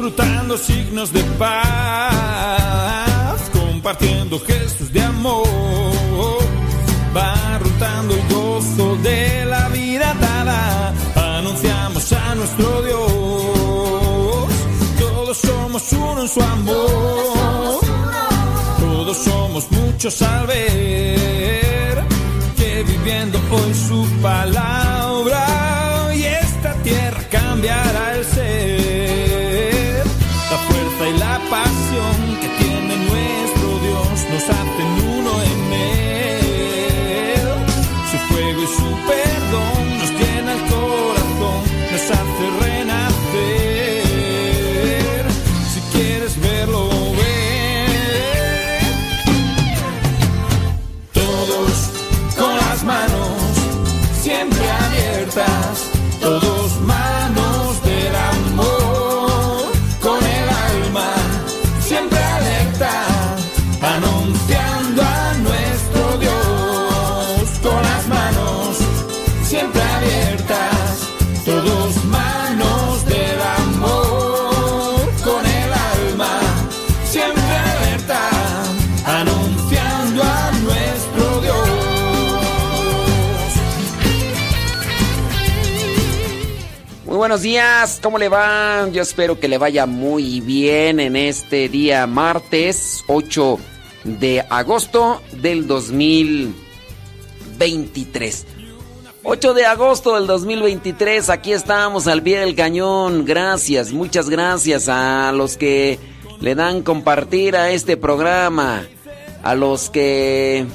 disfrutando signos de paz, compartiendo gestos de amor, va rotando el gozo de la vida dada, anunciamos a nuestro Dios, todos somos uno en su amor, todos somos muchos al ver que viviendo hoy su palabra días, ¿cómo le va? Yo espero que le vaya muy bien en este día martes 8 de agosto del 2023. 8 de agosto del 2023, aquí estamos al pie del cañón. Gracias, muchas gracias a los que le dan compartir a este programa, a los que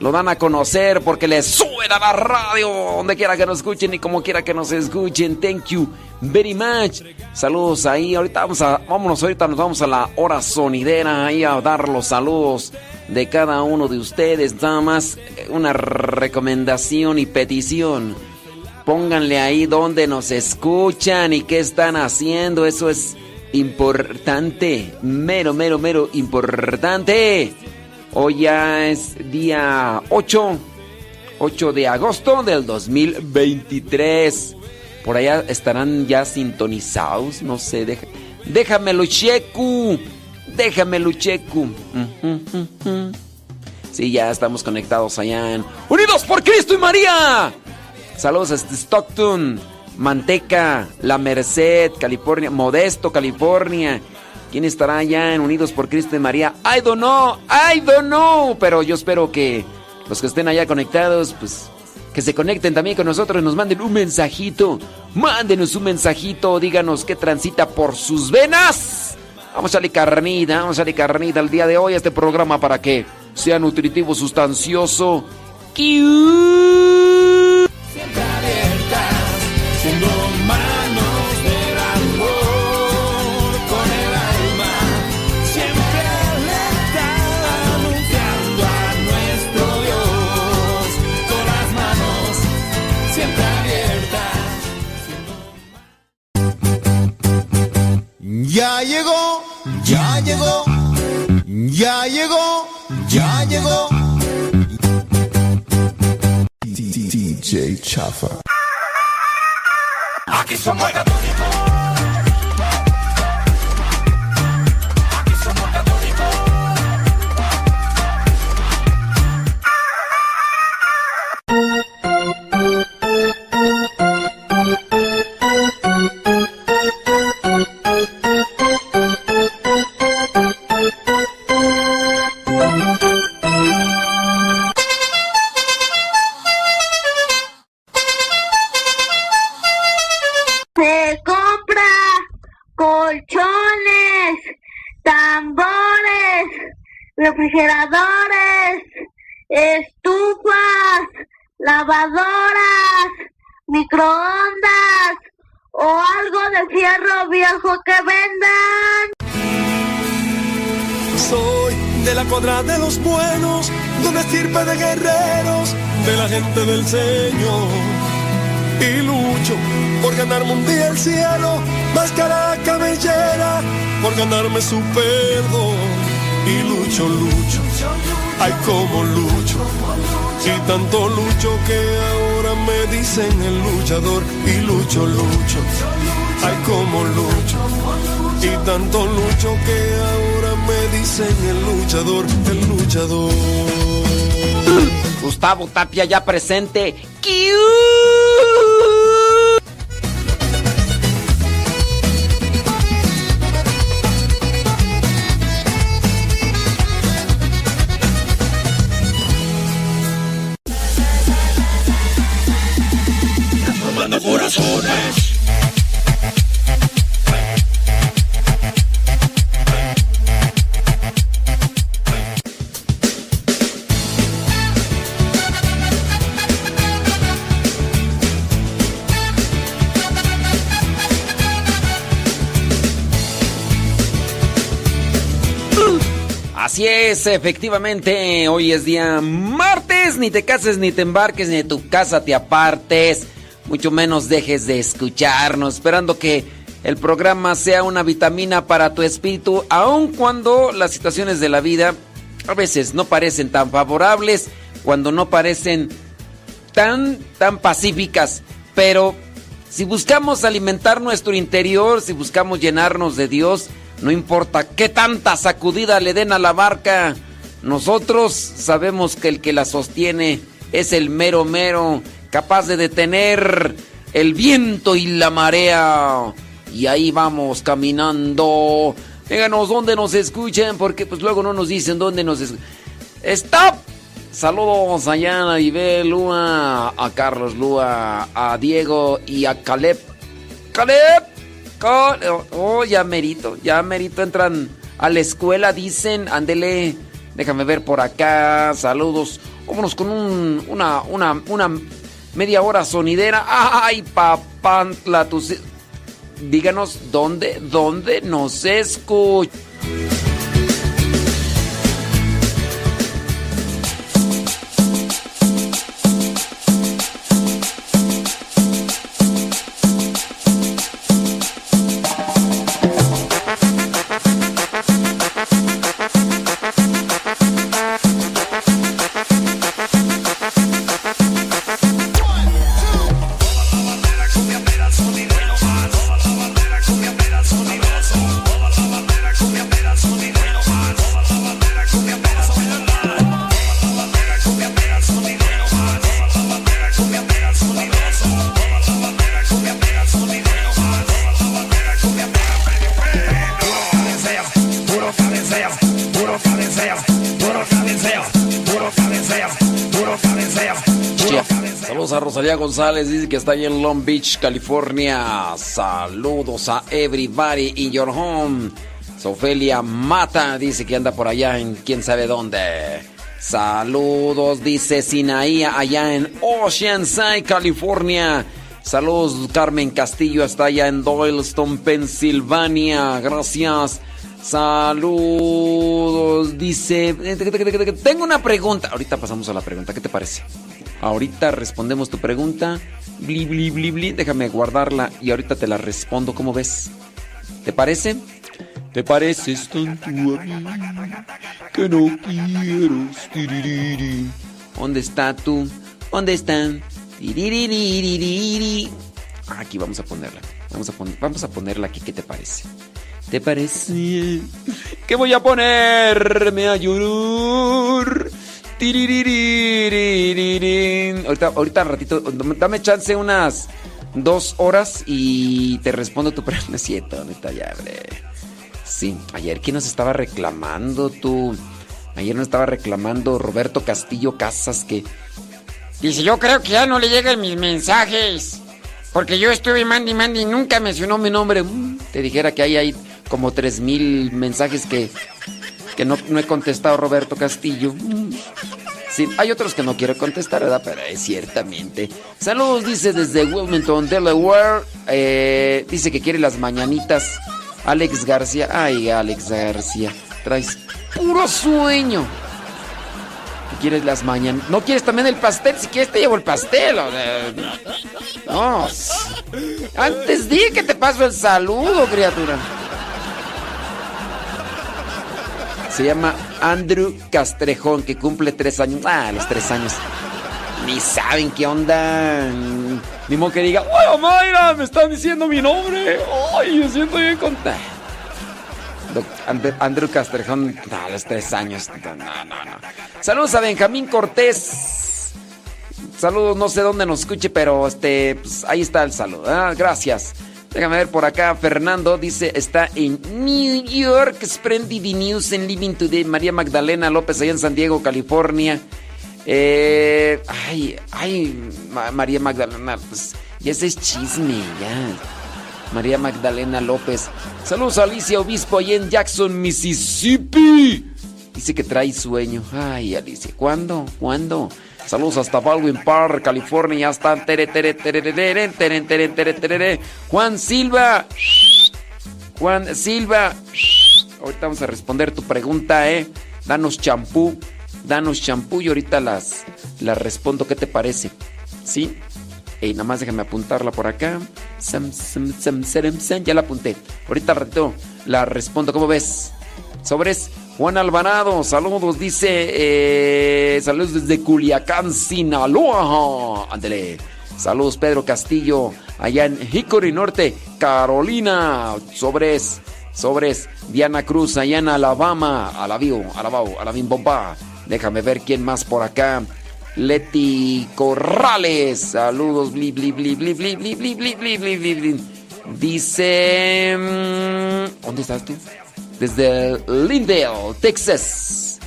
lo dan a conocer porque les suben a la radio, donde quiera que nos escuchen y como quiera que nos escuchen. Thank you very much. Saludos ahí. Ahorita vamos a, vámonos, ahorita nos vamos a la hora sonidera ahí a dar los saludos de cada uno de ustedes. Nada más eh, una recomendación y petición. Pónganle ahí donde nos escuchan y qué están haciendo. Eso es importante. Mero, mero, mero importante. Hoy ya es día 8, 8 de agosto del 2023. Por allá estarán ya sintonizados, no sé, deja- déjamelo checu, déjamelo checu. Sí, ya estamos conectados allá en Unidos por Cristo y María. Saludos a este Stockton, Manteca, La Merced, California, Modesto, California. ¿Quién estará allá en Unidos por Cristo y María? I don't know, I don't know. Pero yo espero que los que estén allá conectados, pues que se conecten también con nosotros nos manden un mensajito. Mándenos un mensajito, díganos qué transita por sus venas. Vamos a darle carnita, vamos a darle carnita el día de hoy a este programa para que sea nutritivo, sustancioso. ¡Kiu! Ya llegó, ya llegó, ya llegó, ya llegó. DJ Chafa. Aquí somos católicos. Estufas, lavadoras, microondas o algo de fierro viejo que vendan. Soy de la cuadra de los buenos, de una estirpe de guerreros, de la gente del Señor. Y lucho por ganarme un día el cielo, máscara cabellera, por ganarme su perdón. Y lucho, lucho, ay como lucho. Y tanto lucho que ahora me dicen el luchador. Y lucho, lucho, ay como lucho. Y tanto lucho que ahora me dicen el luchador, el luchador. Gustavo Tapia ya presente. Corazones. Así es, efectivamente, hoy es día martes, ni te cases, ni te embarques, ni de tu casa te apartes, mucho menos dejes de escucharnos, esperando que el programa sea una vitamina para tu espíritu, aun cuando las situaciones de la vida a veces no parecen tan favorables, cuando no parecen tan, tan pacíficas, pero si buscamos alimentar nuestro interior, si buscamos llenarnos de Dios, no importa qué tanta sacudida le den a la barca, nosotros sabemos que el que la sostiene es el mero mero, capaz de detener el viento y la marea. Y ahí vamos caminando. Díganos dónde nos escuchen, porque pues luego no nos dicen dónde nos escuchan. ¡Stop! Saludos a Yana, Ibel, Lua, a Carlos Lua, a Diego y a Caleb. ¡Caleb! Oh, ya merito, ya merito entran a la escuela, dicen, ándele, déjame ver por acá, saludos. Vámonos con un, una, una, una media hora sonidera. Ay, papantla, tus... Díganos dónde, dónde nos escucha. Que está ahí en Long Beach, California. Saludos a everybody in your home. Sofelia Mata dice que anda por allá en quién sabe dónde. Saludos, dice Sinaí, allá en Oceanside, California. Saludos, Carmen Castillo, está allá en Doyleston, Pensilvania. Gracias. Saludos, dice. Tengo una pregunta. Ahorita pasamos a la pregunta, ¿qué te parece? Ahorita respondemos tu pregunta. Bli, bli, bli, bli. Déjame guardarla y ahorita te la respondo. ¿Cómo ves? ¿Te parece? ¿Te pareces tanto a mí que no quiero? ¿Dónde está tú? ¿Dónde están? Aquí vamos a ponerla. Vamos a, pon- vamos a ponerla aquí. ¿Qué te parece? ¿Te parece? ¿Qué voy a ponerme a llorar? Ahorita, ahorita ratito, dame chance unas dos horas y te respondo tu pregunta. Es cierto, neta, ya. Sí, ayer quién nos estaba reclamando tú. Ayer nos estaba reclamando Roberto Castillo Casas que Dice, yo creo que ya no le llegan mis mensajes. Porque yo estuve mandi mandi y nunca mencionó no mi nombre. Mm, Te dijera que ahí hay como tres mil mensajes que, que no, he contestado Roberto Castillo. Sí, hay otros que no quiero contestar, ¿verdad? Pero es ciertamente. Saludos, dice desde Wilmington, Delaware. Eh, dice que quiere las mañanitas. Alex García. Ay, Alex García. Traes puro sueño. ¿Qué quieres las mañanas? ¿No quieres también el pastel? Si quieres te llevo el pastel. no. Antes di que te paso el saludo, criatura. Se llama Andrew Castrejón, que cumple tres años. Ah, los tres años. Ni saben qué onda. Ni modo que diga, ¡Oye, Mayra! Me están diciendo mi nombre. ¡Ay, me siento bien contento! Doc- And- Andrew Castrejón, a los tres años. No, no. Saludos a Benjamín Cortés. Saludos, no sé dónde nos escuche, pero este, pues, ahí está el saludo. Ah, gracias. Déjame ver por acá. Fernando dice, está en New York. Splendid News en Living Today. María Magdalena López, allá en San Diego, California. Eh, ay, ay, Ma- María Magdalena, pues, ya ese es chisme, ya. María Magdalena López. Saludos a Alicia Obispo allá en Jackson, Mississippi. Dice que trae sueño. Ay, Alicia, ¿cuándo? ¿Cuándo? Saludos hasta Baldwin Park, California. Y hasta Juan Silva. Juan Silva. Ahorita vamos a responder tu pregunta, ¿eh? Danos champú. Danos champú y ahorita las, las respondo. ¿Qué te parece? ¿Sí? Y nada más déjame apuntarla por acá. Ya la apunté. Ahorita la respondo. ¿Cómo ves? Sobres. Juan Alvarado, saludos, dice. eh, saludos desde Culiacán, Sinaloa. Ándele. Saludos, Pedro Castillo, allá en Hickory Norte, Carolina. Sobres. Sobres. Diana Cruz, allá en Alabama. Alabío, Alabao, Alabim Bomba. Déjame ver quién más por acá. Leti Corrales. Saludos, bli, bli, bli, bli, bli, bli, bli, bli, bli, bli, bli, bli. Dice. mm, ¿Dónde estás tú? Desde Lindale, Texas.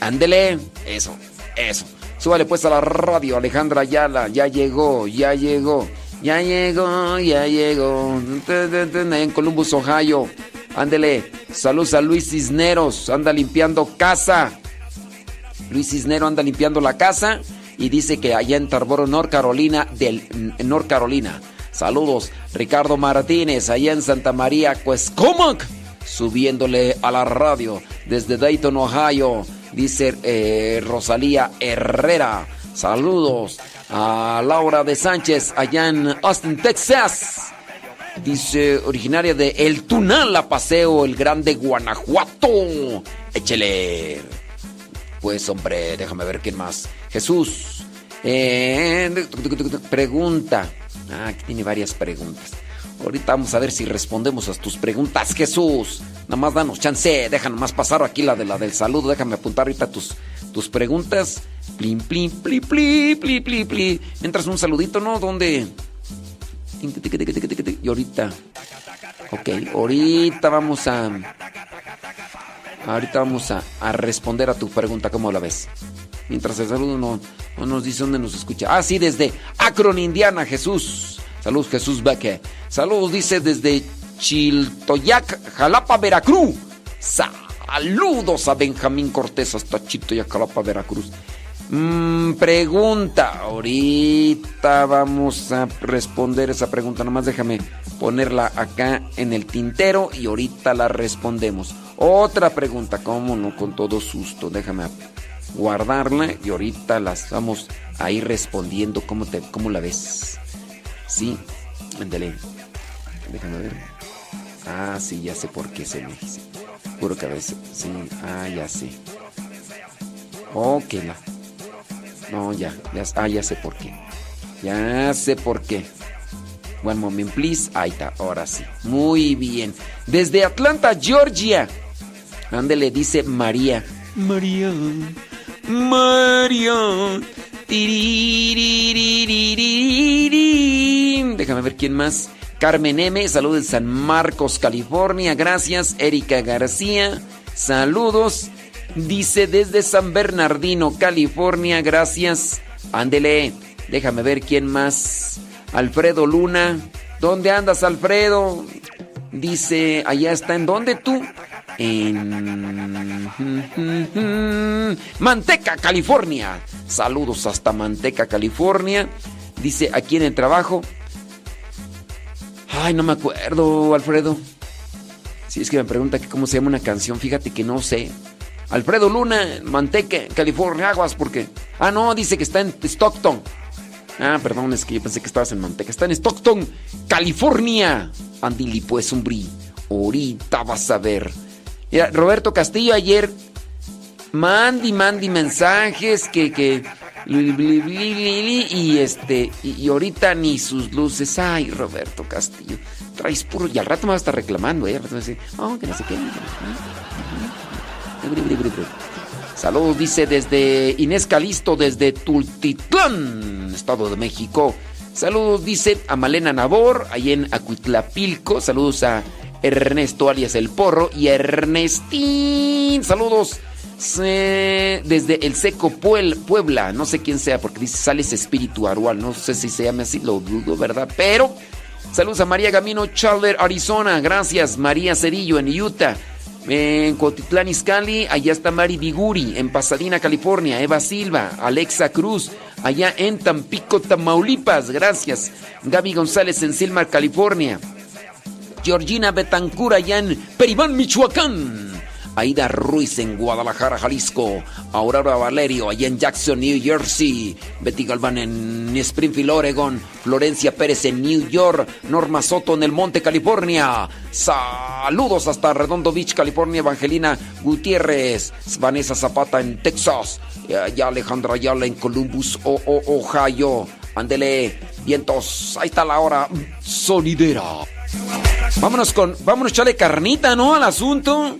Ándele. Eso, eso. Súbale pues a la radio, Alejandra Ayala. Ya llegó, ya llegó. Ya llegó, ya llegó. En Columbus, Ohio. Ándele. Saludos a Luis Cisneros. Anda limpiando casa. Luis Cisnero anda limpiando la casa y dice que allá en Tarboro, North Carolina, del North Carolina. Saludos, Ricardo Martínez, allá en Santa María, Cuescomac, subiéndole a la radio desde Dayton, Ohio. Dice eh, Rosalía Herrera. Saludos a Laura de Sánchez, allá en Austin, Texas. Dice, originaria de El Tunal, la Paseo, el Grande Guanajuato. Échele. Pues hombre, déjame ver quién más. Jesús. Eh, pregunta. Ah, aquí tiene varias preguntas. Ahorita vamos a ver si respondemos a tus preguntas, Jesús. Nada más danos chance, déjanos más pasar aquí la de la del saludo. Déjame apuntar ahorita tus, tus preguntas. Plin, plin, pli, pli, pli, pli, pli. Mientras un saludito, ¿no? ¿Dónde? Y ahorita. Ok, ahorita vamos a. Ahorita vamos a, a responder a tu pregunta, ¿cómo la ves? Mientras el saludo no, no nos dice dónde nos escucha. Ah, sí, desde Akron, Indiana, Jesús. Saludos, Jesús Beque. Saludos, dice desde Chiltoyac, Jalapa, Veracruz. Saludos a Benjamín Cortés hasta Chiltoyac, Jalapa, Veracruz. Mm, pregunta. Ahorita vamos a responder esa pregunta. Nomás déjame ponerla acá en el tintero y ahorita la respondemos. Otra pregunta, cómo no, con todo susto. Déjame guardarla y ahorita las vamos a ir respondiendo. ¿Cómo, te, cómo la ves? Sí, ándale. Déjame ver. Ah, sí, ya sé por qué se me. Puro que a veces. Sí, ah, ya sé. Ok, la. No, ya, ya, ah, ya sé por qué. Ya sé por qué. One moment, please. Ahí está, ahora sí. Muy bien. Desde Atlanta, Georgia. Ándele, dice María. María. María. Déjame ver quién más. Carmen M. Saludos de San Marcos, California. Gracias. Erika García. Saludos. Dice desde San Bernardino, California. Gracias. Ándele. Déjame ver quién más. Alfredo Luna. ¿Dónde andas, Alfredo? Dice, allá está. ¿En dónde tú? En Manteca, California. Saludos hasta Manteca, California. Dice aquí en el trabajo. Ay, no me acuerdo, Alfredo. Si es que me pregunta cómo se llama una canción, fíjate que no sé. Alfredo Luna, Manteca, California, aguas, porque. Ah, no, dice que está en Stockton. Ah, perdón, es que yo pensé que estabas en Manteca. Está en Stockton, California. Andili, pues, un bri. Ahorita vas a ver. Mira, Roberto Castillo ayer. Mandi, mandi mensajes que, que Y este, y, ahorita ni sus luces. Ay, Roberto Castillo, traes puro. Y al rato me va a estar reclamando, ¿eh? Al rato me va a decir, oh, que no sé qué. Saludos, dice desde Inés Calisto, desde Tultitlán, Estado de México. Saludos, dice a Malena Nabor, ahí en Acuitlapilco. Saludos a Ernesto alias El Porro y Ernestín. Saludos desde el Seco Puebla. No sé quién sea porque dice sales espiritual. No sé si se llama así, lo dudo, ¿verdad? Pero saludos a María Gamino Chalder, Arizona. Gracias, María Cedillo en Utah. En Cotitlán Izcalli, allá está Mari Biguri, en Pasadena, California, Eva Silva, Alexa Cruz, allá en Tampico, Tamaulipas, gracias. Gaby González en Silmar, California. Georgina Betancura allá en Peribán, Michoacán. Aida Ruiz en Guadalajara, Jalisco. Aurora Valerio allá en Jackson, New Jersey. Betty Galván en Springfield, Oregon. Florencia Pérez en New York. Norma Soto en el Monte, California. Saludos hasta Redondo Beach, California. Evangelina Gutiérrez. Vanessa Zapata en Texas. Ya Alejandra Ayala en Columbus, Ohio. Ándele, vientos. Ahí está la hora sonidera. Vámonos con, vámonos echarle carnita, ¿no? Al asunto.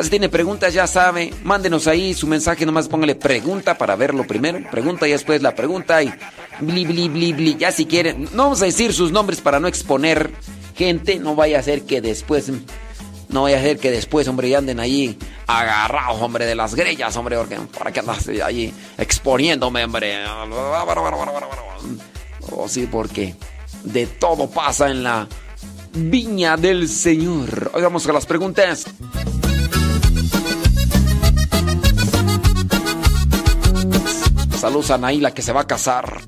Si tiene preguntas, ya sabe. Mándenos ahí su mensaje, nomás póngale pregunta para verlo primero. Pregunta y después la pregunta y bli, bli, bli, bli. Ya si quieren. No vamos a decir sus nombres para no exponer gente. No vaya a ser que después. No vaya a ser que después, hombre, ya anden ahí agarrados, hombre, de las grellas, hombre, porque para que andas ahí exponiéndome, hombre. O oh, sí, porque de todo pasa en la viña del Señor. Hoy vamos las preguntas. Saludos a Naila que se va a casar.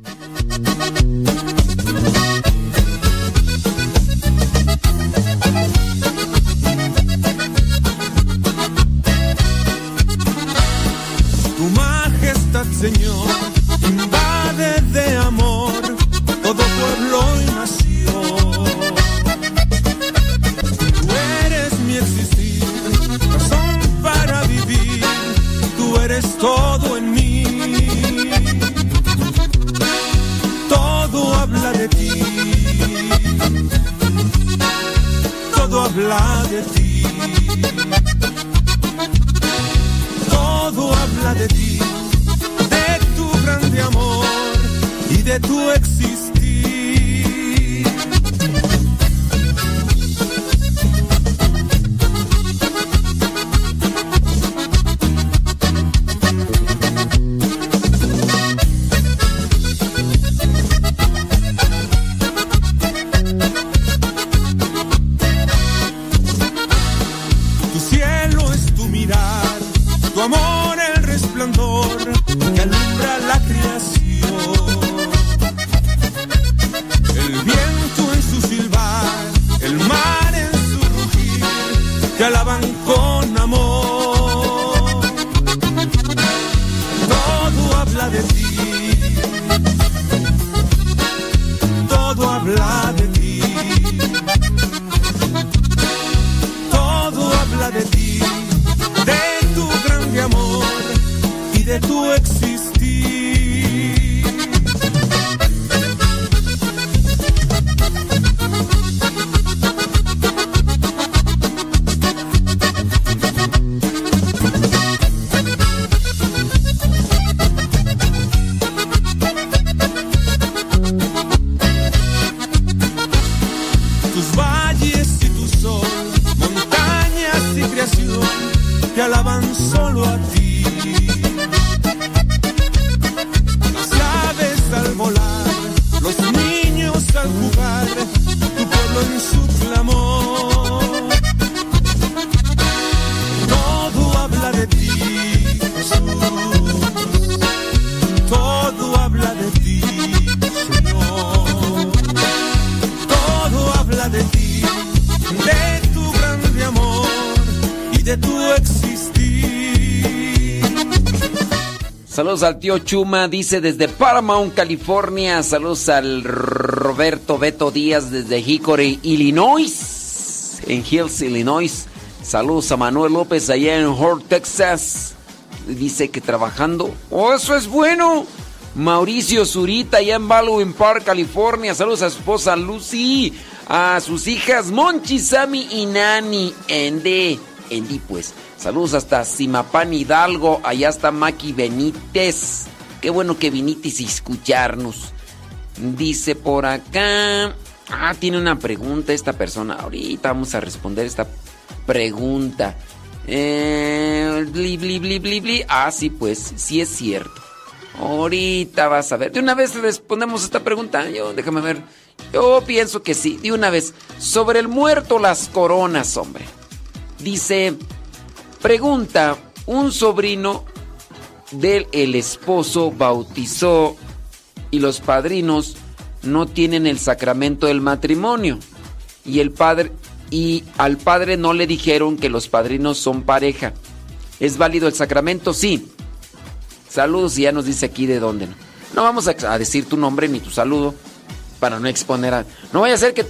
Al tío Chuma, dice desde Paramount, California. Saludos al Roberto Beto Díaz desde Hickory, Illinois. En Hills, Illinois. Saludos a Manuel López allá en Hort, Texas. Dice que trabajando. ¡Oh, eso es bueno! Mauricio Zurita, allá en Baldwin Park, California. Saludos a su esposa Lucy, a sus hijas Monchi, Sammy y Nani. Ende, Endi, pues. Saludos hasta Simapán Hidalgo, allá está Maki Benítez. Qué bueno que vinitis a escucharnos. Dice por acá. Ah, tiene una pregunta esta persona. Ahorita vamos a responder esta pregunta. Eh, bli, bli, bli, bli, bli. Ah, sí, pues, sí es cierto. Ahorita vas a ver. De una vez respondemos esta pregunta. Yo, déjame ver. Yo pienso que sí. De una vez. Sobre el muerto, las coronas, hombre. Dice, pregunta, un sobrino del el esposo bautizó y los padrinos no tienen el sacramento del matrimonio. Y el padre y al padre no le dijeron que los padrinos son pareja. ¿Es válido el sacramento? Sí. Saludos y ya nos dice aquí de dónde. No, vamos a, decir tu nombre ni tu saludo para no exponer a... No vaya a ser que,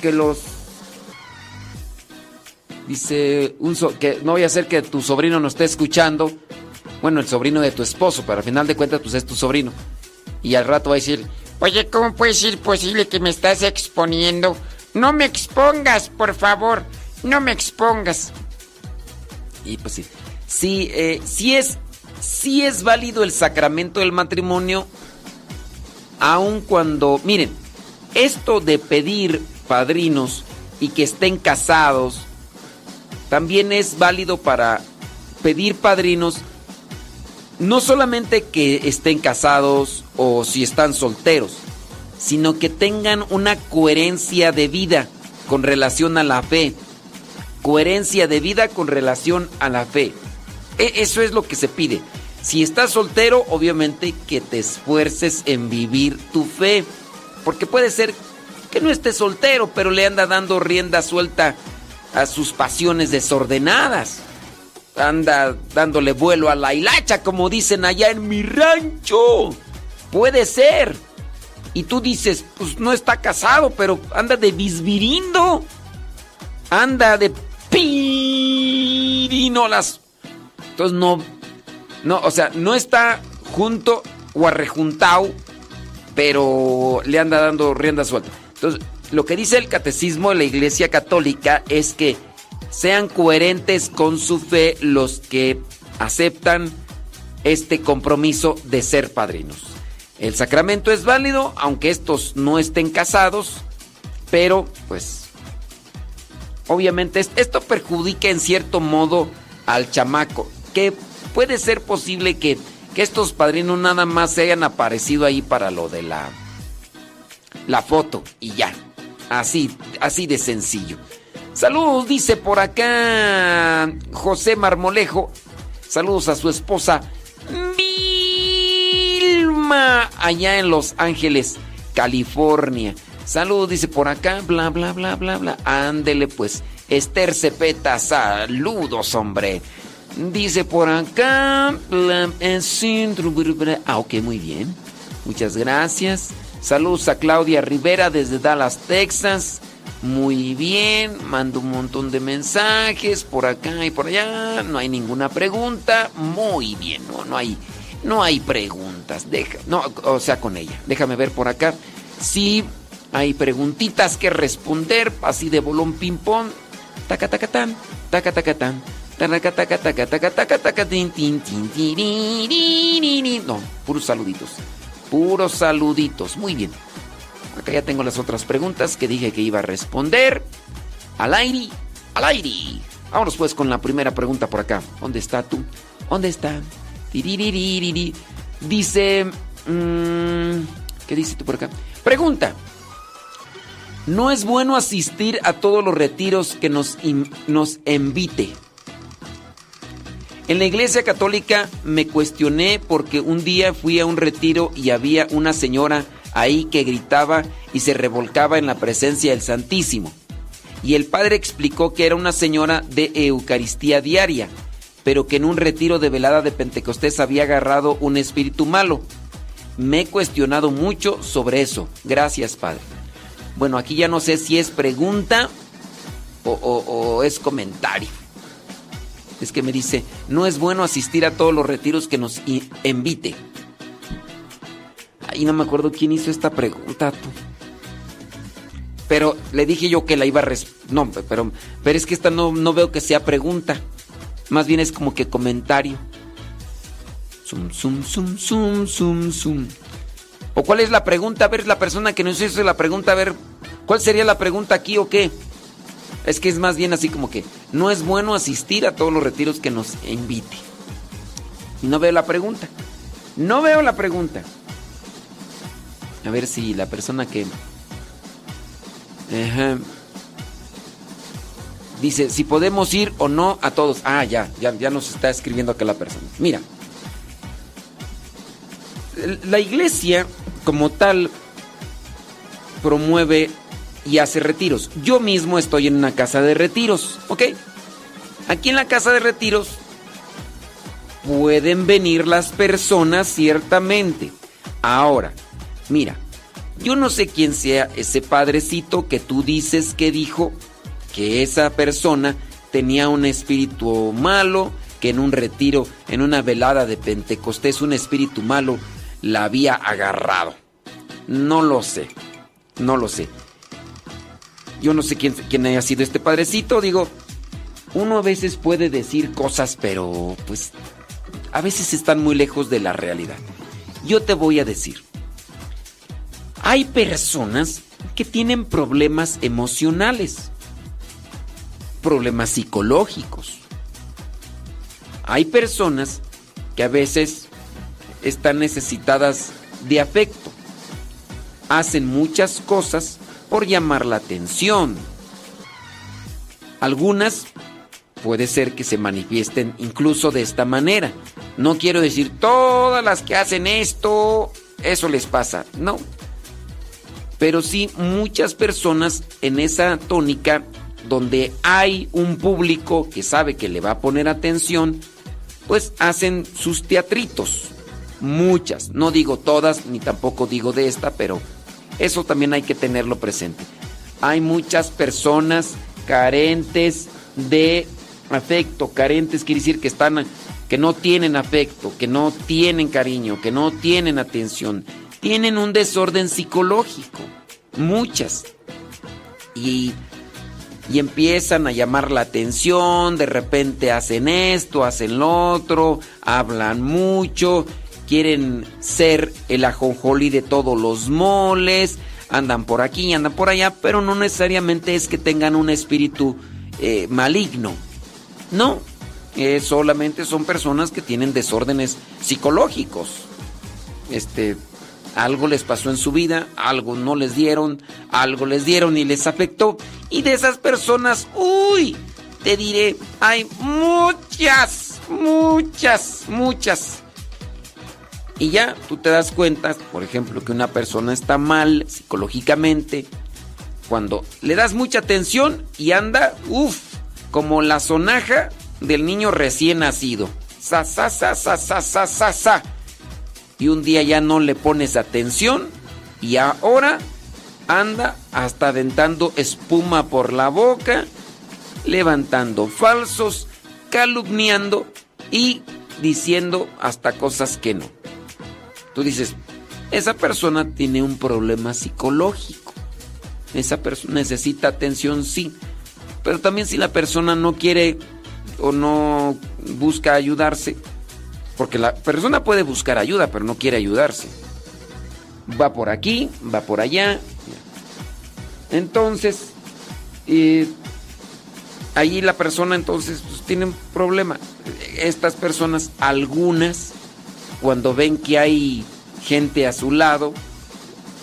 que, los... Dice que no vaya a ser que tu sobrino nos esté escuchando. Bueno, el sobrino de tu esposo, pero al final de cuentas pues es tu sobrino. Y al rato va a decir, oye, ¿cómo puede ser posible que me estás exponiendo? No me expongas, por favor. No me expongas. Y pues sí. Sí, eh, sí es si es válido el sacramento del matrimonio, aun cuando, miren, esto de pedir padrinos y que estén casados, también es válido para pedir padrinos, no solamente que estén casados o si están solteros, sino que tengan una coherencia de vida con relación a la fe. Coherencia de vida con relación a la fe. E, eso es lo que se pide. Si estás soltero, obviamente que te esfuerces en vivir tu fe. Porque puede ser que no estés soltero, pero le anda dando rienda suelta a sus pasiones desordenadas. Anda dándole vuelo a la hilacha, como dicen allá en mi rancho. Puede ser. Y tú dices, pues no está casado, pero anda de bisbirindo. Anda de pirinolas entonces no, no, o sea, no está junto o arrejuntado, pero le anda dando rienda suelta. Entonces, lo que dice el catecismo de la Iglesia Católica es que sean coherentes con su fe los que aceptan este compromiso de ser padrinos. El sacramento es válido, aunque estos no estén casados, pero pues obviamente esto perjudica en cierto modo al chamaco que puede ser posible que, estos padrinos nada más se hayan aparecido ahí para lo de la, la foto y ya. Así, así de sencillo. Saludos, dice por acá José Marmolejo. Saludos a su esposa Vilma, allá en Los Ángeles, California. Saludos, dice por acá, bla, bla, bla, bla, bla. Ándele pues. Esther Cepeta, saludos, hombre. Dice por acá. Ah, ok, muy bien. Muchas gracias. Saludos a Claudia Rivera desde Dallas, Texas. Muy bien, mando un montón de mensajes por acá y por allá. No hay ninguna pregunta. Muy bien, no, no hay, no hay preguntas. Deja, no, o sea, con ella. Déjame ver por acá. Sí, hay preguntitas que responder, así de bolón ping pong. Taca taca tan, taca taca tan. No, puros saluditos. Puros saluditos. Muy bien. Acá ya tengo las otras preguntas que dije que iba a responder. Al aire, al aire. Vámonos pues con la primera pregunta por acá. ¿Dónde está tú? ¿Dónde está? Dice... ¿Qué dice tú por acá? Pregunta. No es bueno asistir a todos los retiros que nos, nos invite. En la iglesia católica me cuestioné porque un día fui a un retiro y había una señora ahí que gritaba y se revolcaba en la presencia del Santísimo. Y el padre explicó que era una señora de Eucaristía diaria, pero que en un retiro de velada de Pentecostés había agarrado un espíritu malo. Me he cuestionado mucho sobre eso. Gracias, padre. Bueno, aquí ya no sé si es pregunta o, o es comentario es que me dice, no es bueno asistir a todos los retiros que nos invite. Ay, no me acuerdo quién hizo esta pregunta, tú. Pero le dije yo que la iba a... res- No, pero, pero es que esta no, no veo que sea pregunta. Más bien es como que comentario. Zum, zum, zum, zum, zum, zum. ¿O cuál es la pregunta? A ver, la persona que nos hizo la pregunta, a ver, ¿cuál sería la pregunta aquí o qué? Es que es más bien así como que no es bueno asistir a todos los retiros que nos invite. No veo la pregunta. No veo la pregunta. A ver si la persona que... Dice, si podemos ir o no a todos. Ah, ya, ya, ya nos está escribiendo acá la persona. Mira. La iglesia como tal promueve y hace retiros. Yo mismo estoy en una casa de retiros, ¿ok? Aquí en la casa de retiros pueden venir las personas ciertamente. Ahora, mira, yo no sé quién sea ese padrecito que tú dices que dijo que esa persona tenía un espíritu malo, que en un retiro, en una velada de Pentecostés, un espíritu malo la había agarrado. No lo sé, no lo sé. Yo no sé quién, haya sido este padrecito, digo, uno a veces puede decir cosas, pero pues a veces están muy lejos de la realidad. Yo te voy a decir, hay personas que tienen problemas emocionales, problemas psicológicos. Hay personas que a veces están necesitadas de afecto. Hacen muchas cosas por llamar la atención. Algunas puede ser que se manifiesten incluso de esta manera. No quiero decir todas las que hacen esto, eso les pasa. No. Pero sí muchas personas en esa tónica donde hay un público que sabe que le va a poner atención, pues hacen sus teatritos. Muchas. No digo todas, ni tampoco digo de esta, pero eso también hay que tenerlo presente. Hay muchas personas carentes de afecto, carentes quiere decir que están que no tienen afecto, que no tienen cariño, que no tienen atención, tienen un desorden psicológico, muchas. Y y empiezan a llamar la atención, de repente hacen esto, hacen lo otro, hablan mucho, quieren ser el ajonjolí de todos los moles, andan por aquí, andan por allá, pero no necesariamente es que tengan un espíritu eh, maligno. No, eh, solamente son personas que tienen desórdenes psicológicos. Este, algo les pasó en su vida, algo no les dieron, algo les dieron y les afectó. Y de esas personas, uy, te diré, hay muchas, muchas, muchas. Y ya tú te das cuenta, por ejemplo, que una persona está mal psicológicamente cuando le das mucha atención y anda, uff, como la sonaja del niño recién nacido. Sa, sa, sa, sa, sa, sa, sa, sa. Y un día ya no le pones atención y ahora anda hasta aventando espuma por la boca, levantando falsos, calumniando y diciendo hasta cosas que no. Tú dices, esa persona tiene un problema psicológico. Esa persona necesita atención, sí. Pero también si la persona no quiere o no busca ayudarse, porque la persona puede buscar ayuda, pero no quiere ayudarse. Va por aquí, va por allá. Entonces, eh, ahí la persona entonces pues, tiene un problema. Estas personas, algunas, cuando ven que hay gente a su lado,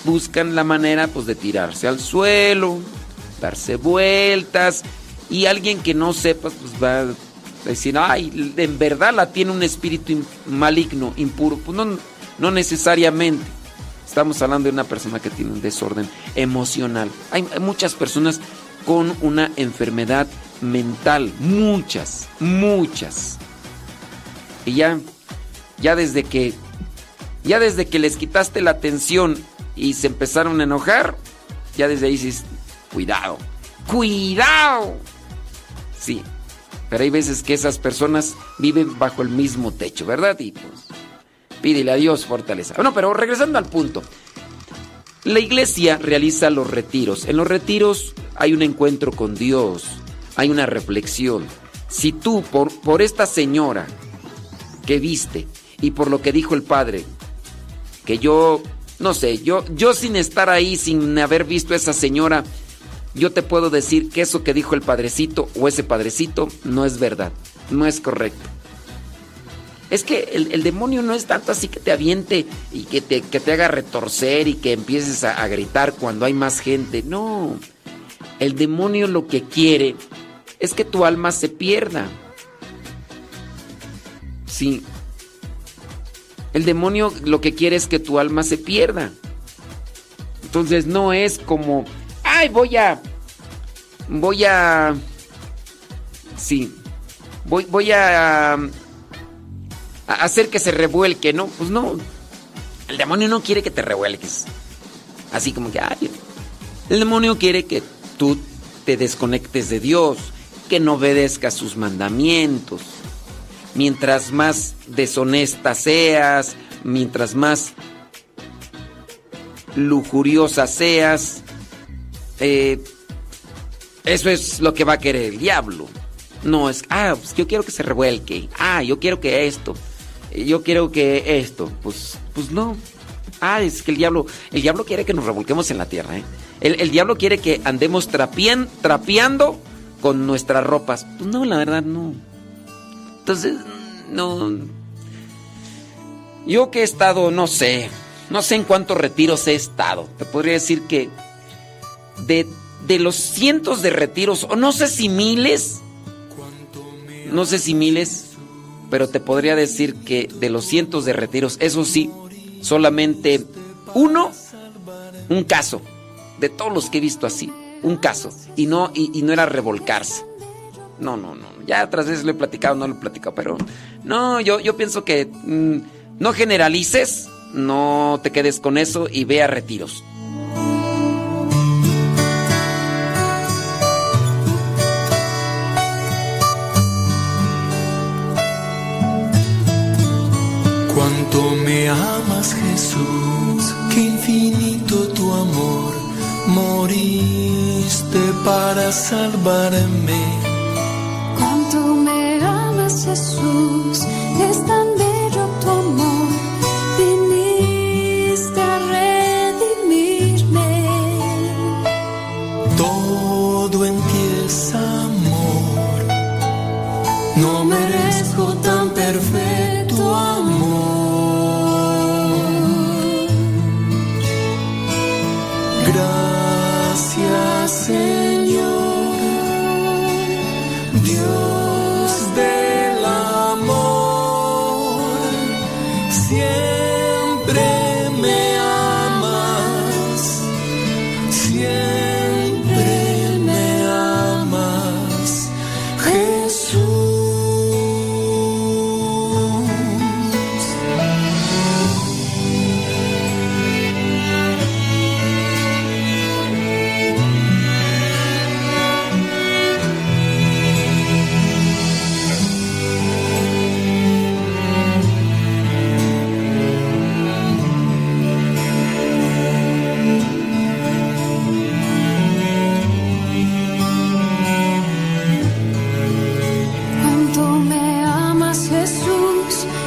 buscan la manera pues de tirarse al suelo, darse vueltas y alguien que no sepa pues va a decir, ay, en verdad la tiene un espíritu maligno, impuro. Pues no, no necesariamente. Estamos hablando de una persona que tiene un desorden emocional. Hay muchas personas con una enfermedad mental, muchas, muchas. Y ya, ya desde que, ya desde que les quitaste la atención y se empezaron a enojar, ya desde ahí dices, cuidado, cuidado. Sí, pero hay veces que esas personas viven bajo el mismo techo, ¿verdad? Y pues, Pídele a Dios fortaleza. Bueno, pero regresando al punto. La iglesia realiza los retiros. En los retiros hay un encuentro con Dios, hay una reflexión. Si tú, por, por esta señora que viste y por lo que dijo el padre, que yo, no sé, yo, yo sin estar ahí, sin haber visto a esa señora, yo te puedo decir que eso que dijo el padrecito o ese padrecito no es verdad, no es correcto. Es que el, demonio no es tanto así que te aviente y que te, que te haga retorcer y que empieces a, a gritar cuando hay más gente. No. El demonio lo que quiere es que tu alma se pierda. Sí. El demonio lo que quiere es que tu alma se pierda. Entonces no es como, ay, voy a, voy a, sí, voy, voy a hacer que se revuelque, ¿no? Pues no. El demonio no quiere que te revuelques. Así como que, ay, el demonio quiere que tú te desconectes de Dios, que no obedezcas sus mandamientos. Mientras más deshonesta seas, mientras más lujuriosa seas, eh, eso es lo que va a querer el diablo. No es, ah, pues yo quiero que se revuelque. Ah, yo quiero que esto yo quiero que esto, pues, pues no. Ah, es que el diablo, el diablo quiere que nos revolquemos en la tierra, ¿eh? El, diablo quiere que andemos trapeando con nuestras ropas. Pues no, la verdad, no. Entonces, no. Yo que he estado, no sé, no sé en cuántos retiros he estado. Te podría decir que de, de los cientos de retiros, o no sé si miles, no sé si miles, pero te podría decir que de los cientos de retiros, eso sí, solamente uno, un caso, de todos los que he visto así, un caso, y no, y, no era revolcarse. No, no, no, ya otras veces lo he platicado, no lo he platicado, pero no, yo, yo pienso que mm, no generalices, no te quedes con eso y ve a retiros. Cuánto me amas Jesús, qué infinito tu amor, moriste para salvarme. Jesús, es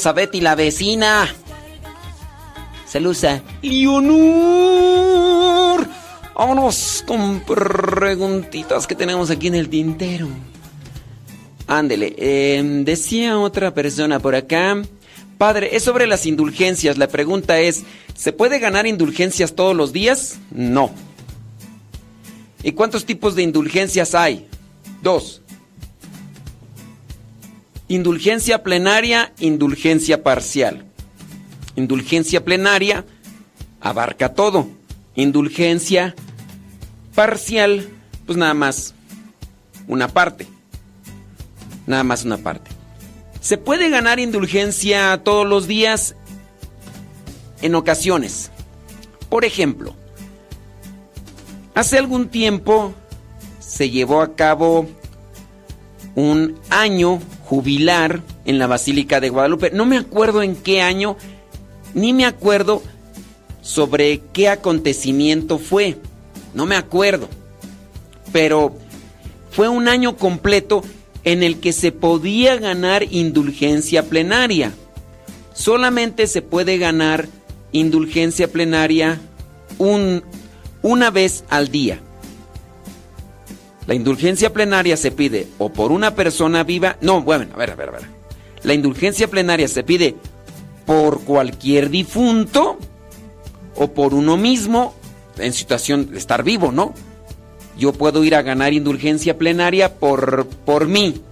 Saludos a Betty, la vecina. Saludos a Leonor. Vámonos con preguntitas que tenemos aquí en el tintero. Ándele, eh, decía otra persona por acá. Padre, es sobre las indulgencias. La pregunta es, ¿se puede ganar indulgencias todos los días? No. ¿Y cuántos tipos de indulgencias hay? Dos. Indulgencia plenaria, indulgencia parcial. Indulgencia plenaria abarca todo. Indulgencia parcial, pues nada más una parte. Nada más una parte. ¿Se puede ganar indulgencia todos los días? En ocasiones. Por ejemplo, hace algún tiempo se llevó a cabo un año jubilar en la Basílica de Guadalupe. No me acuerdo en qué año, ni me acuerdo sobre qué acontecimiento fue. No me acuerdo. Pero fue un año completo en el que se podía ganar indulgencia plenaria. Solamente se puede ganar indulgencia plenaria un, una vez al día. La indulgencia plenaria se pide o por una persona viva, no, bueno, a ver, a ver, a ver. La indulgencia plenaria se pide por cualquier difunto o por uno mismo en situación de estar vivo, ¿no? Yo puedo ir a ganar indulgencia plenaria por, por mí.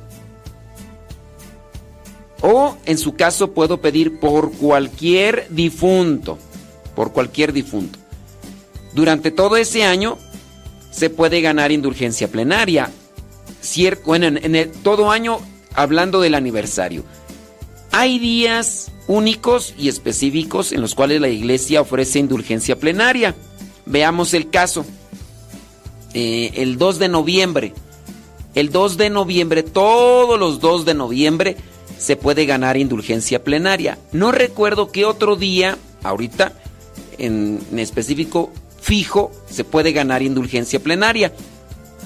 O en su caso puedo pedir por cualquier difunto, por cualquier difunto. Durante todo ese año se puede ganar indulgencia plenaria. Cier bueno, en, el, todo año hablando del aniversario. Hay días únicos y específicos en los cuales la iglesia ofrece indulgencia plenaria. Veamos el caso. Eh, el 2 de noviembre. El 2 de noviembre, todos los 2 de noviembre se puede ganar indulgencia plenaria. No recuerdo qué otro día, ahorita, en, en específico, fijo, se puede ganar indulgencia plenaria.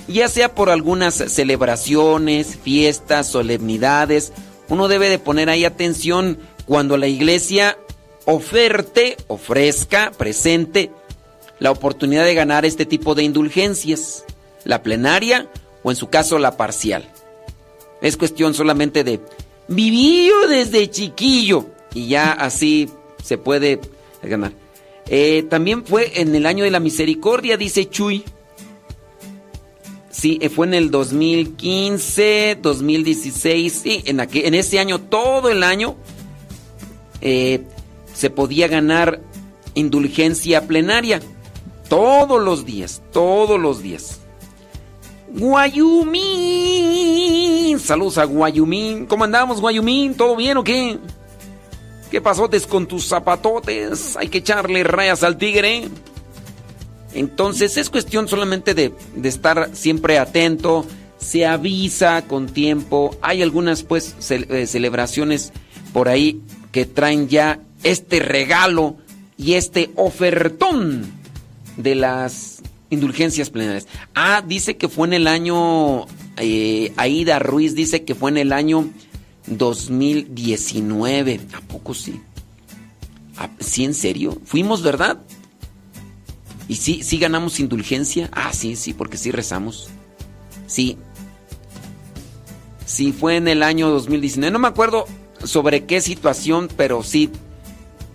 Ya sea por algunas celebraciones, fiestas, solemnidades, uno debe de poner ahí atención cuando la iglesia oferte, ofrezca, presente la oportunidad de ganar este tipo de indulgencias, la plenaria o en su caso la parcial. Es cuestión solamente de vivir desde chiquillo y ya así se puede ganar. Eh, también fue en el año de la misericordia, dice Chuy. Sí, eh, fue en el 2015, 2016, sí, en, en ese año, todo el año, eh, se podía ganar indulgencia plenaria. Todos los días, todos los días. Guayumín. Saludos a Guayumín. ¿Cómo andamos, Guayumín? ¿Todo bien o qué? ¿Qué pasotes con tus zapatotes? Hay que echarle rayas al tigre. Entonces es cuestión solamente de, de estar siempre atento. Se avisa con tiempo. Hay algunas pues eh, celebraciones por ahí que traen ya este regalo y este ofertón de las indulgencias plenarias. Ah, dice que fue en el año, eh, Aida Ruiz dice que fue en el año 2019. ¿A poco sí? ¿Ah, ¿Sí, en serio? ¿Fuimos, verdad? ¿Y sí, sí ganamos indulgencia? Ah, sí, sí, porque sí rezamos. Sí. Sí, fue en el año 2019. No me acuerdo sobre qué situación, pero sí,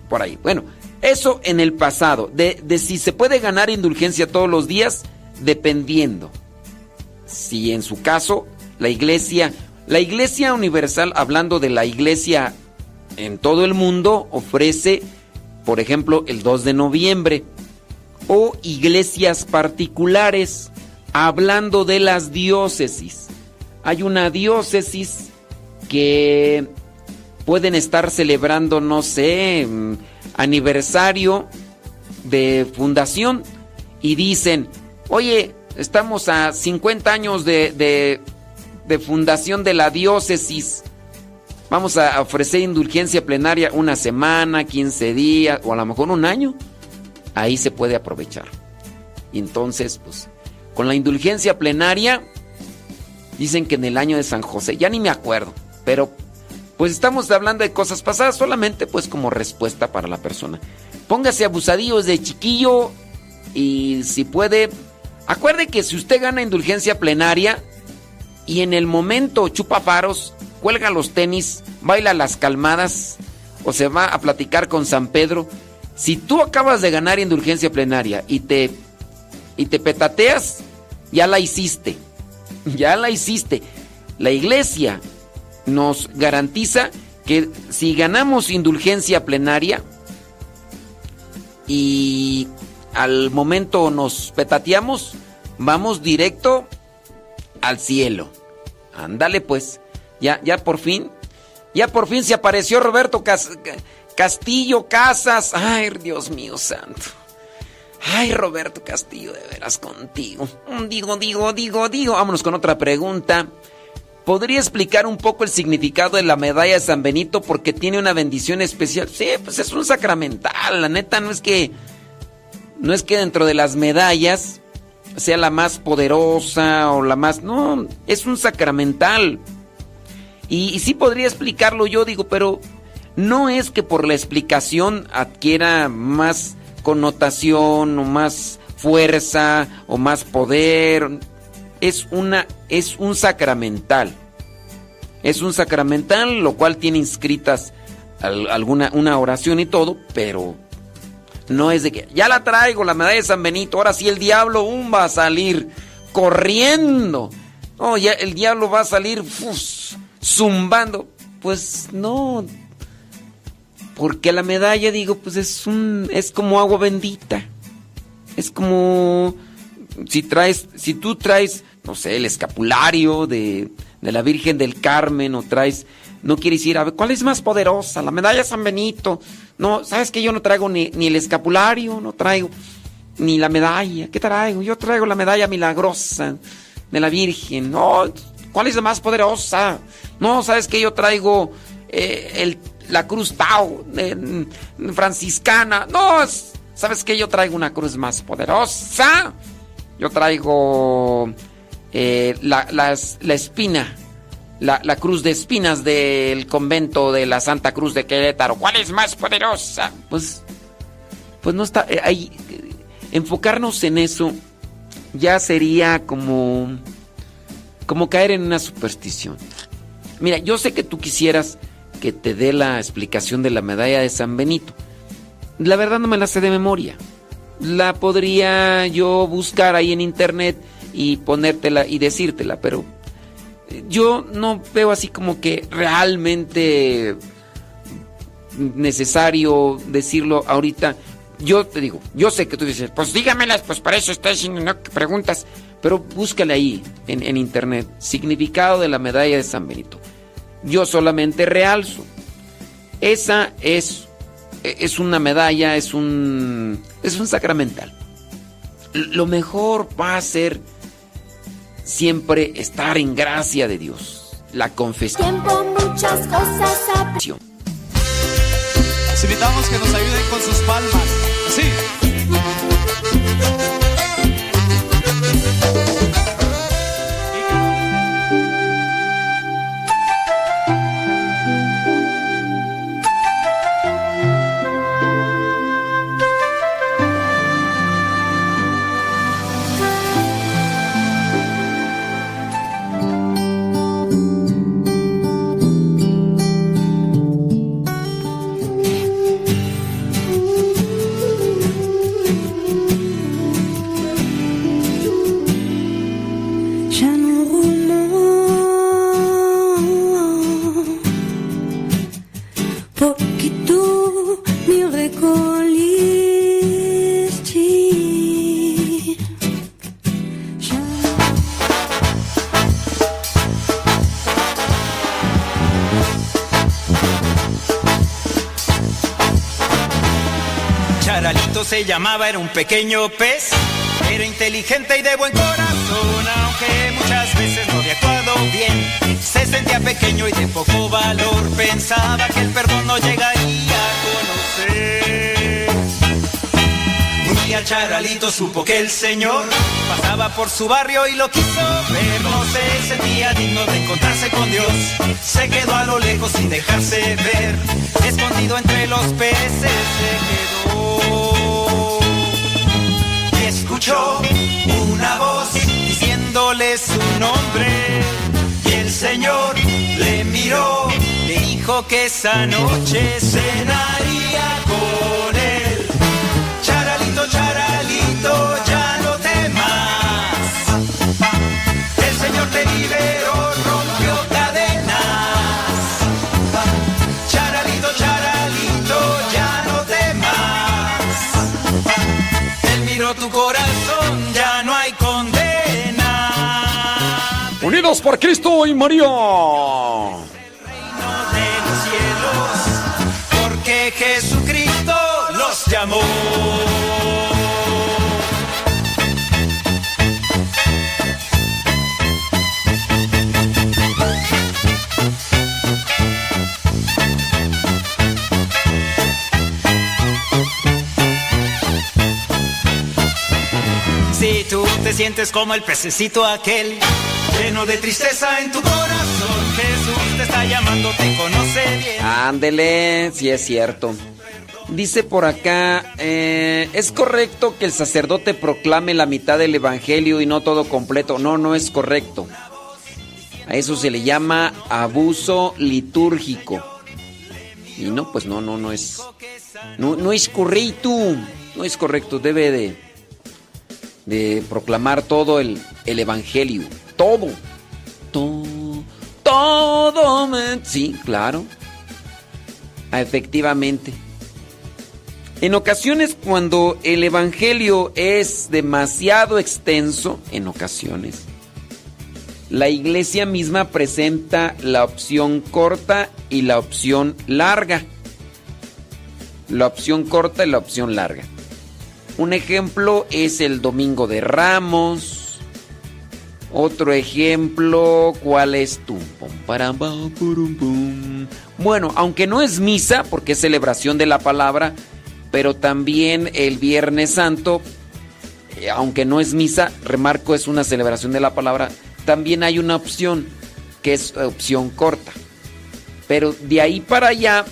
por ahí. Bueno, eso en el pasado. De, de si se puede ganar indulgencia todos los días, dependiendo. Si en su caso, la iglesia, la iglesia universal, hablando de la iglesia en todo el mundo, ofrece, por ejemplo, el 2 de noviembre. O iglesias particulares, hablando de las diócesis. Hay una diócesis que pueden estar celebrando, no sé, mm, aniversario de fundación y dicen, oye, estamos a 50 años de, de, de fundación de la diócesis. Vamos a ofrecer indulgencia plenaria una semana, 15 días o a lo mejor un año. Ahí se puede aprovechar. Y entonces, pues, con la indulgencia plenaria, dicen que en el año de San José, ya ni me acuerdo, pero pues estamos hablando de cosas pasadas solamente pues como respuesta para la persona. Póngase abusadillos de chiquillo y si puede, acuerde que si usted gana indulgencia plenaria y en el momento chupa faros, cuelga los tenis, baila las calmadas o se va a platicar con San Pedro, si tú acabas de ganar indulgencia plenaria y te y te petateas, ya la hiciste. Ya la hiciste. La iglesia nos garantiza que si ganamos indulgencia plenaria y al momento nos petateamos, vamos directo al cielo. Ándale pues, ya, ya por fin, ya por fin se apareció Roberto Castillo Casas. Ay, Dios mío santo. Ay, Roberto Castillo, de veras contigo. Digo, digo, digo, digo. Vámonos con otra pregunta. ¿Podría explicar un poco el significado de la medalla de San Benito porque tiene una bendición especial? Sí, pues es un sacramental, la neta no es que no es que dentro de las medallas sea la más poderosa o la más no, es un sacramental. Y, sí podría explicarlo yo, digo, pero no es que por la explicación adquiera más connotación o más fuerza o más poder es una es un sacramental. Es un sacramental, lo cual tiene inscritas alguna una oración y todo, pero no es de que ya la traigo la medalla de San Benito, ahora sí el diablo um, va a salir corriendo. Oh, ya el diablo va a salir zumbando. Pues no. Porque la medalla digo, pues es un es como agua bendita. Es como si traes si tú traes no sé, el escapulario de, la Virgen del Carmen o traes, no quieres ir a ver, ¿cuál es más poderosa? La medalla San Benito. No, ¿sabes que yo no traigo ni, el escapulario, no traigo ni la medalla? ¿Qué traigo? Yo traigo la medalla milagrosa de la Virgen. No, ¿cuál es la más poderosa? No, ¿sabes que yo traigo eh, la cruz Tao franciscana? No, ¿sabes que yo traigo una cruz más poderosa? Yo traigo eh, la, la, espina, la, la, cruz de espinas del convento de la Santa Cruz de Querétaro. ¿Cuál es más poderosa? Pues, pues no está eh, ahí. Enfocarnos en eso ya sería como, como caer en una superstición. Mira, yo sé que tú quisieras que te dé la explicación de la medalla de San Benito. La verdad no me la sé de memoria. La podría yo buscar ahí en internet y ponértela y decírtela, pero yo no veo así como que realmente necesario decirlo ahorita. Yo te digo, yo sé que tú dices, pues dígamelas, pues para eso está diciendo, no preguntas, pero búscale ahí en, en internet, significado de la medalla de San Benito. Yo solamente realzo. Esa es, es una medalla, es un, es un sacramental. Lo mejor va a ser siempre estar en gracia de Dios. La confesión. Tiempo, muchas cosas. Les invitamos que nos ayuden con sus palmas. Así. Llamaba, era un pequeño pez. Era inteligente y de buen corazón, aunque muchas veces no había actuado bien. Se sentía pequeño y de poco valor, pensaba que el perdón no llegaría a conocer. Un día Charalito supo que el Señor pasaba por su barrio y lo quiso ver. No se sentía digno de encontrarse con Dios. Se quedó a lo lejos sin dejarse ver. Escondido entre los peces se quedó. Una voz diciéndole su nombre. Y el Señor le miró, le dijo que esa noche cenaría Unidos por Cristo y María. porque Jesucristo los llamó. Te sientes como el pececito aquel, lleno de tristeza en tu corazón, Jesús te está llamando, te conoce bien. Ándele, sí es cierto. Dice por acá, eh, ¿es correcto que el sacerdote proclame la mitad del Evangelio y no todo completo? No, no es correcto. A eso se le llama abuso litúrgico. Y no, pues no, no, no es. No, no es correcto. No es correcto. Debe de, de proclamar todo el, el Evangelio. Todo. Todo. Todo. me- Sí, claro. Efectivamente. En ocasiones cuando el Evangelio es demasiado extenso, en ocasiones, la iglesia misma presenta la opción corta y la opción larga. La opción corta y la opción larga. Un ejemplo es el Domingo de Ramos. Otro ejemplo, ¿cuál es purum, pum. Bueno, aunque no es misa, porque es celebración de la palabra, pero también el Viernes Santo, eh, aunque no es misa, remarco, es una celebración de la palabra, también hay una opción, que es opción corta. Pero de ahí para allá,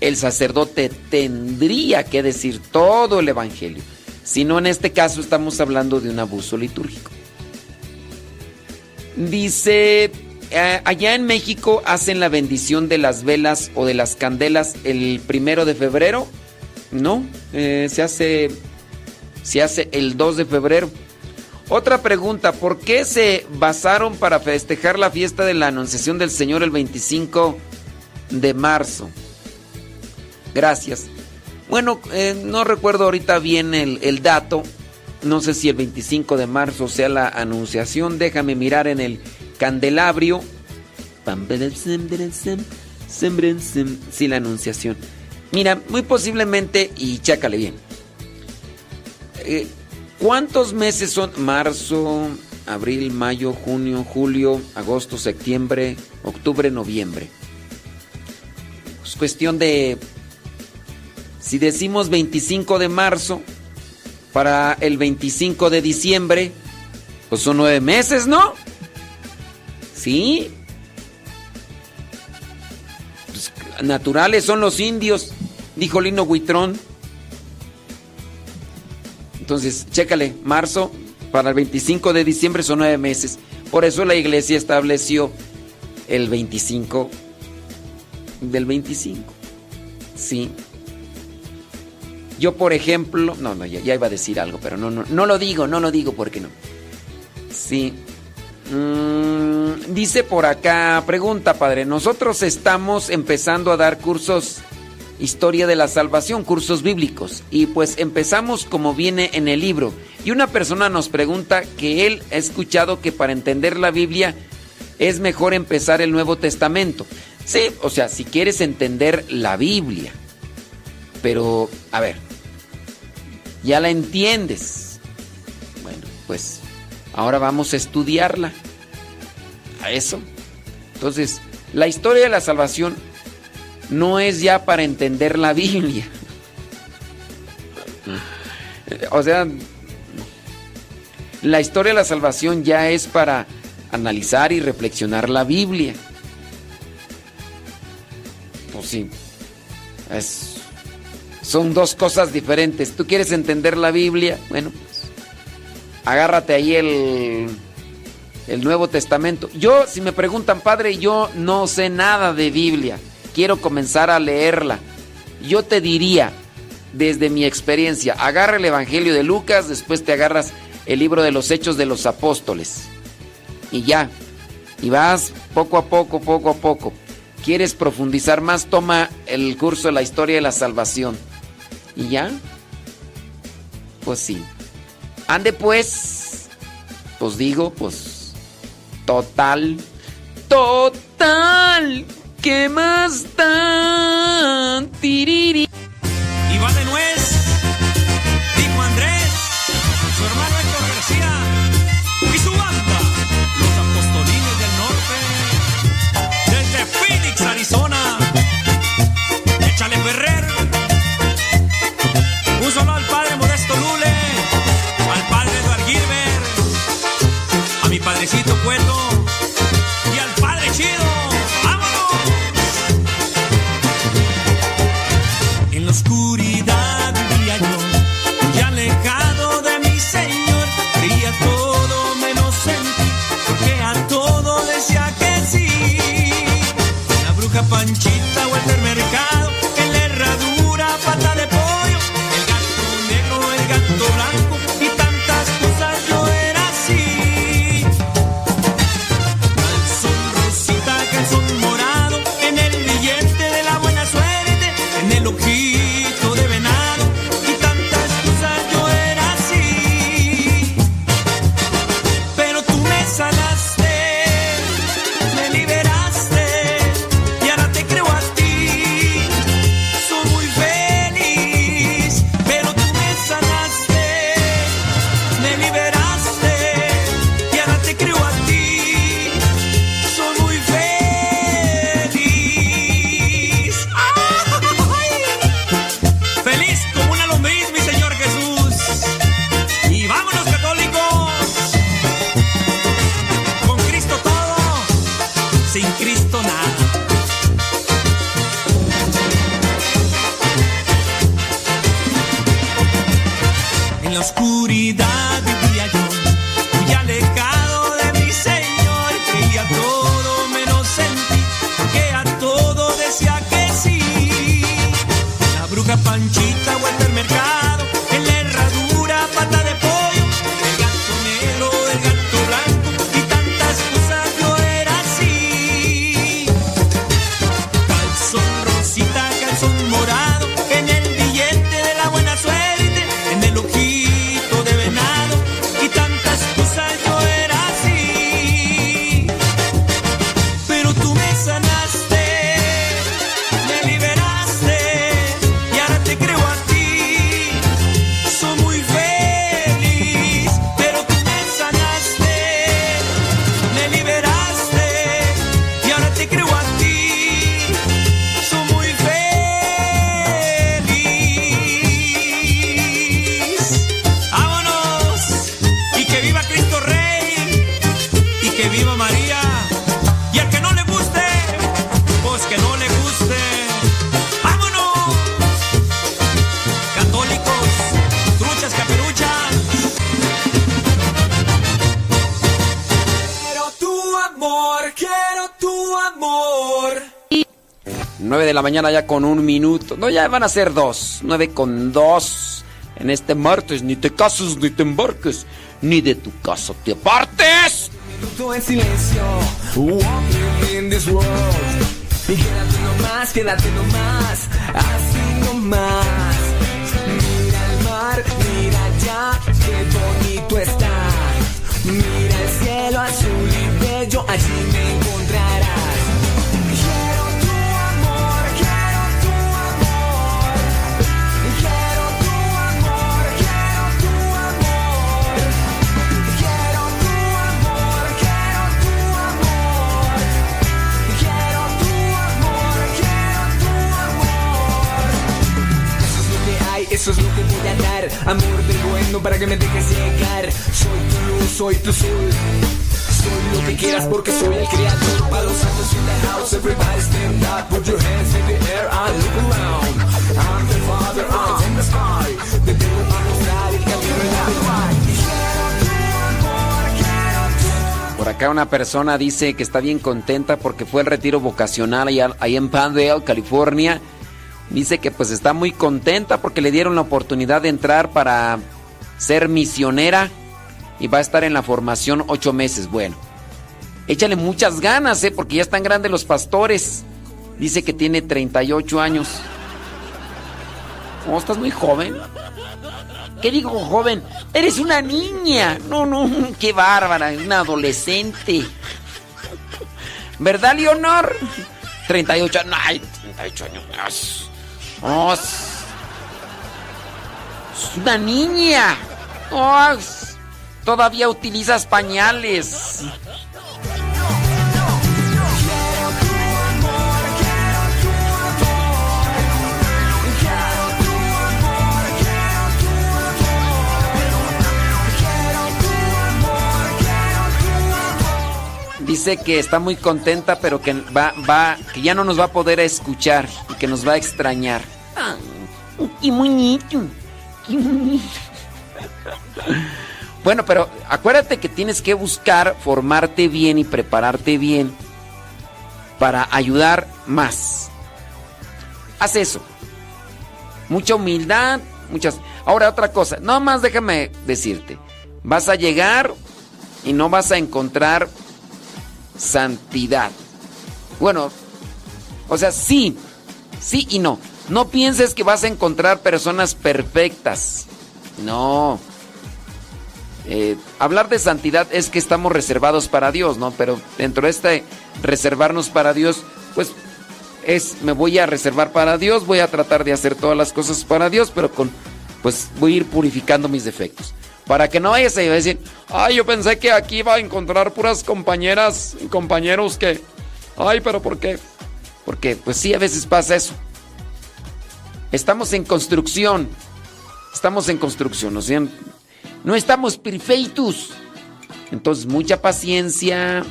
el sacerdote tendría que decir todo el Evangelio. Si no, en este caso estamos hablando de un abuso litúrgico. Dice, eh, allá en México hacen la bendición de las velas o de las candelas el primero de febrero. No, eh, se hace, se hace el 2 de febrero. Otra pregunta, ¿por qué se basaron para festejar la fiesta de la Anunciación del Señor el 25 de marzo? Gracias. Bueno, eh, no recuerdo ahorita bien el, dato. No sé si el 25 de marzo sea la Anunciación. Déjame mirar en el candelabrio. Sí, la Anunciación. Mira, muy posiblemente, y chécale bien. Eh, ¿Cuántos meses son? Marzo, abril, mayo, junio, julio, agosto, septiembre, octubre, noviembre. Es cuestión de... Si decimos 25 de marzo para el 25 de diciembre, pues son nueve meses, ¿no? ¿Sí? Pues, naturales son los indios, dijo Lino Huitrón. Entonces, chécale, marzo para el 25 de diciembre son nueve meses. Por eso la iglesia estableció el 25 del 25. Sí. Yo, por ejemplo, no, no, ya, iba a decir algo, pero no, no, no lo digo, no lo digo, ¿por qué no? Sí. Mm, dice por acá, pregunta, padre, nosotros estamos empezando a dar cursos Historia de la Salvación, cursos bíblicos. Y pues empezamos como viene en el libro. Y una persona nos pregunta que él ha escuchado que para entender la Biblia es mejor empezar el Nuevo Testamento. Sí, o sea, si quieres entender la Biblia. Pero, a ver, ya la entiendes. Bueno, pues ahora vamos a estudiarla. A eso. Entonces, la historia de la salvación no es ya para entender la Biblia. O sea, la historia de la salvación ya es para analizar y reflexionar la Biblia. Pues sí, es son dos cosas diferentes. ¿Tú quieres entender la Biblia? Bueno, pues, agárrate ahí el, el Nuevo Testamento. Yo, si me preguntan, padre, yo no sé nada de Biblia. Quiero comenzar a leerla. Yo te diría, desde mi experiencia, agarra el Evangelio de Lucas, después te agarras el libro de los Hechos de los Apóstoles. Y ya. Y vas poco a poco, poco a poco. ¿Quieres profundizar más? Toma el curso de la historia de la salvación. ¿Y ya? Pues sí. Ande pues. Pues digo, pues. Total. Total. ¿Qué más da? Tiriri. Y va de nuez. recuerdo mañana ya con un minuto. No, ya van a ser dos. Nueve con dos. En este martes, ni te cases, ni te embarques, ni de tu casa te apartes. Minuto en silencio. Walking in this world. Y quédate nomás, quédate nomás. Así nomás. Mira el mar, mira allá, qué bonito está. Mira el cielo azul y bello, allí me encontrarás. Amor del bueno para que me dejes llegar. Soy tu luz, soy tu sol. Soy lo quieras porque soy el creador. Para los house, everybody stand up. Put your hands in the air and look around. I'm the father, I'm the sky. Por acá una persona dice que está bien contenta porque fue el retiro vocacional allá, en Pandale, California. Dice que pues está muy contenta porque le dieron la oportunidad de entrar para ser misionera y va a estar en la formación ocho meses. Bueno, échale muchas ganas, ¿eh? porque ya están grandes los pastores. Dice que tiene 38 años. Oh, estás muy joven. ¿Qué digo, joven? Eres una niña. No, no, qué bárbara, una adolescente. ¿Verdad, Leonor? 38 años. Ay, 38 años. Oh, una niña. Oh, todavía utilizas pañales. Dice que está muy contenta, pero que va, va, que ya no nos va a poder escuchar y que nos va a extrañar. Y muñito. Bueno, pero acuérdate que tienes que buscar formarte bien y prepararte bien para ayudar más. Haz eso. Mucha humildad, muchas. Ahora otra cosa, no más déjame decirte. Vas a llegar y no vas a encontrar santidad. Bueno, o sea, sí, sí y no. No pienses que vas a encontrar personas perfectas. No. Eh, hablar de santidad es que estamos reservados para Dios, ¿no? Pero dentro de este reservarnos para Dios, pues es, me voy a reservar para Dios, voy a tratar de hacer todas las cosas para Dios, pero con, pues voy a ir purificando mis defectos. Para que no vayas a decir, ay, yo pensé que aquí iba a encontrar puras compañeras y compañeros que, ay, pero ¿por qué? Porque, pues sí, a veces pasa eso. Estamos en construcción. Estamos en construcción, o sea, no estamos perfectos. Entonces, mucha paciencia,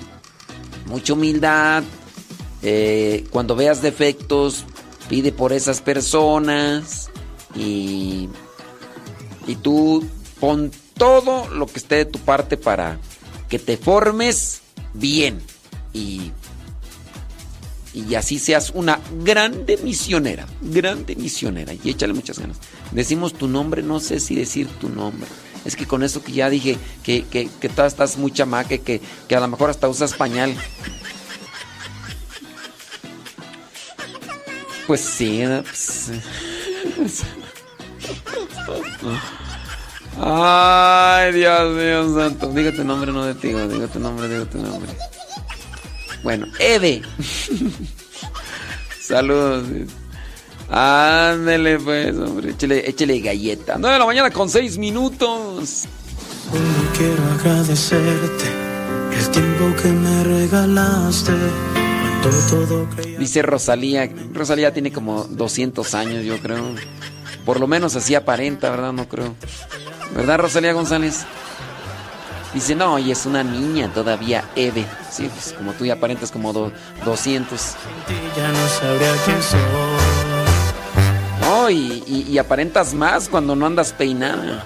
mucha humildad. Eh, cuando veas defectos, pide por esas personas y, y tú pon todo lo que esté de tu parte para que te formes bien y, y así seas una grande misionera, grande misionera y échale muchas ganas. Decimos tu nombre, no sé si decir tu nombre. Es que con eso que ya dije que, que, que tú estás muy chamaque, que, que a lo mejor hasta usas pañal. Pues sí, pues, Ay, Dios mío santo. Diga tu nombre, no de ti, diga tu nombre, diga tu nombre. Bueno, Eve. Saludos. Ándele pues, hombre. Échale, échale galleta. 9 de la mañana con 6 minutos. Hoy quiero agradecerte el tiempo que me regalaste. Todo creía... Dice Rosalía. Rosalía tiene como 200 años, yo creo. Por lo menos así aparenta, ¿verdad? No creo. ¿Verdad, Rosalía González? Dice, no, y es una niña todavía, Eve. Sí, pues como tú ya aparentas como do- 200. Ya no sabría quién soy. No, y, y- y aparentas más cuando no andas peinada.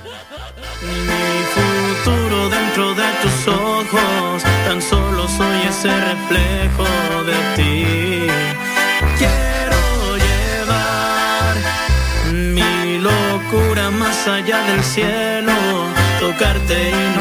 Mi futuro dentro de tus ojos, tan solo soy ese reflejo de ti. Quiero llevar mi locura más allá del cielo, tocarte y nunca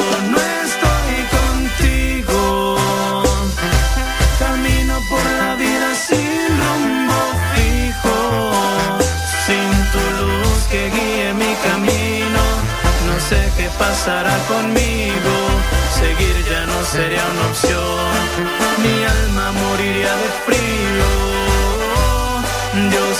pasará conmigo. Seguir ya no sería una opción. Mi alma moriría de frío. Dios,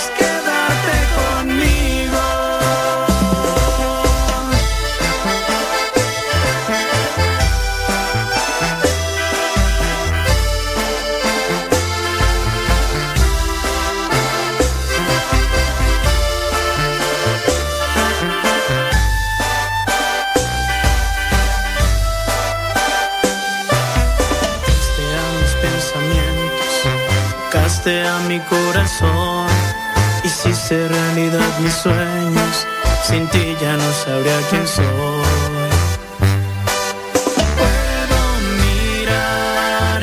a mi corazón. Hiciste realidad mis sueños, sin ti ya no sabría quién soy. Puedo mirar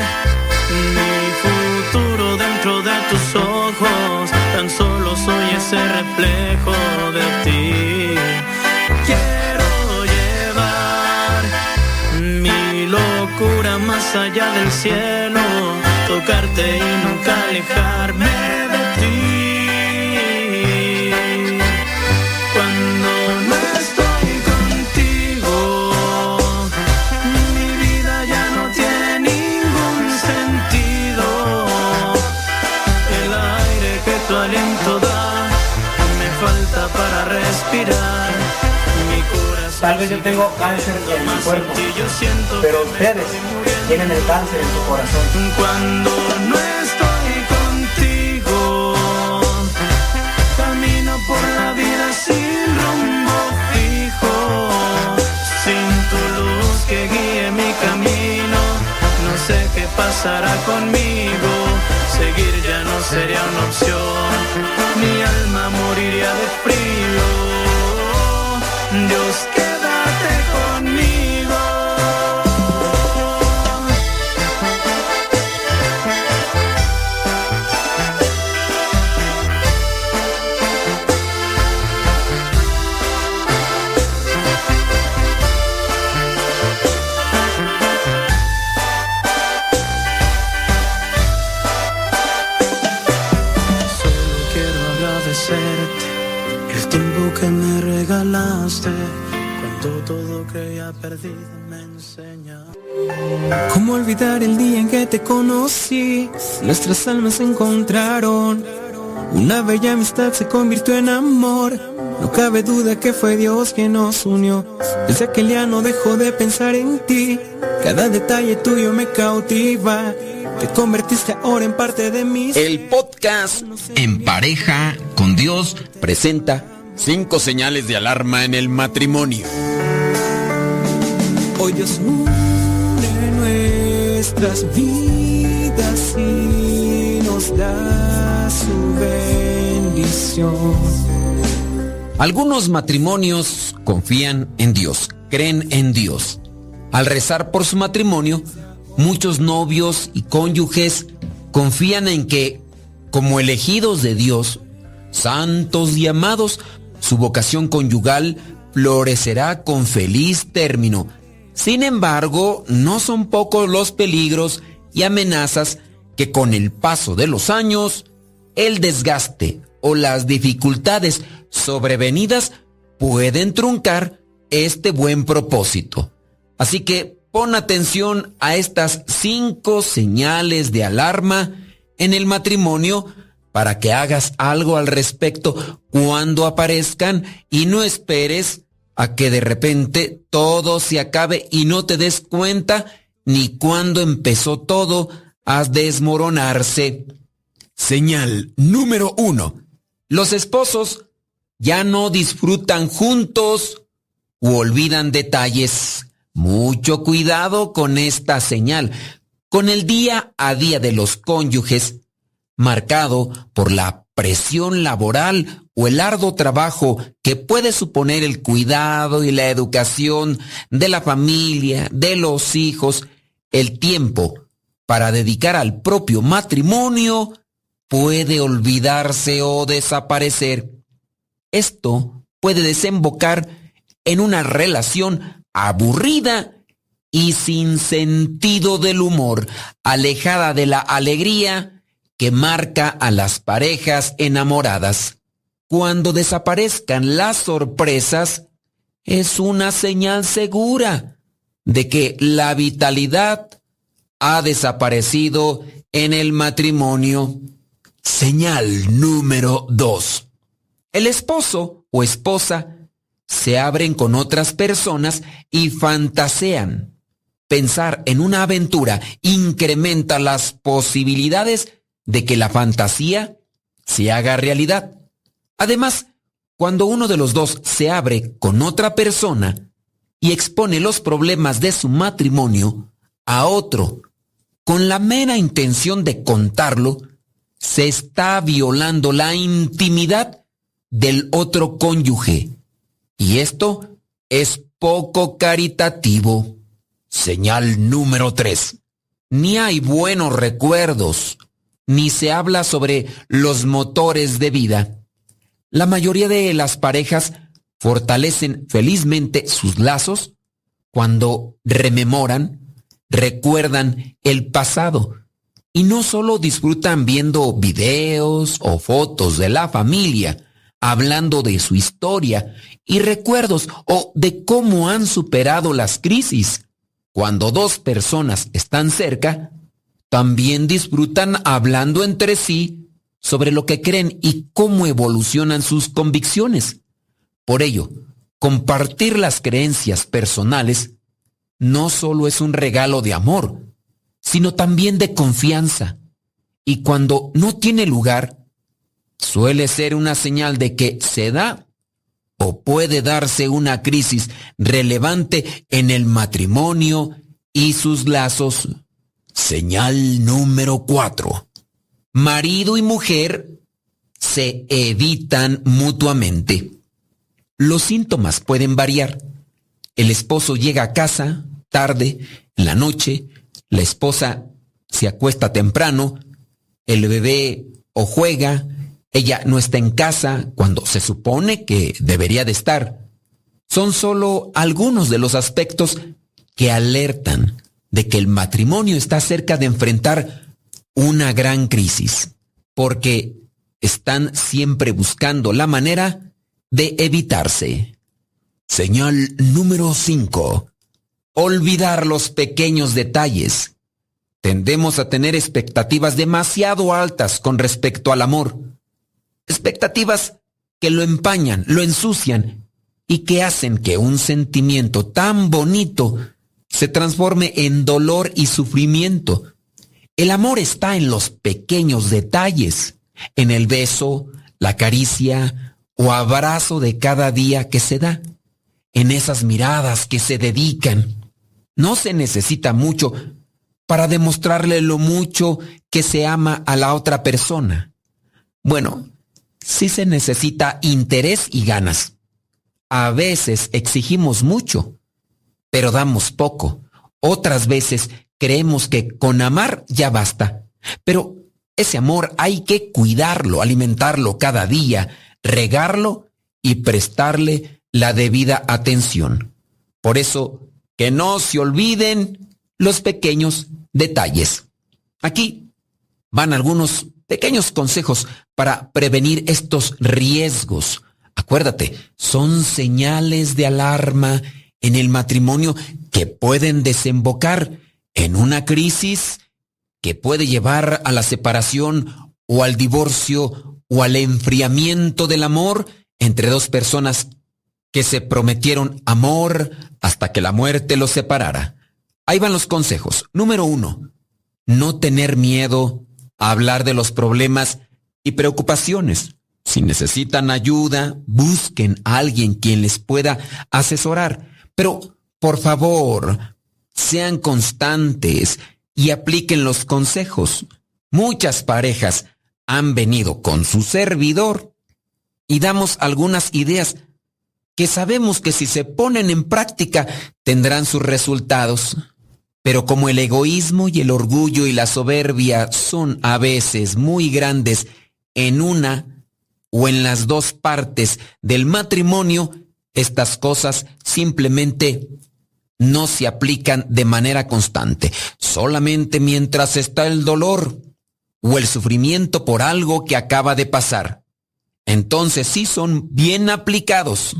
mi futuro dentro de tus ojos, tan solo soy ese reflejo de ti. Quiero llevar mi locura más allá del cielo, tocarte y nunca alejarme de ti. Cuando no estoy contigo, mi vida ya no tiene ningún sentido. El aire que tu aliento da me falta para respirar. Mi corazón Tal vez yo tengo cáncer en mi cuerpo, pero ustedes tienen el cáncer en su corazón. Cuando no estoy contigo, camino por la vida sin rumbo fijo, sin tu luz que guíe mi camino. No sé qué pasará conmigo, seguir ya no sería una opción. Mi alma moriría de frío. Dios, el tiempo que me regalaste cuando todo creía perdido me enseñaste. ¿Cómo olvidar el día en que te conocí? Nuestras almas se encontraron. Una bella amistad se convirtió en amor. No cabe duda que fue Dios quien nos unió. Desde aquel día no dejo de pensar en ti. Cada detalle tuyo me cautiva. Te convertiste ahora en parte de mí. El podcast En pareja con Dios presenta cinco señales de alarma en el matrimonio. Hoy Dios une nuestras vidas y nos da su bendición. Algunos matrimonios confían en Dios, creen en Dios. Al rezar por su matrimonio, muchos novios y cónyuges confían en que, como elegidos de Dios, santos y amados, su vocación conyugal florecerá con feliz término. Sin embargo, no son pocos los peligros y amenazas que con el paso de los años, el desgaste o las dificultades sobrevenidas pueden truncar este buen propósito. Así que pon atención a estas cinco señales de alarma en el matrimonio para que hagas algo al respecto cuando aparezcan y no esperes a que de repente todo se acabe y no te des cuenta ni cuando empezó todo a desmoronarse. Señal número uno. Los esposos ya no disfrutan juntos u olvidan detalles. Mucho cuidado con esta señal. Con el día a día de los cónyuges, marcado por la presión laboral o el arduo trabajo que puede suponer el cuidado y la educación de la familia, de los hijos, el tiempo para dedicar al propio matrimonio puede olvidarse o desaparecer. Esto puede desembocar en una relación aburrida y sin sentido del humor, alejada de la alegría que marca a las parejas enamoradas. Cuando desaparezcan las sorpresas, es una señal segura de que la vitalidad ha desaparecido en el matrimonio. Señal número 2. El esposo o esposa se abren con otras personas y fantasean. Pensar en una aventura incrementa las posibilidades de que la fantasía se haga realidad. Además, cuando uno de los dos se abre con otra persona y expone los problemas de su matrimonio a otro con la mera intención de contarlo, se está violando la intimidad del otro cónyuge. Y esto es poco caritativo. Señal número 3. Ni hay buenos recuerdos, ni se habla sobre los motores de vida. La mayoría de las parejas fortalecen felizmente sus lazos cuando rememoran, recuerdan el pasado y no solo disfrutan viendo videos o fotos de la familia, hablando de su historia y recuerdos o de cómo han superado las crisis. Cuando dos personas están cerca, también disfrutan hablando entre sí sobre lo que creen y cómo evolucionan sus convicciones. Por ello, compartir las creencias personales no solo es un regalo de amor, sino también de confianza. Y cuando no tiene lugar, suele ser una señal de que se da o puede darse una crisis relevante en el matrimonio y sus lazos. Señal número 4. Marido y mujer se evitan mutuamente. Los síntomas pueden variar. El esposo llega a casa tarde, en la noche, la esposa se acuesta temprano, el bebé o juega, ella no está en casa cuando se supone que debería de estar. Son solo algunos de los aspectos que alertan de que el matrimonio está cerca de enfrentar una gran crisis, porque están siempre buscando la manera de evitarse. Señal número 5. Olvidar los pequeños detalles. Tendemos a tener expectativas demasiado altas con respecto al amor. Expectativas que lo empañan, lo ensucian y que hacen que un sentimiento tan bonito se transforme en dolor y sufrimiento. El amor está en los pequeños detalles, en el beso, la caricia o abrazo de cada día que se da, en esas miradas que se dedican. No se necesita mucho para demostrarle lo mucho que se ama a la otra persona. Bueno, sí se necesita interés y ganas. A veces exigimos mucho, pero damos poco. Otras veces creemos que con amar ya basta. Pero ese amor hay que cuidarlo, alimentarlo cada día, regarlo y prestarle la debida atención. Por eso, que no se olviden los pequeños detalles. Aquí van algunos pequeños consejos para prevenir estos riesgos. Acuérdate, son señales de alarma en el matrimonio que pueden desembocar en una crisis que puede llevar a la separación o al divorcio o al enfriamiento del amor entre dos personas que se prometieron amor hasta que la muerte los separara. Ahí van los consejos. Número uno, no tener miedo hablar de los problemas y preocupaciones. Si necesitan ayuda, busquen a alguien quien les pueda asesorar. Pero, por favor, sean constantes y apliquen los consejos. Muchas parejas han venido con su servidor y damos algunas ideas que sabemos que si se ponen en práctica tendrán sus resultados. Pero como el egoísmo y el orgullo y la soberbia son a veces muy grandes en una o en las dos partes del matrimonio, estas cosas simplemente no se aplican de manera constante, solamente mientras está el dolor o el sufrimiento por algo que acaba de pasar. Entonces sí son bien aplicados,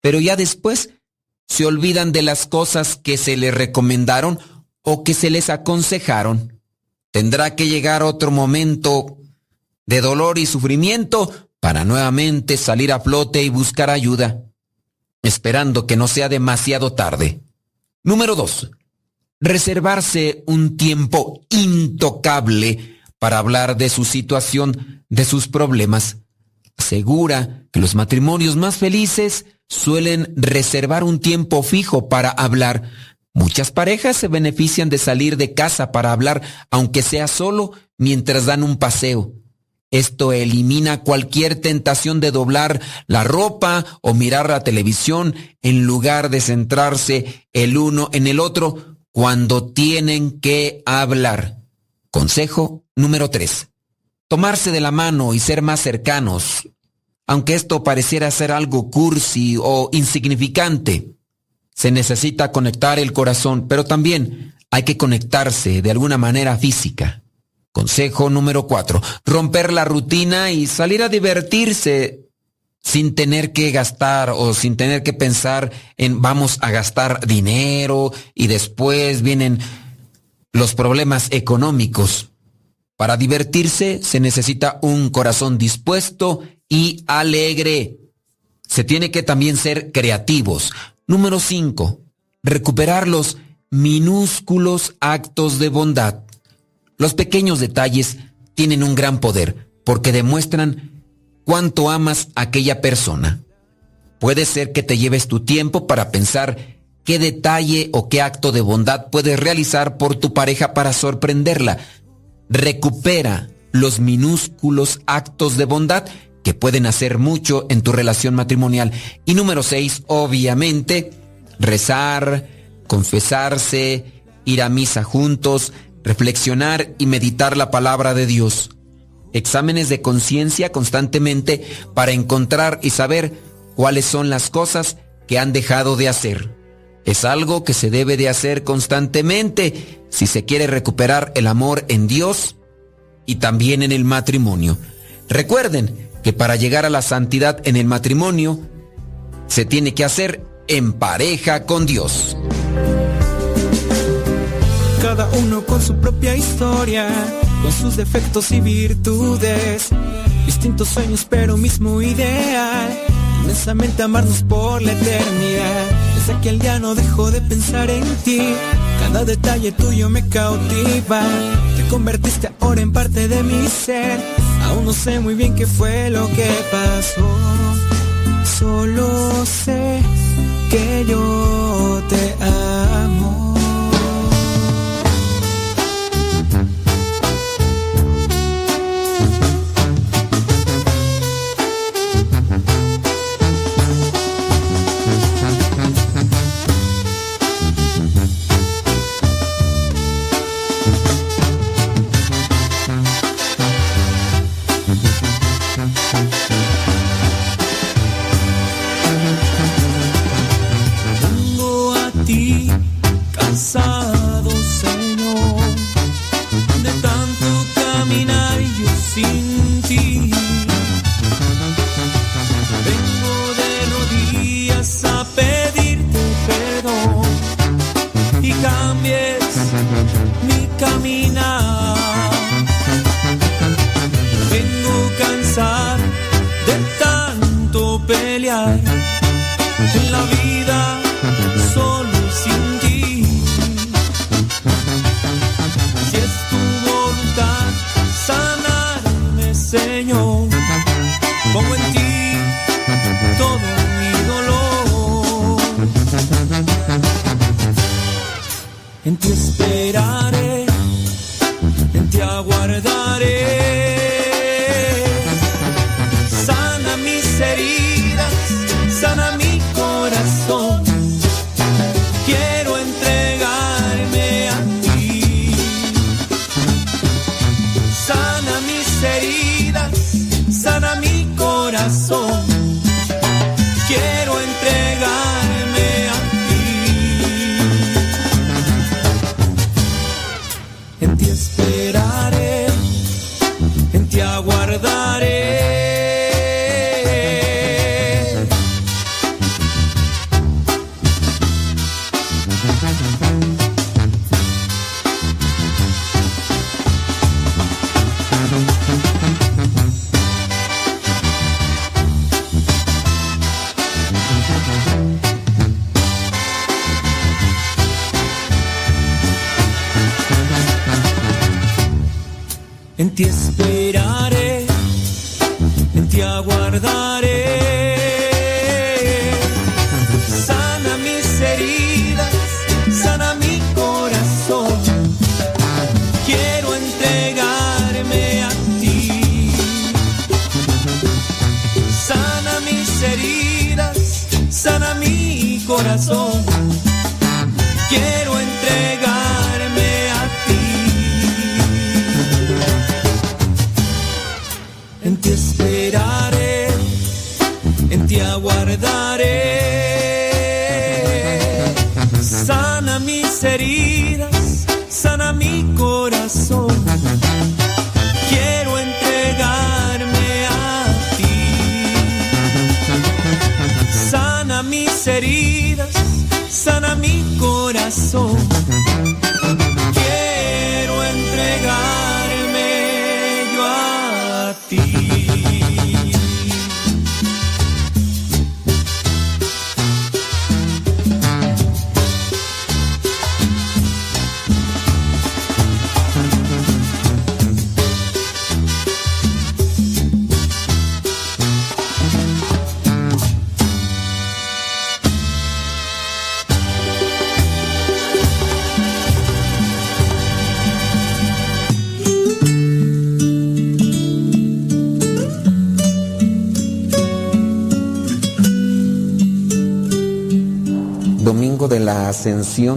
pero ya después se olvidan de las cosas que se les recomendaron o que se les aconsejaron. Tendrá que llegar otro momento de dolor y sufrimiento para nuevamente salir a flote y buscar ayuda, esperando que no sea demasiado tarde. Número 2. Reservarse un tiempo intocable para hablar de su situación, de sus problemas. Asegura que los matrimonios más felices suelen reservar un tiempo fijo para hablar. Muchas parejas se benefician de salir de casa para hablar, aunque sea solo, mientras dan un paseo. Esto elimina cualquier tentación de doblar la ropa o mirar la televisión en lugar de centrarse el uno en el otro cuando tienen que hablar. Consejo número 3. Tomarse de la mano y ser más cercanos, aunque esto pareciera ser algo cursi o insignificante. Se necesita conectar el corazón, pero también hay que conectarse de alguna manera física. Consejo número 4. Romper la rutina y salir a divertirse sin tener que gastar o sin tener que pensar en vamos a gastar dinero y después vienen los problemas económicos. Para divertirse se necesita un corazón dispuesto y alegre. Se tiene que también ser creativos. Número 5. Recuperar los minúsculos actos de bondad. Los pequeños detalles tienen un gran poder porque demuestran cuánto amas a aquella persona. Puede ser que te lleves tu tiempo para pensar qué detalle o qué acto de bondad puedes realizar por tu pareja para sorprenderla. Recupera los minúsculos actos de bondad que pueden hacer mucho en tu relación matrimonial. Y número seis, obviamente, rezar, confesarse, ir a misa juntos, reflexionar y meditar la palabra de Dios. Exámenes de conciencia constantemente para encontrar y saber cuáles son las cosas que han dejado de hacer. Es algo que se debe de hacer constantemente si se quiere recuperar el amor en Dios y también en el matrimonio. Recuerden que para llegar a la santidad en el matrimonio se tiene que hacer en pareja con Dios cada uno con su propia historia, con sus defectos y virtudes. Distintos sueños, pero mismo ideal. Inmensamente amarnos por la eternidad. Desde aquel día no dejo de pensar en ti. Cada detalle tuyo me cautiva. Te convertiste ahora en parte de mi ser. Aún no sé muy bien qué fue lo que pasó. Solo sé que yo te amo. escenario sin ti.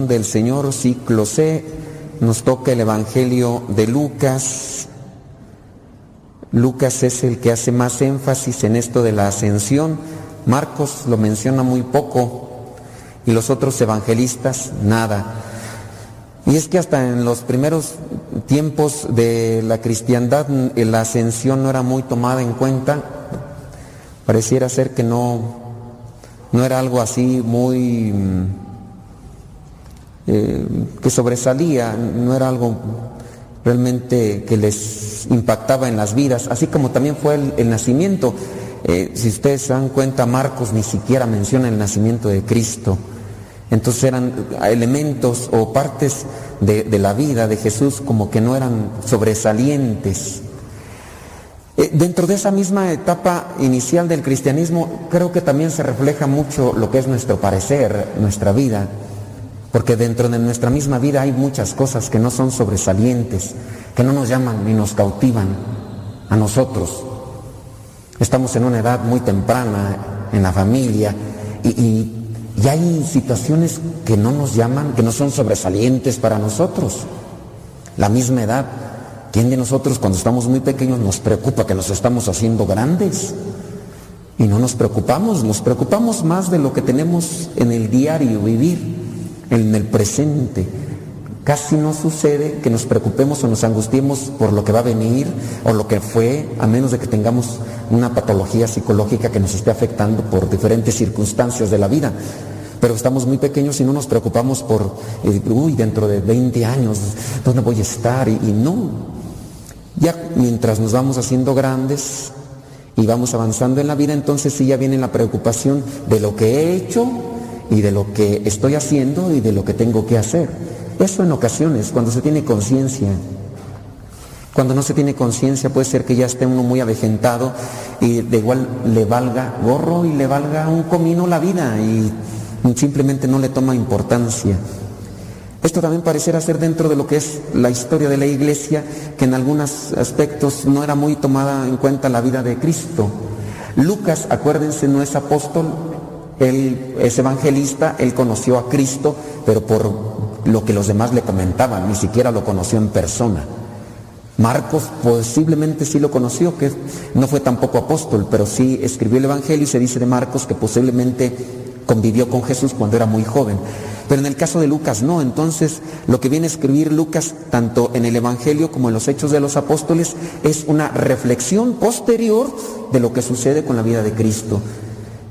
Del Señor, ciclo C, nos toca el Evangelio de Lucas. Lucas es el que hace más énfasis en esto de la ascensión. Marcos lo menciona muy poco y los otros evangelistas nada. Y es que hasta en los primeros tiempos de la cristiandad la ascensión no era muy tomada en cuenta. Pareciera ser que no, no era algo así muy que sobresalía, no era algo realmente que les impactaba en las vidas, así como también fue el, nacimiento. Eh, si ustedes se dan cuenta, Marcos ni siquiera menciona el nacimiento de Cristo. Entonces eran elementos o partes de, de la vida de Jesús como que no eran sobresalientes. Eh, Dentro de esa misma etapa inicial del cristianismo, creo que también se refleja mucho lo que es nuestro parecer, nuestra vida, porque dentro de nuestra misma vida hay muchas cosas que no son sobresalientes, que no nos llaman ni nos cautivan a nosotros. Estamos en una edad muy temprana en la familia y, y- hay situaciones que no nos llaman, que no son sobresalientes para nosotros. La misma edad, ¿quién de nosotros cuando estamos muy pequeños nos preocupa que nos estamos haciendo grandes? Y no nos preocupamos, nos preocupamos más de lo que tenemos en el diario vivir, en el presente. Casi no sucede que nos preocupemos o nos angustiemos por lo que va a venir o lo que fue, a menos de que tengamos una patología psicológica que nos esté afectando por diferentes circunstancias de la vida. Pero estamos muy pequeños y no nos preocupamos por, eh, uy, dentro de 20 años, ¿dónde voy a estar? Y, y no. Ya mientras nos vamos haciendo grandes y vamos avanzando en la vida, entonces sí ya viene la preocupación de lo que he hecho y de lo que estoy haciendo y de lo que tengo que hacer. Eso en ocasiones, cuando se tiene conciencia. Cuando no se tiene conciencia puede ser que ya esté uno muy avejentado y de igual le valga gorro y le valga un comino la vida y simplemente no le toma importancia. Esto también pareciera ser dentro de lo que es la historia de la iglesia, que en algunos aspectos no era muy tomada en cuenta la vida de Cristo. Lucas, acuérdense, no es apóstol, él es evangelista, él conoció a Cristo, pero por lo que los demás le comentaban, ni siquiera lo conoció en persona. Marcos posiblemente sí lo conoció, que no fue tampoco apóstol, pero sí escribió el Evangelio y se dice de Marcos que posiblemente convivió con Jesús cuando era muy joven. Pero en el caso de Lucas no, entonces lo que viene a escribir Lucas tanto en el Evangelio como en los Hechos de los Apóstoles es una reflexión posterior de lo que sucede con la vida de Cristo.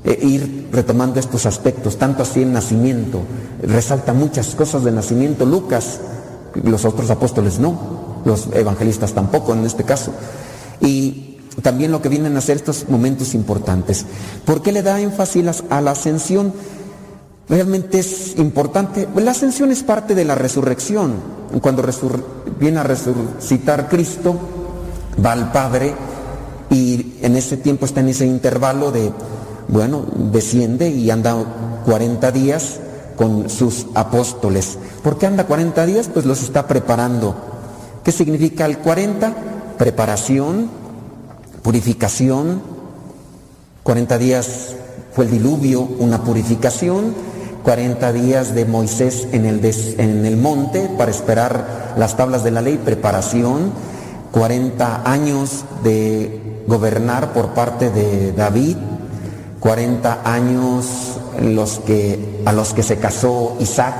E ir retomando estos aspectos, tanto así el nacimiento, resalta muchas cosas del nacimiento Lucas, los otros apóstoles no, los evangelistas tampoco en este caso. Y también lo que vienen a hacer estos momentos importantes. ¿Por qué le da énfasis a la ascensión? Realmente es importante. La ascensión es parte de la resurrección. Cuando viene a resucitar Cristo, va al Padre y en ese tiempo está en ese intervalo de, bueno, desciende y anda 40 días con sus apóstoles. ¿Por qué anda 40 días? Pues los está preparando. ¿Qué significa el 40? Preparación, purificación. 40 días fue el diluvio, una purificación. 40 días de Moisés en el, en el monte para esperar las tablas de la ley, preparación. 40 años de gobernar por parte de David, 40 años los que, a los que se casó Isaac,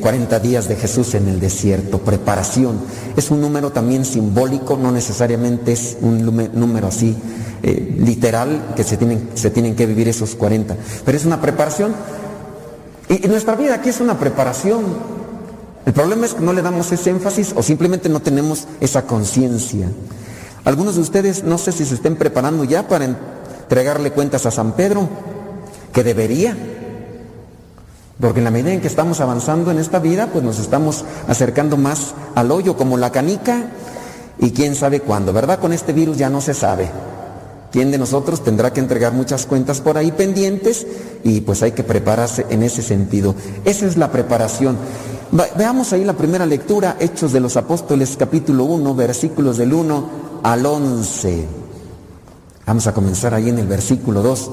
40 eh, días de Jesús en el desierto, preparación. Es un número también simbólico, no necesariamente es un número así eh, literal que se tienen, se tienen que vivir esos 40, pero es una preparación. Y, y nuestra vida aquí es una preparación. El problema es que no le damos ese énfasis o simplemente no tenemos esa conciencia. Algunos de ustedes no sé si se estén preparando ya para entregarle cuentas a San Pedro que debería. Porque en la medida en que estamos avanzando en esta vida, pues nos estamos acercando más al hoyo como la canica y quién sabe cuándo, ¿verdad? Con este virus ya no se sabe. ¿Quién de nosotros tendrá que entregar muchas cuentas por ahí pendientes? Y pues hay que prepararse en ese sentido. Esa es la preparación. Veamos ahí la primera lectura, Hechos de los Apóstoles capítulo 1, versículos del 1 al 11. Vamos a comenzar ahí en el versículo 2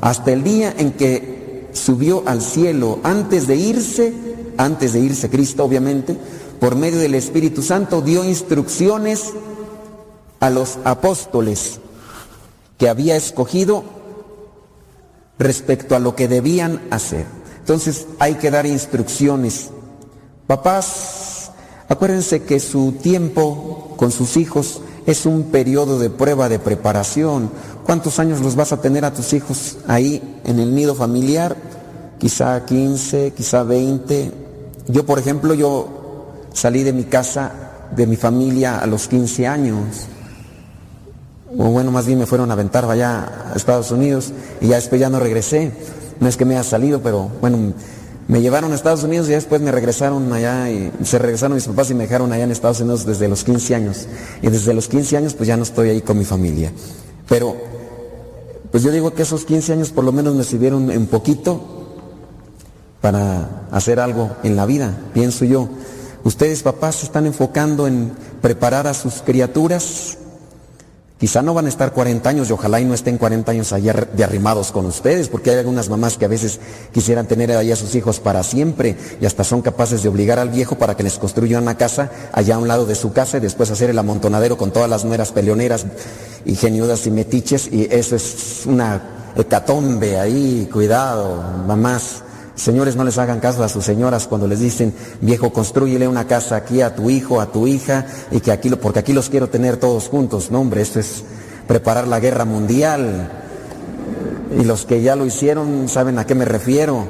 hasta el día en que subió al cielo antes de irse, antes de irse Cristo obviamente, por medio del Espíritu Santo dio instrucciones a los apóstoles que había escogido respecto a lo que debían hacer. Entonces hay que dar instrucciones. Papás, acuérdense que su tiempo con sus hijos es un periodo de prueba, de preparación, ¿Cuántos años los vas a tener a tus hijos ahí en el nido familiar? Quizá 15, quizá 20. Yo, por ejemplo, yo salí de mi casa, de mi familia a los 15 años. O bueno, más bien me fueron a aventar allá a Estados Unidos y ya después ya no regresé. No es que me haya salido, pero bueno, me llevaron a Estados Unidos y después me regresaron allá y se regresaron mis papás y me dejaron allá en Estados Unidos desde los 15 años. Y desde los 15 años pues ya no estoy ahí con mi familia. Pero pues yo digo que esos 15 años por lo menos me sirvieron en poquito para hacer algo en la vida, pienso yo. Ustedes papás se están enfocando en preparar a sus criaturas. Quizá no van a estar 40 años y ojalá y no estén 40 años allá de arrimados con ustedes, porque hay algunas mamás que a veces quisieran tener allá a sus hijos para siempre y hasta son capaces de obligar al viejo para que les construya una casa allá a un lado de su casa y después hacer el amontonadero con todas las nueras peleoneras y geniudas y metiches y eso es una hecatombe ahí, cuidado, mamás. Señores, no les hagan caso a sus señoras cuando les dicen, viejo, construyele una casa aquí a tu hijo, a tu hija, y que aquí, porque aquí los quiero tener todos juntos. No, hombre, esto es preparar la guerra mundial. Y los que ya lo hicieron saben a qué me refiero.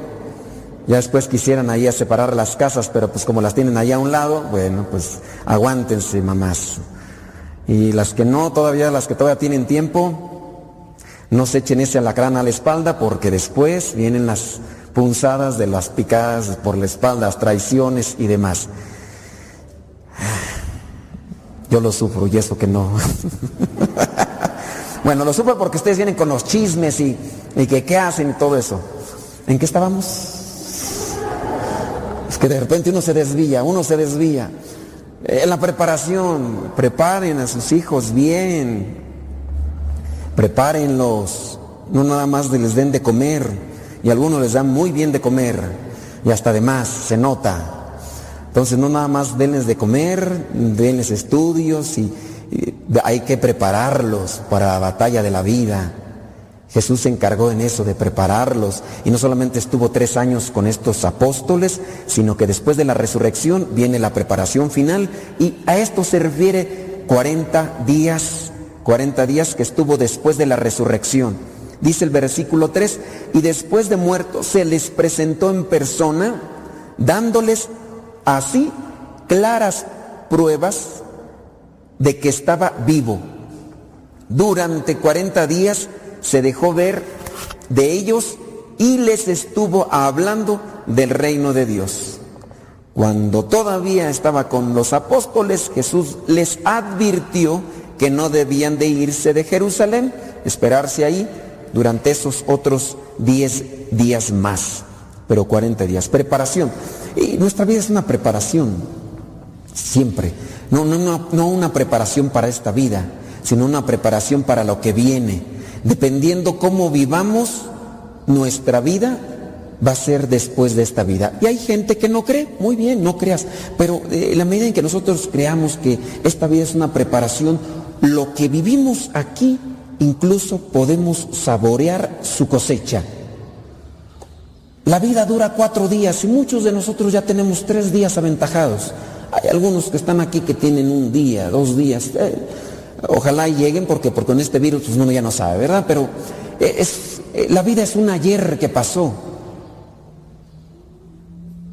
Ya después quisieran ahí a separar las casas, pero pues como las tienen ahí a un lado, bueno, pues aguántense, mamás. Y las que no, todavía, las que todavía tienen tiempo, no se echen ese alacrán a la espalda porque después vienen las punzadas de las picadas por la espalda, las traiciones y demás. Yo lo sufro y eso que no. bueno, lo sufro porque ustedes vienen con los chismes y, y que qué hacen y todo eso. ¿En qué estábamos? Es que de repente uno se desvía, uno se desvía. En eh, la preparación, preparen a sus hijos bien, prepárenlos, no nada más les den de comer, y algunos les dan muy bien de comer, y hasta de más, se nota. Entonces no nada más denles de comer, denles estudios, y hay que prepararlos para la batalla de la vida. Jesús se encargó en eso, de prepararlos. Y no solamente estuvo tres años con estos apóstoles, sino que después de la resurrección viene la preparación final. Y a esto se refiere 40 días, 40 días que estuvo después de la resurrección. Dice el versículo 3, y después de muerto se les presentó en persona, dándoles así claras pruebas de que estaba vivo. Durante 40 días se dejó ver de ellos y les estuvo hablando del reino de Dios. Cuando todavía estaba con los apóstoles, Jesús les advirtió que no debían de irse de Jerusalén, esperarse ahí durante esos otros 10 días más, pero 40 días. Preparación. Y nuestra vida es una preparación, siempre. No, no, no, no una preparación para esta vida, sino una preparación para lo que viene. Dependiendo cómo vivamos nuestra vida, va a ser después de esta vida. Y hay gente que no cree, muy bien, no creas, pero eh, la medida en que nosotros creamos que esta vida es una preparación, lo que vivimos aquí incluso podemos saborear su cosecha. La vida dura cuatro días y muchos de nosotros ya tenemos tres días aventajados. Hay algunos que están aquí que tienen un día, dos días. Eh, ojalá lleguen porque, porque con este virus pues, uno ya no sabe, ¿verdad? Pero eh, es, la vida es un ayer que pasó.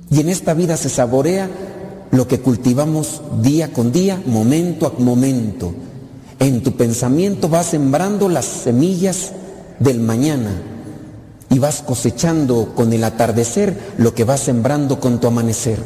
Y en esta vida se saborea lo que cultivamos día con día, momento a momento. En tu pensamiento vas sembrando las semillas del mañana y vas cosechando con el atardecer lo que vas sembrando con tu amanecer.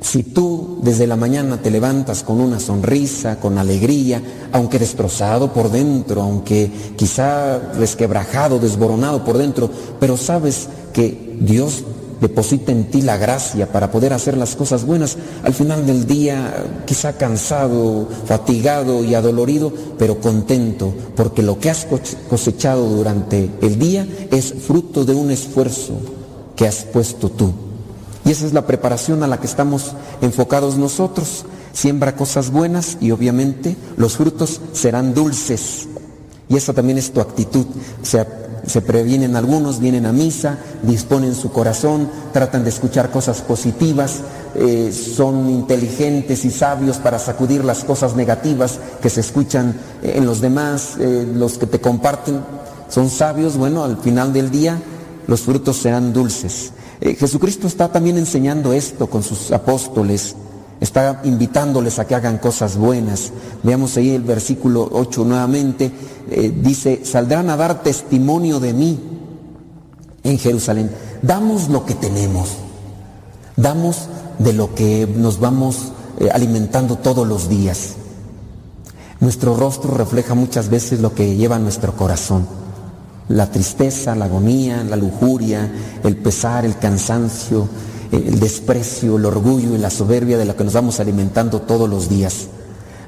Si tú desde la mañana te levantas con una sonrisa, con alegría, aunque destrozado por dentro, aunque quizá resquebrajado, desboronado por dentro, pero sabes que Dios deposita en ti la gracia para poder hacer las cosas buenas. Al final del día, quizá cansado, fatigado y adolorido, pero contento, porque lo que has cosechado durante el día es fruto de un esfuerzo que has puesto tú. Y esa es la preparación a la que estamos enfocados nosotros. Siembra cosas buenas y obviamente los frutos serán dulces. Y esa también es tu actitud. O sea, se previenen algunos, vienen a misa, disponen su corazón, tratan de escuchar cosas positivas, eh, son inteligentes y sabios para sacudir las cosas negativas que se escuchan en los demás, eh, los que te comparten son sabios, bueno, al final del día los frutos serán dulces. Eh, Jesucristo está también enseñando esto con sus apóstoles está invitándoles a que hagan cosas buenas. Veamos ahí el versículo 8 nuevamente, eh, dice, saldrán a dar testimonio de mí en Jerusalén. Damos lo que tenemos, damos de lo que nos vamos eh, alimentando todos los días. Nuestro rostro refleja muchas veces lo que lleva nuestro corazón. La tristeza, la agonía, la lujuria, el pesar, el cansancio, el desprecio, el orgullo y la soberbia de la que nos vamos alimentando todos los días.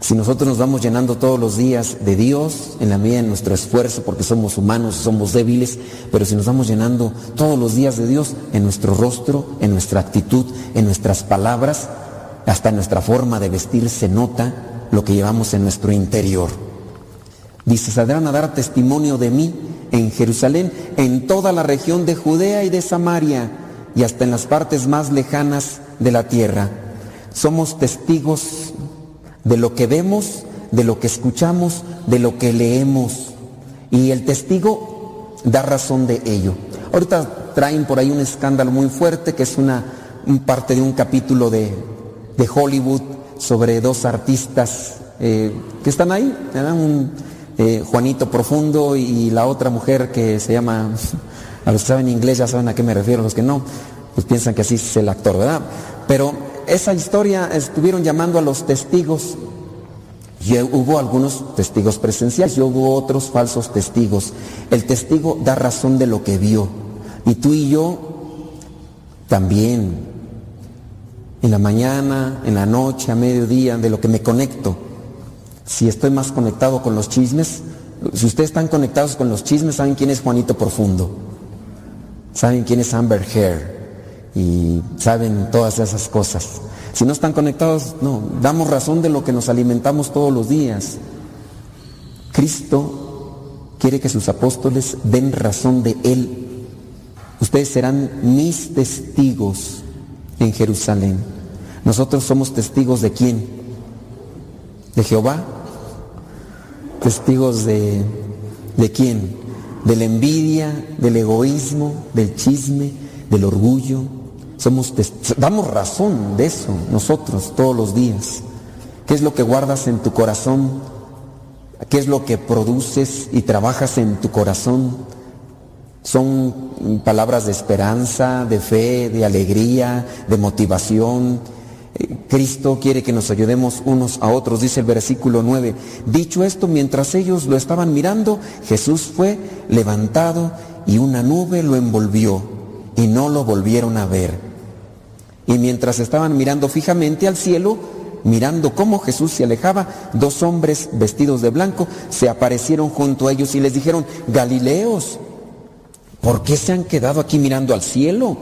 Si nosotros nos vamos llenando todos los días de Dios, en la medida de nuestro esfuerzo, porque somos humanos, somos débiles, pero si nos vamos llenando todos los días de Dios en nuestro rostro, en nuestra actitud, en nuestras palabras, hasta en nuestra forma de vestir se nota lo que llevamos en nuestro interior. Dice, saldrán a dar testimonio de mí en Jerusalén, en toda la región de Judea y de Samaria y hasta en las partes más lejanas de la tierra. Somos testigos de lo que vemos, de lo que escuchamos, de lo que leemos. Y el testigo da razón de ello. Ahorita traen por ahí un escándalo muy fuerte que es una parte de un capítulo de, de Hollywood sobre dos artistas eh, que están ahí, un eh, Juanito Profundo y la otra mujer que se llama a los que saben inglés ya saben a qué me refiero, los que no, pues piensan que así es el actor, ¿verdad? Pero esa historia estuvieron llamando a los testigos y hubo algunos testigos presenciales y hubo otros falsos testigos. El testigo da razón de lo que vio. Y tú y yo también. En la mañana, en la noche, a mediodía, de lo que me conecto. Si estoy más conectado con los chismes, si ustedes están conectados con los chismes, saben quién es Juanito Profundo. Saben quién es Amber Heard y saben todas esas cosas. Si no están conectados, no, damos razón de lo que nos alimentamos todos los días. Cristo quiere que sus apóstoles den razón de Él. Ustedes serán mis testigos en Jerusalén. Nosotros somos testigos de quién? ¿De Jehová? ¿Testigos de, de quién? De la envidia, del egoísmo, del chisme, del orgullo. Somos damos razón de eso nosotros todos los días. ¿Qué es lo que guardas en tu corazón? ¿Qué es lo que produces y trabajas en tu corazón? Son palabras de esperanza, de fe, de alegría, de motivación. Cristo quiere que nos ayudemos unos a otros, dice el versículo 9. Dicho esto, mientras ellos lo estaban mirando, Jesús fue levantado y una nube lo envolvió y no lo volvieron a ver. Y mientras estaban mirando fijamente al cielo, mirando cómo Jesús se alejaba, dos hombres vestidos de blanco se aparecieron junto a ellos y les dijeron, Galileos, ¿por qué se han quedado aquí mirando al cielo?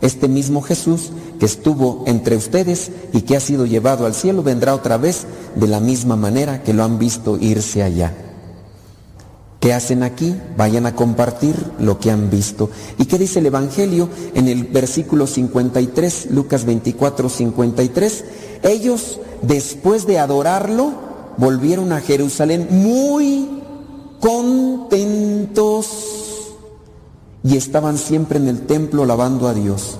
Este mismo Jesús que estuvo entre ustedes y que ha sido llevado al cielo vendrá otra vez de la misma manera que lo han visto irse allá. ¿Qué hacen aquí? Vayan a compartir lo que han visto. ¿Y qué dice el Evangelio en el versículo 53, Lucas 24, 53? Ellos, después de adorarlo, volvieron a Jerusalén muy contentos y estaban siempre en el templo alabando a Dios.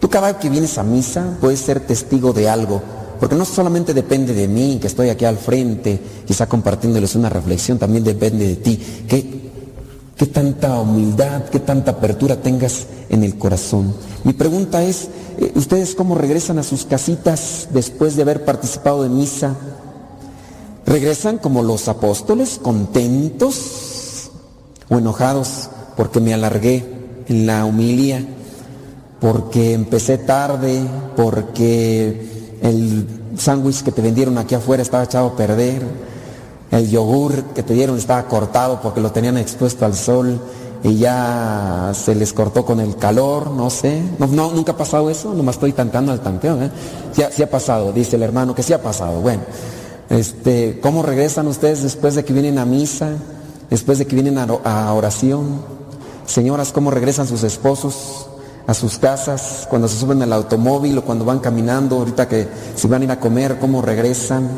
Tú cada vez que vienes a misa puedes ser testigo de algo, porque no solamente depende de mí, que estoy aquí al frente, quizá compartiéndoles una reflexión, también depende de ti. ¿Qué, qué tanta humildad, qué tanta apertura tengas en el corazón? Mi pregunta es, eh, ¿ustedes cómo regresan a sus casitas después de haber participado de misa? ¿Regresan como los apóstoles, contentos o enojados porque me alargué en la humilía? porque empecé tarde, porque el sándwich que te vendieron aquí afuera estaba echado a perder, el yogur que te dieron estaba cortado porque lo tenían expuesto al sol y ya se les cortó con el calor, no sé. No, nunca ha pasado eso, nomás estoy tantando al tanteo. ¿eh? Sí, ha pasado, dice el hermano, que sí ha pasado. Bueno, este, ¿cómo regresan ustedes después de que vienen a misa? Después de que vienen a oración. Señoras, ¿cómo regresan sus esposos? a sus casas, cuando se suben al automóvil o cuando van caminando, ahorita que si van a ir a comer, cómo regresan.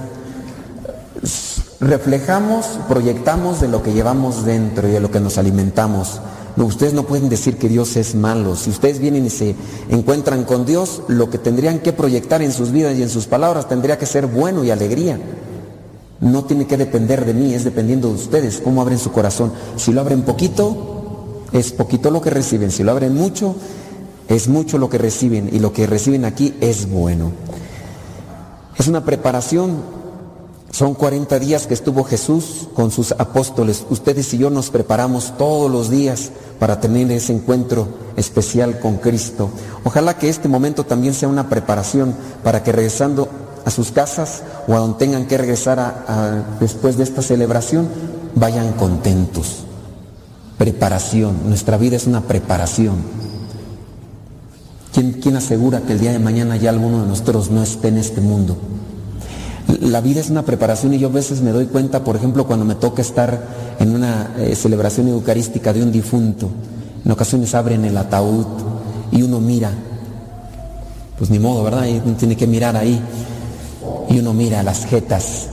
Reflejamos, proyectamos de lo que llevamos dentro y de lo que nos alimentamos. No, ustedes no pueden decir que Dios es malo. Si ustedes vienen y se encuentran con Dios, lo que tendrían que proyectar en sus vidas y en sus palabras tendría que ser bueno y alegría. No tiene que depender de mí, es dependiendo de ustedes, cómo abren su corazón. Si lo abren poquito, es poquito lo que reciben. Si lo abren mucho, es mucho lo que reciben y lo que reciben aquí es bueno. Es una preparación. Son 40 días que estuvo Jesús con sus apóstoles. Ustedes y yo nos preparamos todos los días para tener ese encuentro especial con Cristo. Ojalá que este momento también sea una preparación para que regresando a sus casas o a donde tengan que regresar después de esta celebración, vayan contentos. Preparación. Nuestra vida es una preparación. ¿Quién, asegura que el día de mañana ya alguno de nosotros no esté en este mundo? La vida es una preparación y yo a veces me doy cuenta, por ejemplo, cuando me toca estar en una eh, celebración eucarística de un difunto, en ocasiones abren el ataúd y uno mira, pues ni modo, ¿verdad? uno tiene que mirar ahí y uno mira las jetas.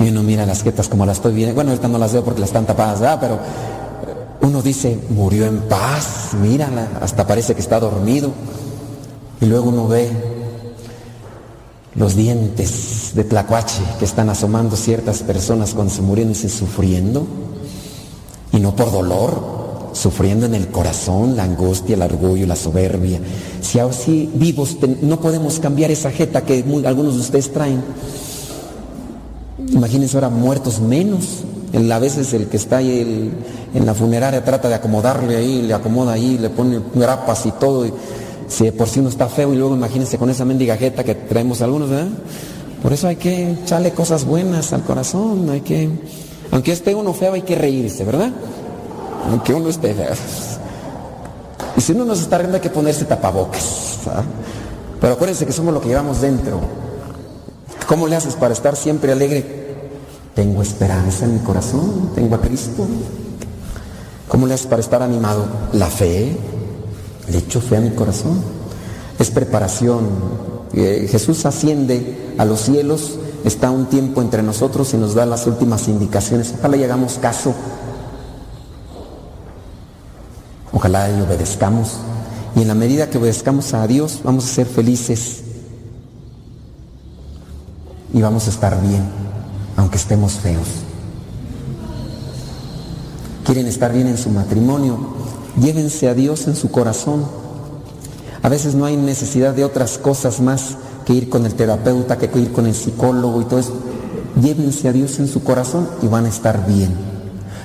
Y uno mira las jetas como las estoy viendo. Bueno, ahorita no las veo porque las están tapadas, ¿verdad? Pero uno dice, murió en paz, mírala, hasta parece que está dormido. Y luego uno ve los dientes de tlacuache que están asomando ciertas personas cuando se murieron y se sufriendo. Y no por dolor, sufriendo en el corazón la angustia, el orgullo, la soberbia. Si así vivos no podemos cambiar esa jeta que algunos de ustedes traen. Imagínense ahora muertos menos. a veces el que está ahí en la funeraria trata de acomodarle ahí, le acomoda ahí, le pone grapas y todo. Y si por sí uno está feo y luego imagínense con esa mendiga jeta que traemos algunos, ¿verdad? Por eso hay que echarle cosas buenas al corazón, hay que, aunque esté uno feo hay que reírse, ¿verdad? Aunque uno esté feo. Y si uno nos está riendo hay que ponerse tapabocas. Pero acuérdense que somos lo que llevamos dentro. ¿Cómo le haces para estar siempre alegre? Tengo esperanza en mi corazón, tengo a Cristo. ¿Cómo le haces para estar animado? La fe. Le echo fe a mi corazón. Es preparación. Eh, Jesús asciende a los cielos, está un tiempo entre nosotros y nos da las últimas indicaciones. Ojalá y hagamos caso. Ojalá y obedezcamos. Y en la medida que obedezcamos a Dios, vamos a ser felices. Y vamos a estar bien, aunque estemos feos. Quieren estar bien en su matrimonio, llévense a Dios en su corazón. A veces no hay necesidad de otras cosas más que ir con el terapeuta, que ir con el psicólogo y todo eso. Llévense a Dios en su corazón y van a estar bien.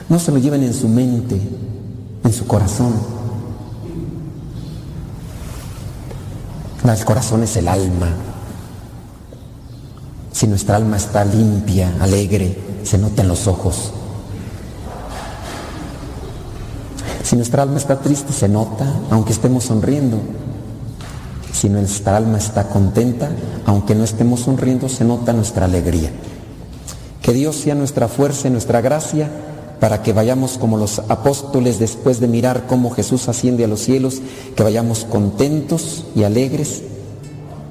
No se lo lleven en su mente, en su corazón. El corazón es el alma. Si nuestra alma está limpia, alegre, se nota en los ojos. Si nuestra alma está triste, se nota, aunque estemos sonriendo. Si nuestra alma está contenta, aunque no estemos sonriendo, se nota nuestra alegría. Que Dios sea nuestra fuerza y nuestra gracia para que vayamos como los apóstoles después de mirar cómo Jesús asciende a los cielos, que vayamos contentos y alegres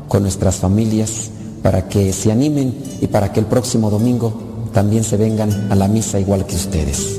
con nuestras familias para que se animen y para que el próximo domingo también se vengan a la misa igual que ustedes.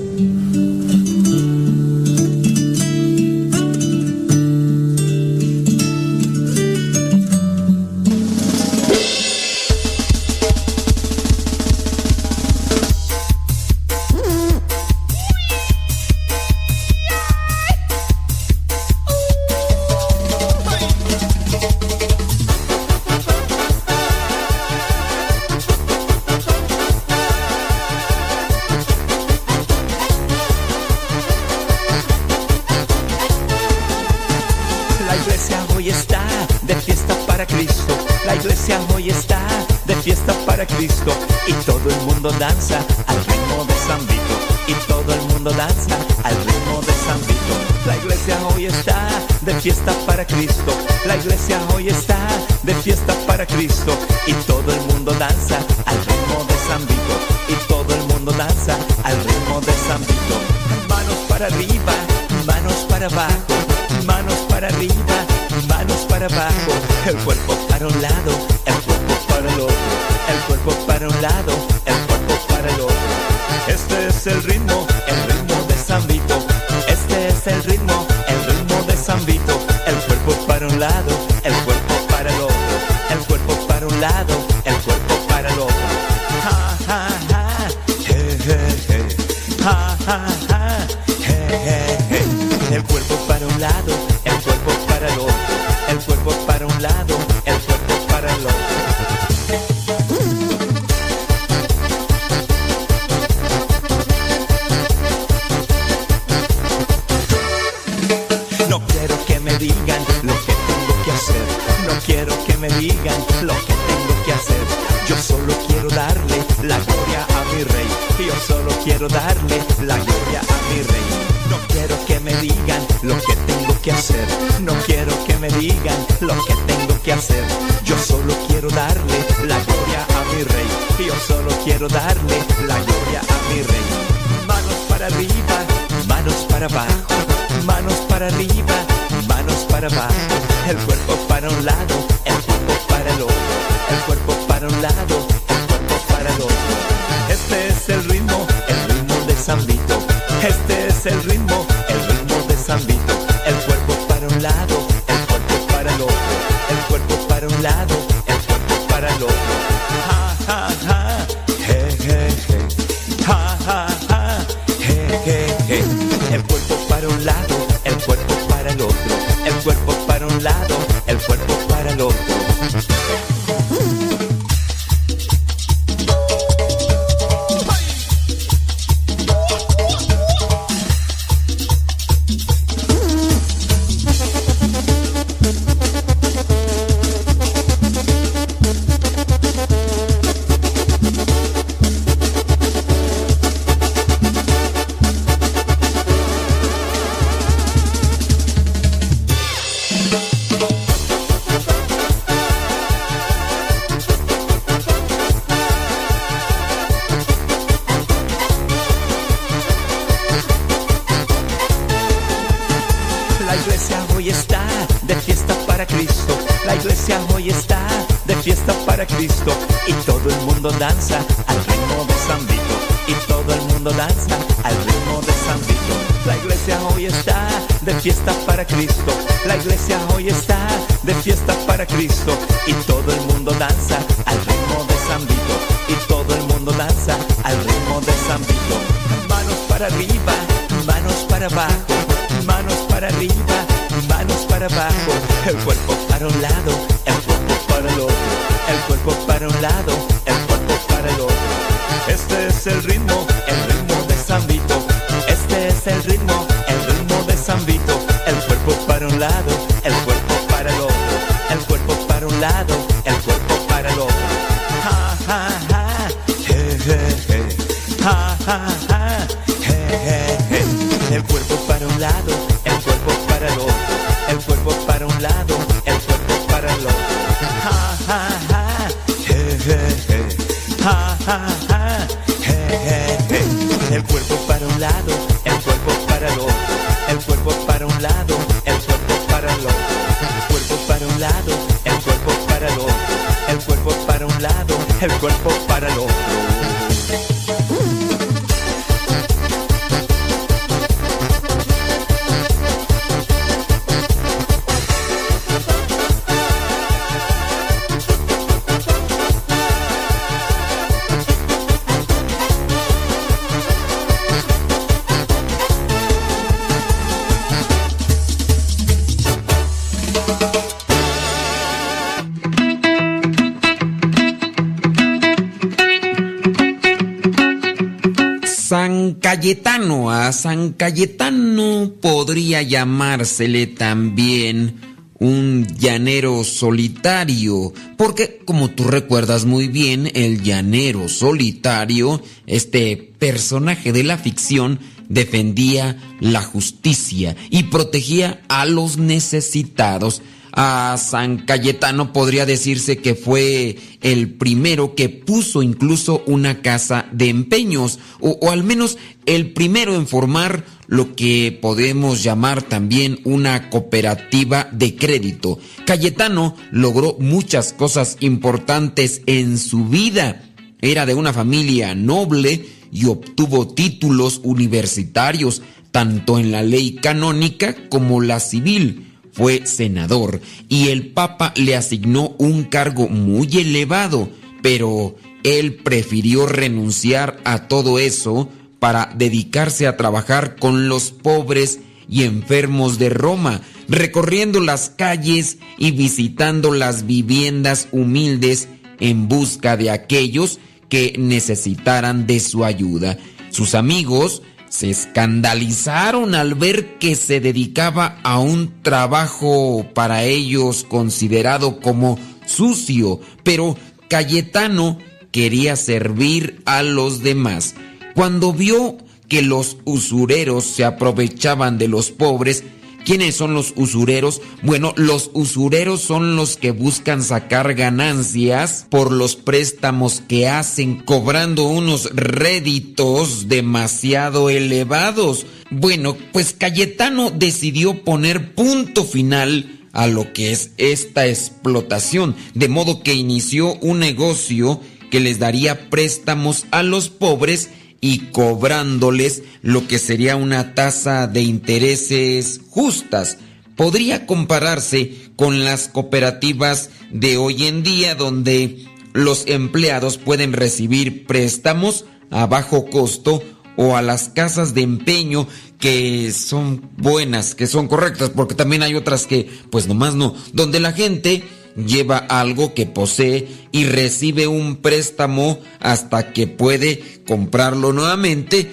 Cayetano podría llamársele también un llanero solitario, porque como tú recuerdas muy bien, el llanero solitario, este personaje de la ficción, defendía la justicia y protegía a los necesitados. A San Cayetano podría decirse que fue el primero que puso incluso una casa de empeños, o, o al menos el primero en formar lo que podemos llamar también una cooperativa de crédito. Cayetano logró muchas cosas importantes en su vida. Era de una familia noble y obtuvo títulos universitarios, tanto en la ley canónica como la civil fue senador y el Papa le asignó un cargo muy elevado, pero él prefirió renunciar a todo eso para dedicarse a trabajar con los pobres y enfermos de Roma, recorriendo las calles y visitando las viviendas humildes en busca de aquellos que necesitaran de su ayuda. Sus amigos se escandalizaron al ver que se dedicaba a un trabajo para ellos considerado como sucio, pero Cayetano quería servir a los demás. Cuando vio que los usureros se aprovechaban de los pobres, ¿Quiénes son los usureros? Bueno, los usureros son los que buscan sacar ganancias por los préstamos que hacen cobrando unos réditos demasiado elevados. Bueno, pues Cayetano decidió poner punto final a lo que es esta explotación, de modo que inició un negocio que les daría préstamos a los pobres y cobrándoles lo que sería una tasa de intereses justas. Podría compararse con las cooperativas de hoy en día donde los empleados pueden recibir préstamos a bajo costo o a las casas de empeño que son buenas, que son correctas, porque también hay otras que pues nomás no, donde la gente lleva algo que posee y recibe un préstamo hasta que puede comprarlo nuevamente,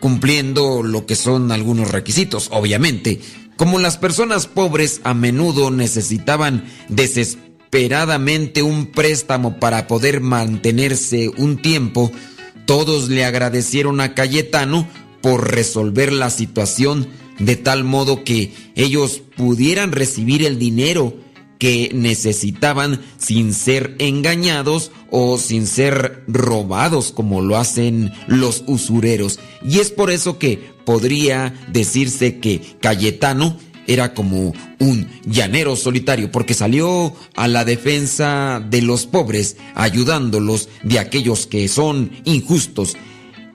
cumpliendo lo que son algunos requisitos, obviamente. Como las personas pobres a menudo necesitaban desesperadamente un préstamo para poder mantenerse un tiempo, todos le agradecieron a Cayetano por resolver la situación de tal modo que ellos pudieran recibir el dinero que necesitaban sin ser engañados o sin ser robados como lo hacen los usureros. Y es por eso que podría decirse que Cayetano era como un llanero solitario porque salió a la defensa de los pobres, ayudándolos de aquellos que son injustos.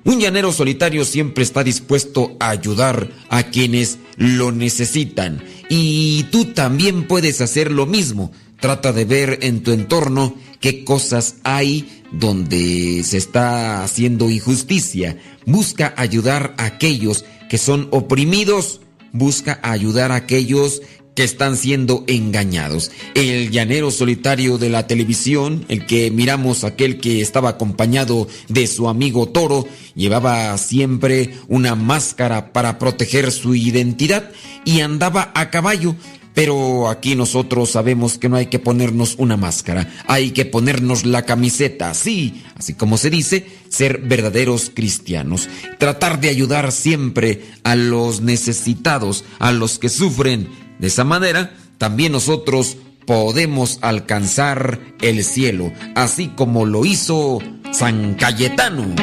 Un llanero solitario siempre está dispuesto a ayudar a quienes lo necesitan. Y tú también puedes hacer lo mismo. Trata de ver en tu entorno qué cosas hay donde se está haciendo injusticia. Busca ayudar a aquellos que son oprimidos. Busca ayudar a aquellos que están siendo engañados. El llanero solitario de la televisión, el que miramos aquel que estaba acompañado de su amigo Toro, llevaba siempre una máscara para proteger su identidad y andaba a caballo. Pero aquí nosotros sabemos que no hay que ponernos una máscara, hay que ponernos la camiseta, sí, así como se dice, ser verdaderos cristianos, tratar de ayudar siempre a los necesitados, a los que sufren, de esa manera, también nosotros podemos alcanzar el cielo, así como lo hizo San Cayetano.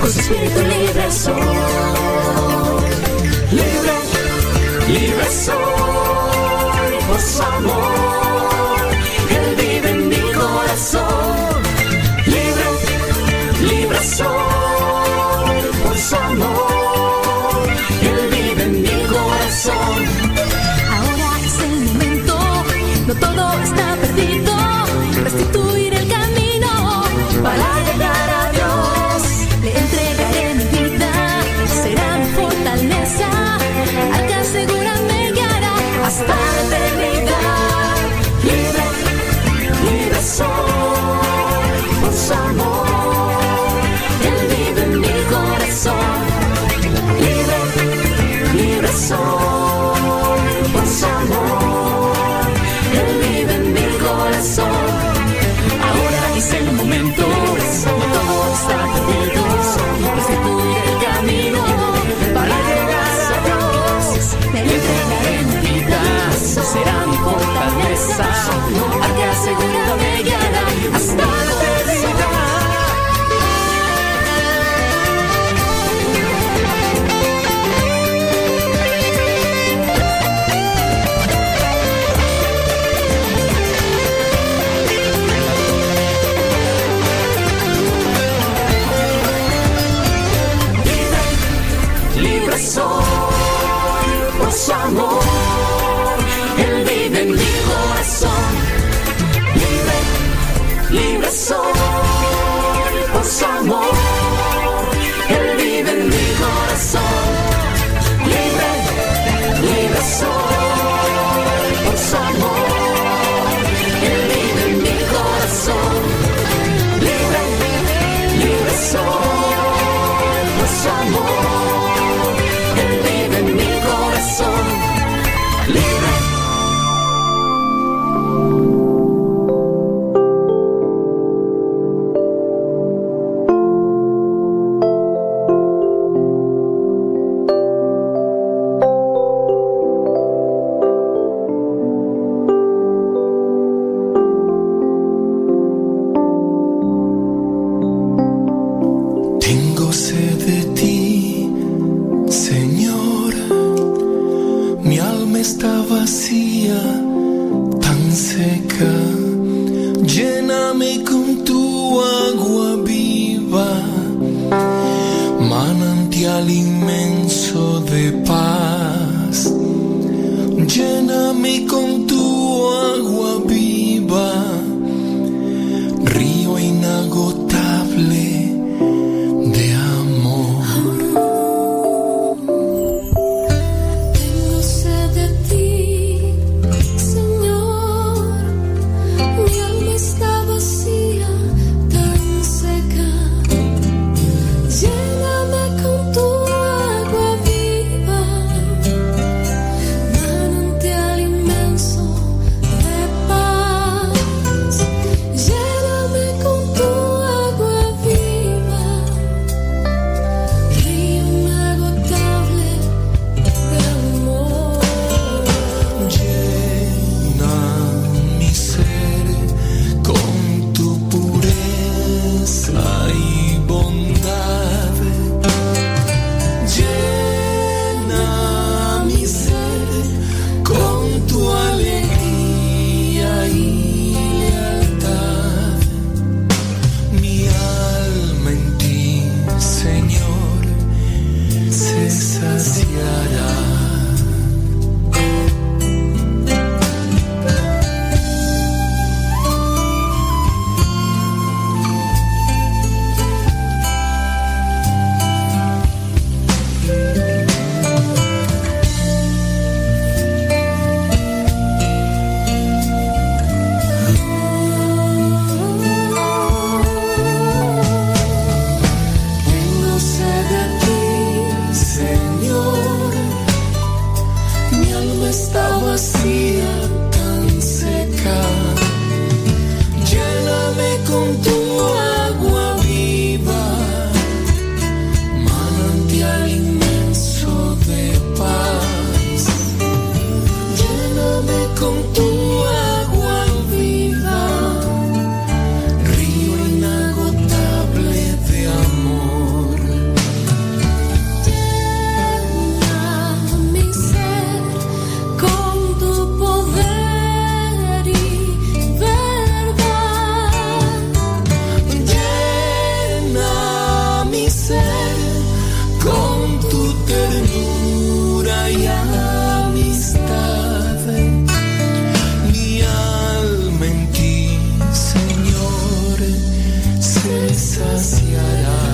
con su espíritu libre soy. Libre, libre soy. saciará.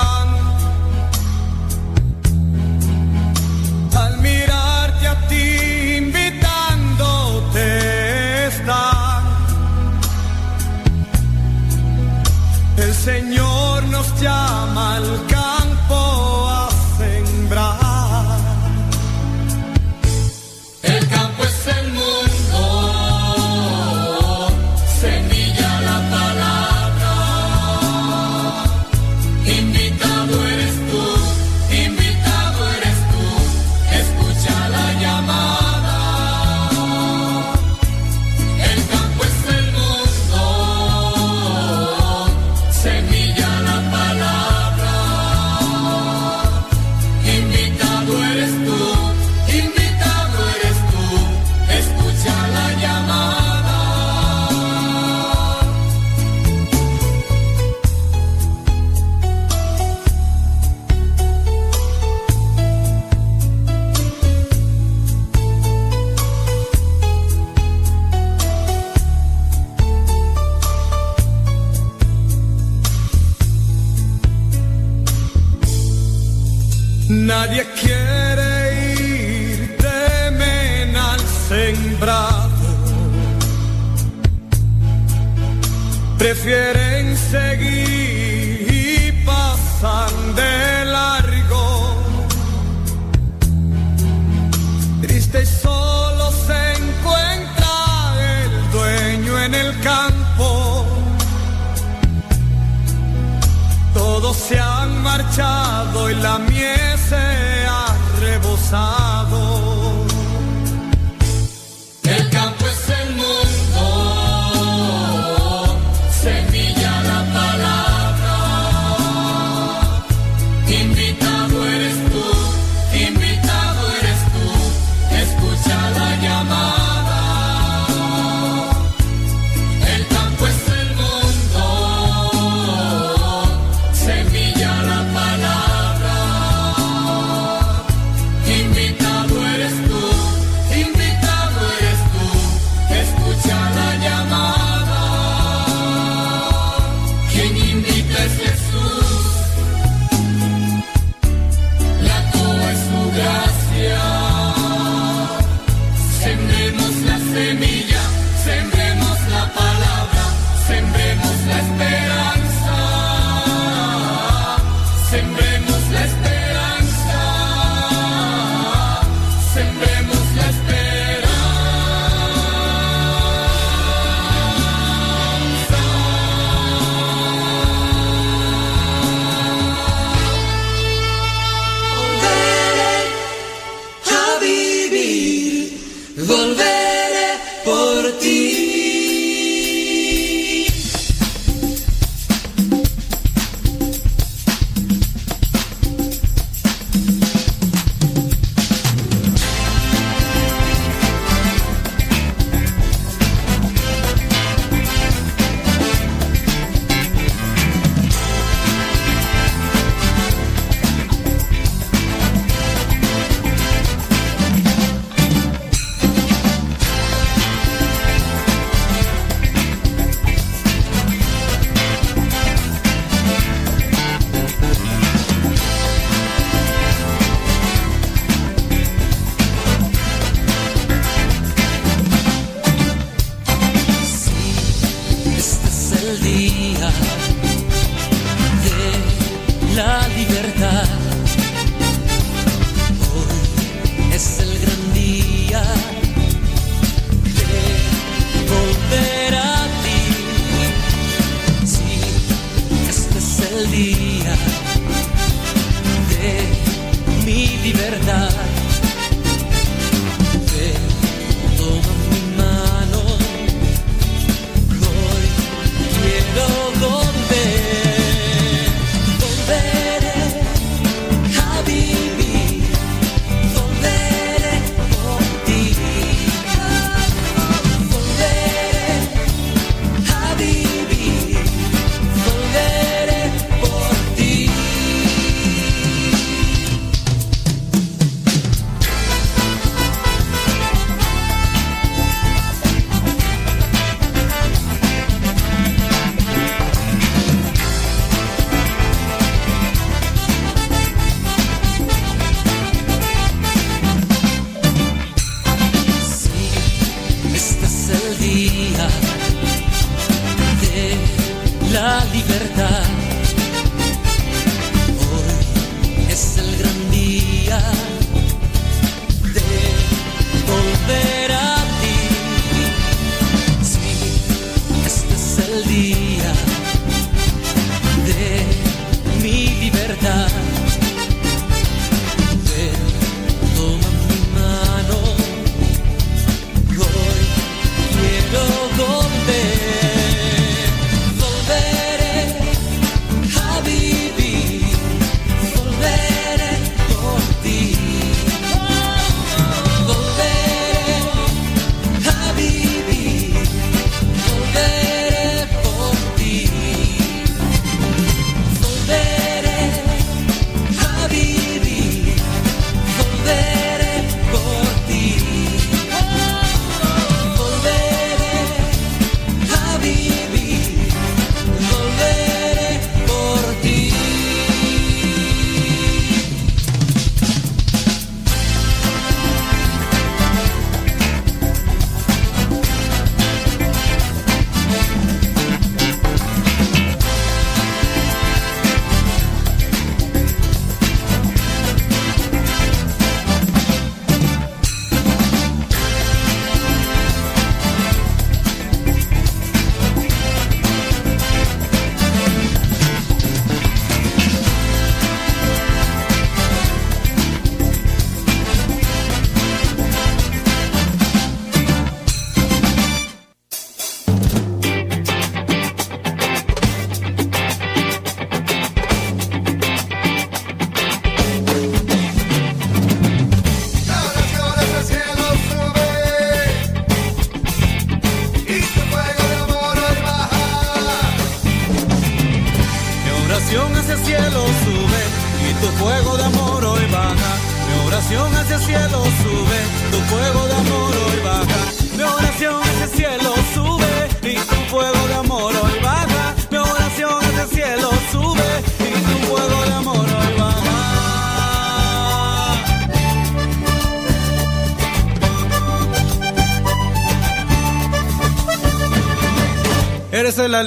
llama al este es el día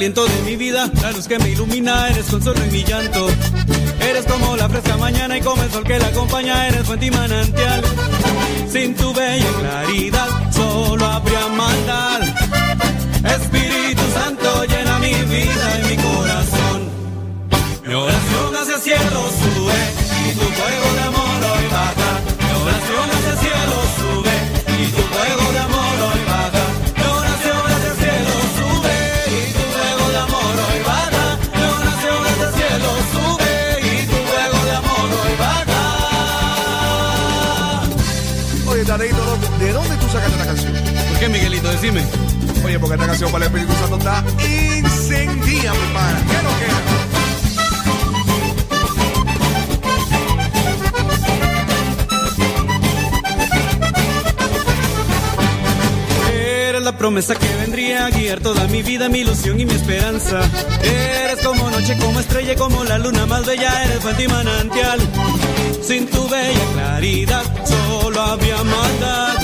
aliento de mi vida, la luz que me ilumina, eres consuelo en mi llanto. Eres como la fresca mañana y como el sol que la acompaña, eres fuente y manantial. Sin tu bella claridad, solo habría maldad. Qué, Miguelito? Decime. Oye, porque esta canción para el Espíritu Santo está incendida, mi pana. ¿Qué lo que era? Eres la promesa que vendría a guiar toda mi vida, mi ilusión y mi esperanza. Eres como noche, como estrella, como la luna más bella, eres fuente y manantial. Sin tu bella claridad, solo había maldad.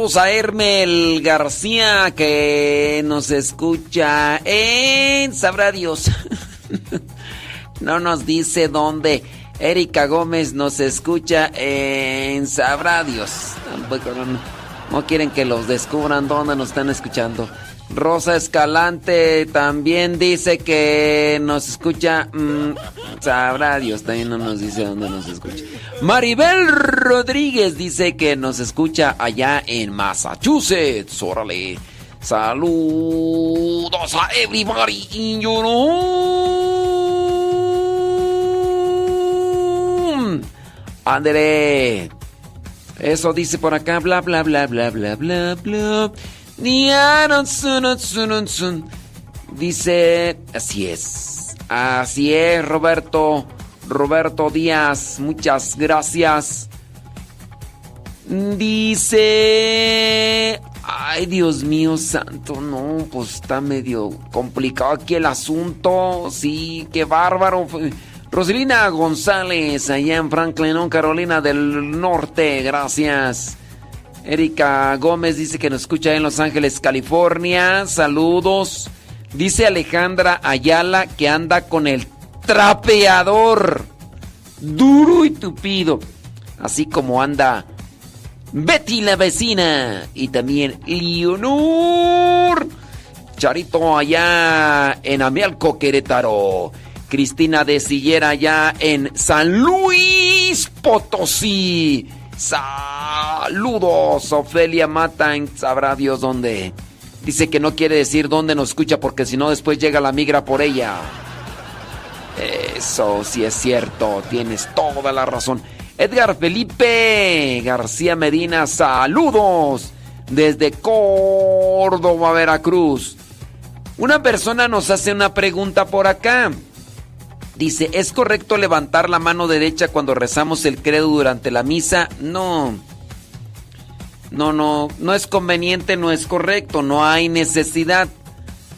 Saludos a Hermel García que nos escucha en Sabrá Dios. no nos dice dónde. Erika Gómez nos escucha en Sabrá Dios. No, no quieren que los descubran dónde nos están escuchando. Rosa Escalante también dice que nos escucha. mm, Sabrá Dios, también no nos dice dónde nos escucha. Maribel Rodríguez dice que nos escucha allá en Massachusetts. Órale. Saludos a everybody in your. Andere. Eso dice por acá, bla, bla, bla, bla, bla, bla, bla. Dice, así es. Así es, Roberto. Roberto Díaz, muchas gracias. Dice... Ay, Dios mío santo, no, pues está medio complicado aquí el asunto. Sí, qué bárbaro. Roselina González, allá en Franklin, Carolina del Norte, gracias. Erika Gómez dice que nos escucha en Los Ángeles, California. Saludos. Dice Alejandra Ayala que anda con el trapeador. Duro y tupido. Así como anda Betty la vecina. Y también Leonor. Charito allá en Amialco, Querétaro. Cristina de Sillera allá en San Luis Potosí. Saludos, Ofelia Matan, sabrá Dios dónde. Dice que no quiere decir dónde nos escucha porque si no después llega la migra por ella. Eso sí es cierto, tienes toda la razón. Edgar Felipe García Medina, saludos desde Córdoba, Veracruz. Una persona nos hace una pregunta por acá. Dice, ¿es correcto levantar la mano derecha cuando rezamos el credo durante la misa? No. No, no, no es conveniente, no es correcto, no hay necesidad.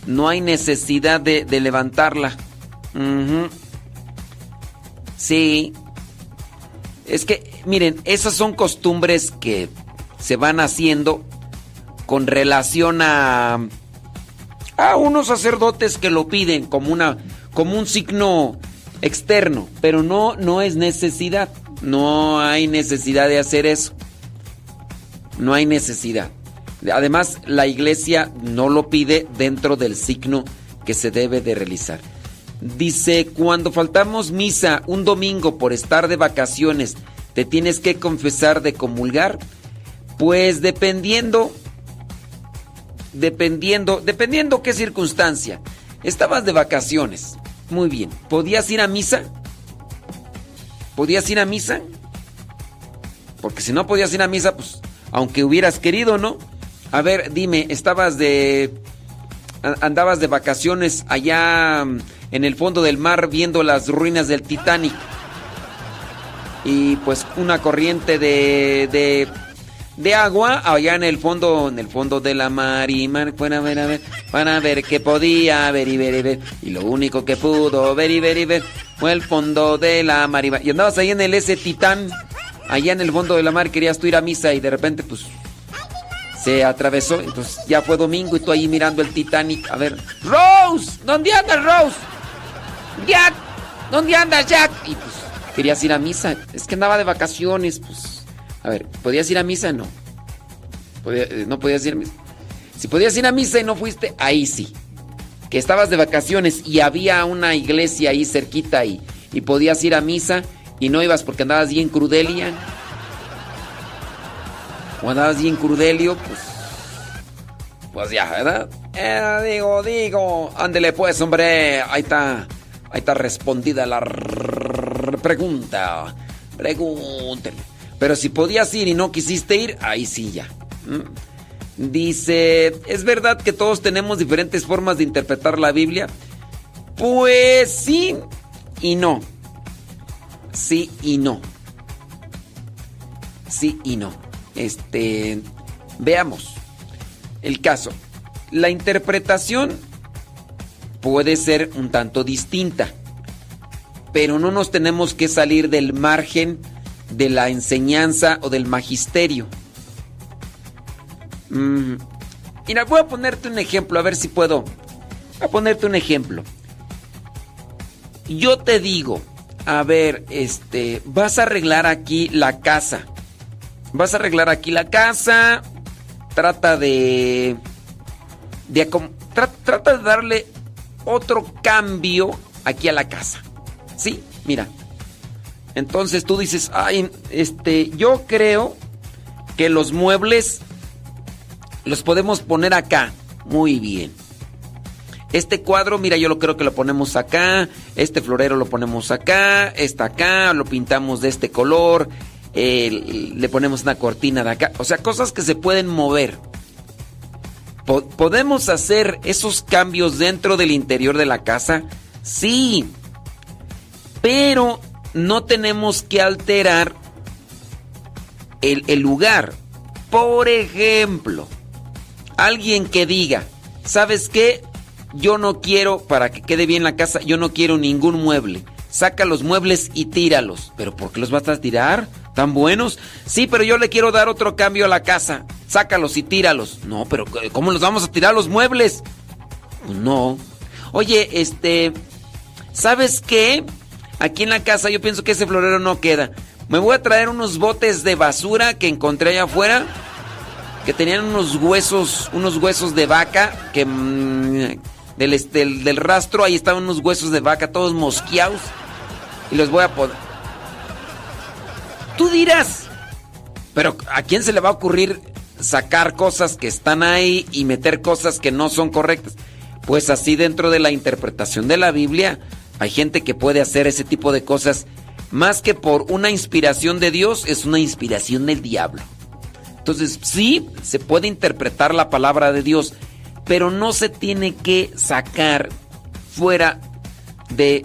No hay necesidad de, levantarla. Sí. Es que, miren, esas son costumbres que se van haciendo con relación a, a unos sacerdotes que lo piden como, una, como un signo externo, pero no, no es necesidad. No hay necesidad de hacer eso. No hay necesidad. Además, la iglesia no lo pide dentro del signo que se debe de realizar. Dice, cuando faltamos misa un domingo por estar de vacaciones, ¿te tienes que confesar de comulgar? Pues dependiendo, dependiendo, dependiendo qué circunstancia. Estabas de vacaciones muy bien. ¿Podías ir a misa? ¿Podías ir a misa? Porque si no podías ir a misa, pues, aunque hubieras querido, ¿no? A ver, dime, estabas de... andabas de vacaciones allá mm, en el fondo del mar viendo las ruinas del Titanic. Y pues una corriente de, de de agua allá en el fondo, en el fondo de la mar y mar, fuera a ver, a ver, para ver qué podía ver y ver y ver. Y lo único que pudo ver y ver y ver fue el fondo de la mar y, andabas ahí en el ese titán, allá en el fondo de la mar, querías tú ir a misa y de repente pues se atravesó, entonces ya fue domingo y tú ahí mirando el Titanic, a ver, Rose, ¿dónde andas Rose? Jack, ¿dónde andas Jack? Y pues querías ir a misa, es que andaba de vacaciones, pues a ver, ¿podías ir a misa? No. Eh, no podías ir a misa. Si podías ir a misa y no fuiste, ahí sí. Que estabas de vacaciones y había una iglesia ahí cerquita y, y podías ir a misa y no ibas porque andabas bien crudelia. O andabas bien crudelio, pues. Pues ya, ¿verdad? Eh, digo, digo. Ándele pues, hombre. Ahí está. Ahí está respondida la pregunta. Pregúntele. Pero si podías ir y no quisiste ir, ahí sí ya. Dice, ¿es verdad que todos tenemos diferentes formas de interpretar la Biblia? Pues sí y no. Sí y no. Sí y no. Este, veamos el caso. La interpretación puede ser un tanto distinta, pero no nos tenemos que salir del margen de la enseñanza o del magisterio. Mm. Mira, voy a ponerte un ejemplo, a ver si puedo. Voy a ponerte un ejemplo. Yo te digo, a ver, este, vas a arreglar aquí la casa. Vas a arreglar aquí la casa. Trata de. de trata de darle otro cambio aquí a la casa. ¿Sí? Mira, entonces tú dices, ay, este, yo creo que los muebles los podemos poner acá. Muy bien. Este cuadro, mira, yo lo creo que lo ponemos acá, este florero lo ponemos acá, está acá, lo pintamos de este color, le ponemos una cortina de acá, o sea, cosas que se pueden mover. Po- ¿Podemos hacer esos cambios dentro del interior de la casa? Sí, pero no tenemos que alterar el, el lugar. Por ejemplo, alguien que diga, ¿sabes qué? Yo no quiero, para que quede bien la casa, yo no quiero ningún mueble. Saca los muebles y tíralos. ¿Pero por qué los vas a tirar? ¿Tan buenos? Sí, pero yo le quiero dar otro cambio a la casa. Sácalos y tíralos. No, pero ¿cómo los vamos a tirar los muebles? Pues no. Oye, este... ¿Sabes qué? Aquí en la casa yo pienso que ese florero no queda. Me voy a traer unos botes de basura que encontré allá afuera. Que tenían unos huesos, unos huesos de vaca. Que mm, del, del, del rastro ahí estaban unos huesos de vaca todos mosqueados. Y los voy a poner. Tú dirás. Pero ¿a quién se le va a ocurrir sacar cosas que están ahí y meter cosas que no son correctas? Pues así dentro de la interpretación de la Biblia hay gente que puede hacer ese tipo de cosas más que por una inspiración de Dios, es una inspiración del diablo. Entonces, sí, se puede interpretar la palabra de Dios, pero no se tiene que sacar fuera de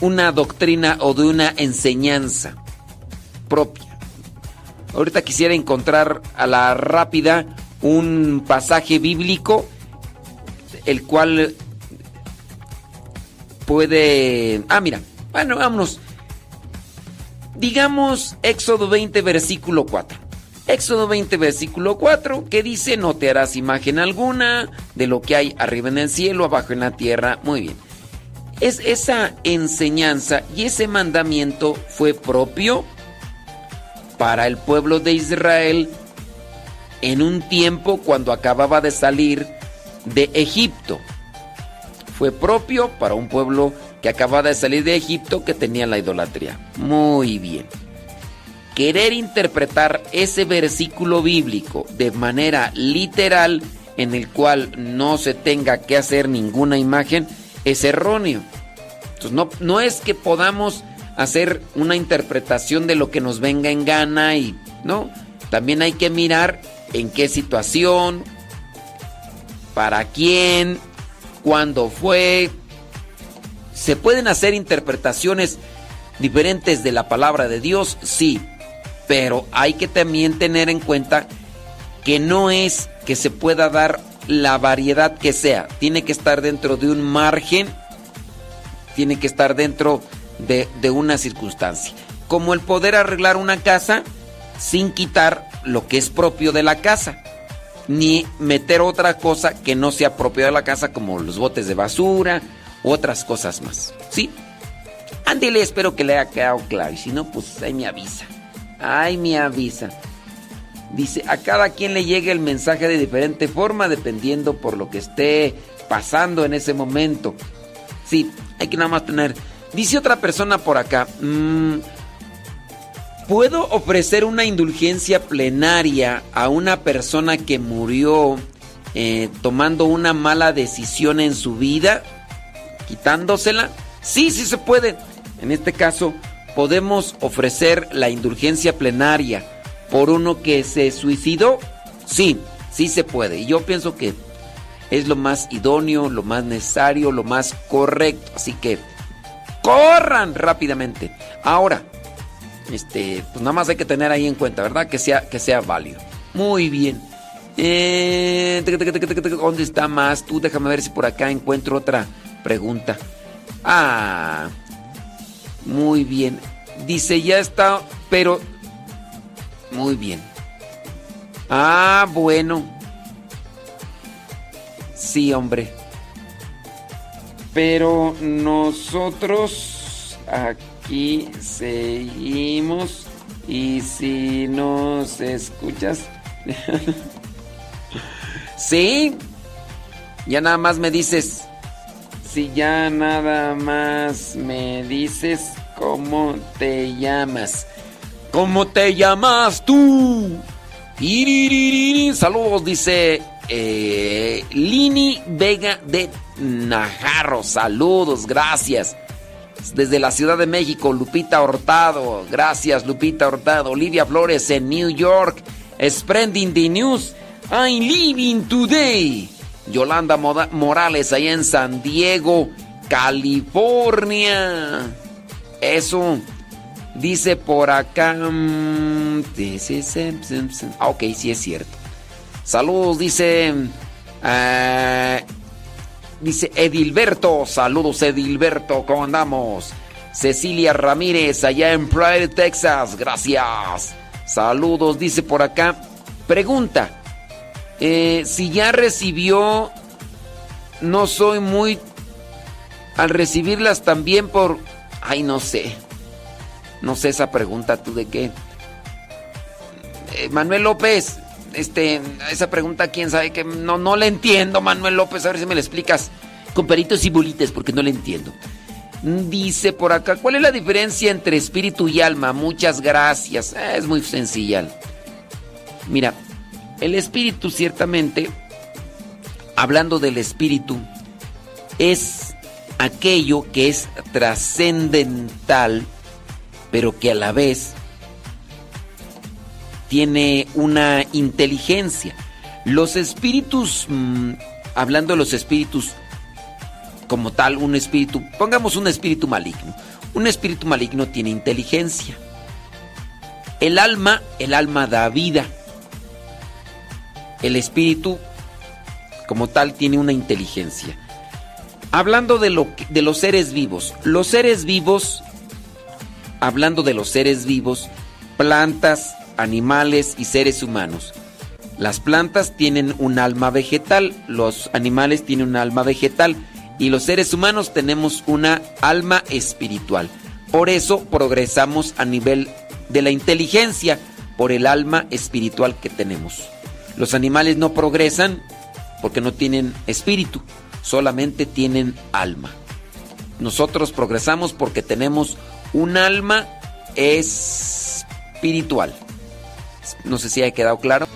una doctrina o de una enseñanza propia. Ahorita quisiera encontrar a la rápida un pasaje bíblico el cual puede... Ah, mira, bueno, vámonos. Digamos Éxodo 20, versículo 4. Éxodo 20, versículo 4, que dice, no te harás imagen alguna de lo que hay arriba en el cielo, abajo en la tierra. Muy bien. Es esa enseñanza y ese mandamiento fue propio para el pueblo de Israel en un tiempo cuando acababa de salir de Egipto. Fue propio para un pueblo que acababa de salir de Egipto que tenía la idolatría. Muy bien. Querer interpretar ese versículo bíblico de manera literal en el cual no se tenga que hacer ninguna imagen es erróneo. Entonces no, no es que podamos hacer una interpretación de lo que nos venga en gana y no, también hay que mirar en qué situación, para quién, cuándo fue. ¿Se pueden hacer interpretaciones diferentes de la palabra de Dios? Sí, pero hay que también tener en cuenta que no es que se pueda dar la variedad que sea, tiene que estar dentro de un margen, tiene que estar dentro de, una circunstancia. Como el poder arreglar una casa sin quitar lo que es propio de la casa ni meter otra cosa que no sea propia de la casa, como los botes de basura otras cosas más. ¿Sí? Ándele, espero que le haya quedado claro. Y si no, pues ahí me avisa. Ahí me avisa. Dice, a cada quien le llega el mensaje de diferente forma, dependiendo por lo que esté pasando en ese momento. Sí, hay que nada más tener. Dice otra persona por acá. Mmm, ¿Puedo ofrecer una indulgencia plenaria a una persona que murió eh, tomando una mala decisión en su vida? ¿Quitándosela? Sí, sí se puede. En este caso, podemos ofrecer la indulgencia plenaria por uno que se suicidó. Sí, sí se puede. Y yo pienso que es lo más idóneo, lo más necesario, lo más correcto. Así que corran rápidamente. Ahora, este, pues nada más hay que tener ahí en cuenta, ¿verdad? Que sea, que sea válido. Muy bien. Eh, ¿Dónde está más? Tú déjame ver si por acá encuentro otra pregunta. Ah, muy bien. Dice, ya está, pero... Muy bien. Ah, bueno. Sí, hombre. Pero nosotros aquí seguimos y si nos escuchas... sí. Ya nada más me dices... Si ya nada más me dices cómo te llamas. ¿Cómo te llamas tú? Saludos, dice eh, Lini Vega de Najarro. Saludos, gracias. Desde la Ciudad de México, Lupita Hurtado. Gracias, Lupita Hurtado. Olivia Flores en New York. Spreading the news. I'm living today. Yolanda Morales allá en San Diego, California. Eso. Dice por acá. mm, Ah, ok, sí es cierto. Saludos, dice. ah, dice Edilberto. Saludos, Edilberto. ¿Cómo andamos? Cecilia Ramírez, allá en Pryor, Texas. Gracias. Saludos, dice por acá. Pregunta. Eh, si ya recibió. No soy muy. Al recibirlas también por. Ay, no sé. No sé esa pregunta, ¿tú de qué? Eh, Manuel López, este, esa pregunta, quién sabe que no, no la entiendo, Manuel López, a ver si me la explicas con peritos y bolitas, porque no la entiendo. Dice por acá, ¿cuál es la diferencia entre espíritu y alma? Muchas gracias. Eh, es muy sencilla. Mira, el espíritu ciertamente, hablando del espíritu, es aquello que es trascendental, pero que a la vez tiene una inteligencia. Los espíritus, mm, hablando de los espíritus como tal, un espíritu, pongamos un espíritu maligno. Un espíritu maligno tiene inteligencia. El alma, el alma da vida. El espíritu como tal tiene una inteligencia. Hablando de, lo de los seres vivos, los seres vivos, hablando de los seres vivos, plantas, animales y seres humanos. Las plantas tienen un alma vegetal, los animales tienen un alma vegetal y los seres humanos tenemos una alma espiritual. Por eso progresamos a nivel de la inteligencia por el alma espiritual que tenemos. Los animales no progresan porque no tienen espíritu, solamente tienen alma. Nosotros progresamos porque tenemos un alma espiritual. No sé si ha quedado claro.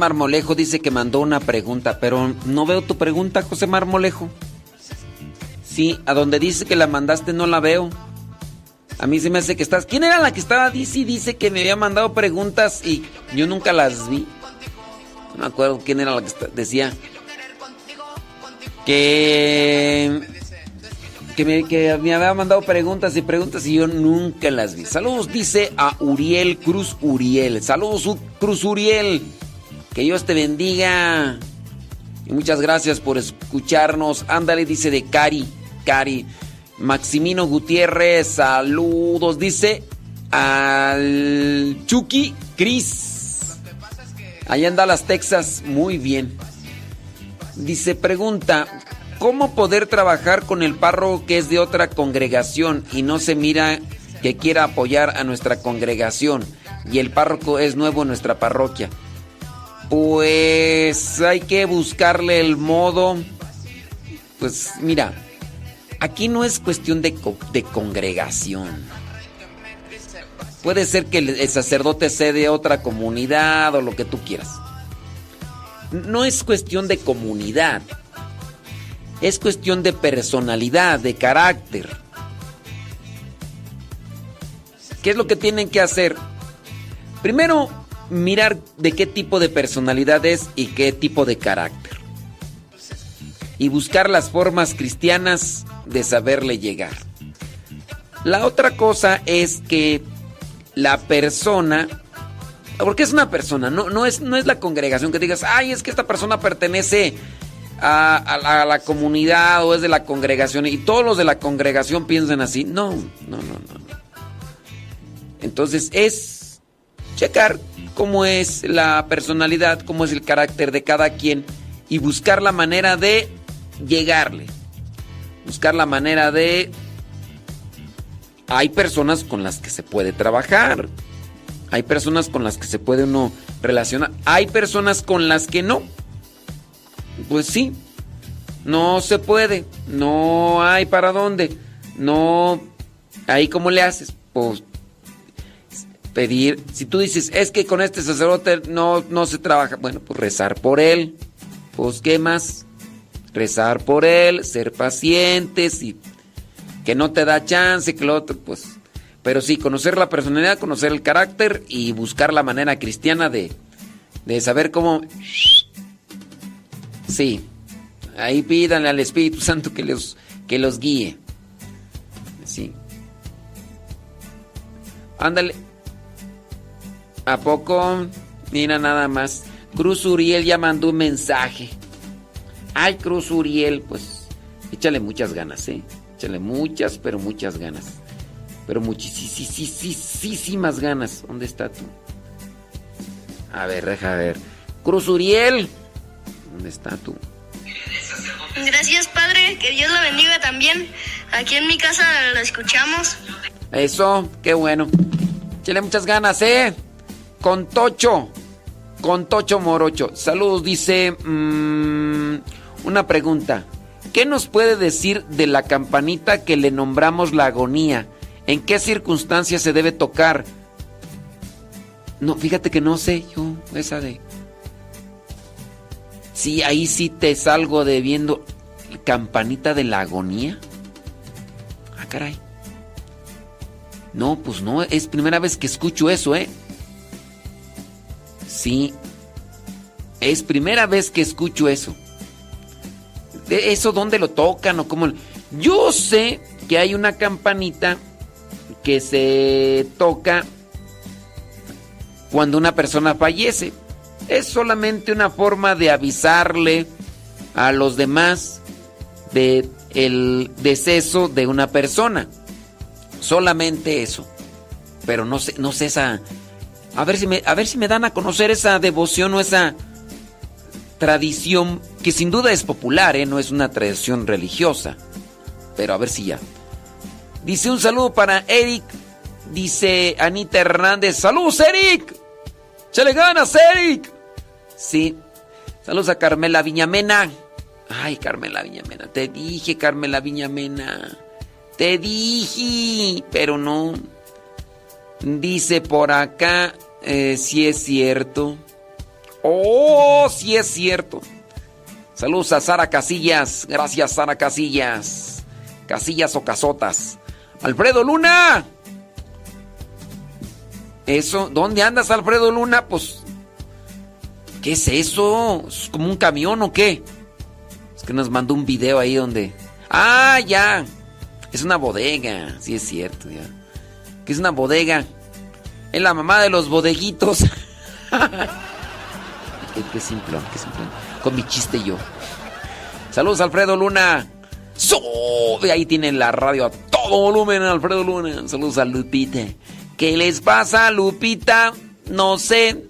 Marmolejo dice que mandó una pregunta, pero no veo tu pregunta, José Marmolejo. Sí, a donde dice que la mandaste no la veo. A mí se me hace que estás. ¿Quién era la que estaba? Dice dice que me había mandado preguntas y yo nunca las vi. No me acuerdo quién era la que decía. Que. Que me, que me había mandado preguntas y preguntas y yo nunca las vi. Saludos, dice a Uriel Cruz Uriel. Saludos, Cruz Uriel. Que Dios te bendiga. Y muchas gracias por escucharnos. Ándale, dice de Cari. Cari. Maximino Gutiérrez, saludos. Dice al Chucky Cris. Allá en Dallas, Texas. Muy bien. Dice, pregunta, ¿cómo poder trabajar con el párroco que es de otra congregación y no se mira que quiera apoyar a nuestra congregación y el párroco es nuevo en nuestra parroquia? Pues hay que buscarle el modo. Pues mira, aquí no es cuestión de, de congregación. Puede ser que el sacerdote sea de otra comunidad o lo que tú quieras. No es cuestión de comunidad. Es cuestión de personalidad, de carácter. ¿Qué es lo que tienen que hacer? Primero, mirar de qué tipo de personalidad es y qué tipo de carácter. Y buscar las formas cristianas de saberle llegar. La otra cosa es que la persona, porque es una persona, no, no, es, no es la congregación que digas, ay, es que esta persona pertenece a, a la, comunidad o es de la congregación y todos los de la congregación piensan así. No, no, no. no. Entonces es checar cómo es la personalidad, cómo es el carácter de cada quien y buscar la manera de llegarle. Buscar la manera de... Hay personas con las que se puede trabajar. Hay personas con las que se puede uno relacionar. Hay personas con las que no. Pues sí. No se puede. No hay para dónde. No. Ahí cómo le haces. Pues pedir. Si tú dices, es que con este sacerdote no, no se trabaja. Bueno, pues rezar por él. Pues qué más. Rezar por él, ser pacientes y que no te da chance, que lo otro, pues. Pero sí, conocer la personalidad, conocer el carácter y buscar la manera cristiana de, de saber cómo. Sí. Ahí pídanle al Espíritu Santo que los, que los guíe. Sí. Ándale. ¿A poco? Mira nada más. Cruz Uriel ya mandó un mensaje. Ay, Cruz Uriel, pues échale muchas ganas, ¿eh? Échale muchas, pero muchas ganas. Pero muchísimas ganas. ¿Dónde está tú? A ver, deja ver. Cruz Uriel. ¿Dónde está tú? Gracias, Padre. Que Dios la bendiga también. Aquí en mi casa la escuchamos. Eso, qué bueno. Échale muchas ganas, ¿eh? Con Tocho. Con Tocho Morocho. Saludos, dice. mm, una pregunta. ¿Qué nos puede decir de la campanita que le nombramos la agonía? ¿En qué circunstancias se debe tocar? No, fíjate que no sé yo esa de... Sí, ahí sí te salgo debiendo. ¿Campanita de la agonía? Ah, caray. No, pues no, es primera vez que escucho eso, ¿eh? Sí. Es primera vez que escucho eso. ¿De ¿Eso dónde lo tocan o cómo? Yo sé que hay una campanita que se toca cuando una persona fallece. Es solamente una forma de avisarle a los demás de el deceso de una persona. Solamente eso. Pero no sé, no sé esa. A ver si me, a ver si me dan a conocer esa devoción o esa tradición que sin duda es popular, ¿eh? no es una tradición religiosa. Pero a ver si ya. Dice un saludo para Eric. Dice Anita Hernández. ¡Saludos, Eric! ¡Chale ganas, Eric! Sí. Saludos a Carmela Viñamena. Ay, Carmela Viñamena. Te dije, Carmela Viñamena. Te dije. Pero no. Dice por acá. Eh, si es cierto. Oh, si es cierto. Saludos a Sara Casillas. Gracias, Sara Casillas. Casillas o casotas. Alfredo Luna. Eso, ¿dónde andas, Alfredo Luna? Pues, ¿qué es eso? ¿Es como un camión o qué? Es que nos mandó un video ahí donde. ¡Ah, ya! Es una bodega, sí es cierto, ya. Es una bodega. Es la mamá de los bodeguitos. qué, qué simple, qué simple. Con mi chiste yo. Saludos, Alfredo Luna. Sube, ahí tienen la radio a todo volumen, Alfredo Luna. Saludos a Lupita. ¿Qué les pasa, Lupita? No sé.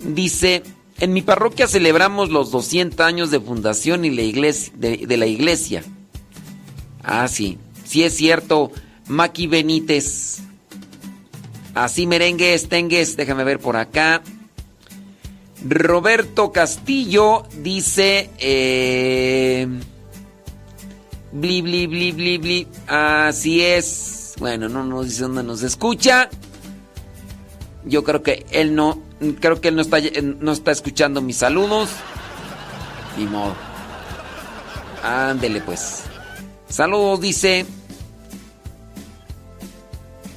Dice, en mi parroquia celebramos los 200 años de fundación y la iglesia, de, la iglesia. Ah, sí. Sí es cierto. Maki Benítez. Así merengues, tengues. Déjame ver por acá. Roberto Castillo dice... Eh, Bli, bli, bli, bli, bli. Así es. Bueno, no nos dice dónde nos escucha. Yo creo que él no. Creo que él no está, no está escuchando mis saludos. Ni modo. Ándele pues. Saludos, dice.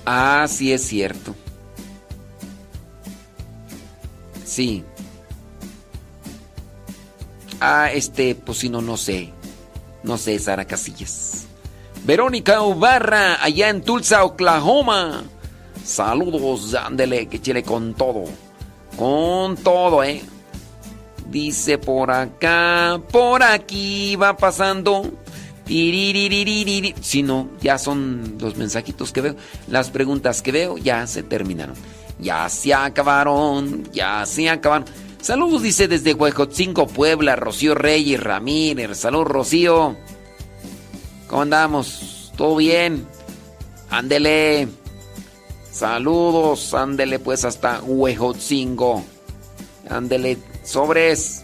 Ah, sí es cierto. Sí. Ah, este, pues si no, no sé. No sé, Sara Casillas. Verónica Ubarra, allá en Tulsa, Oklahoma. Saludos, ándele, que chile con todo. Con todo, ¿eh? Dice por acá, por aquí va pasando. Si no, ya son los mensajitos que veo. Las preguntas que veo ya se terminaron. Ya se acabaron, ya se acabaron. Saludos, dice desde Huejotzingo, Puebla, Rocío Reyes Ramírez. Saludos, Rocío. ¿Cómo andamos? ¿Todo bien? Ándele. Saludos, ándele pues hasta Huejotzingo. Ándele, sobres.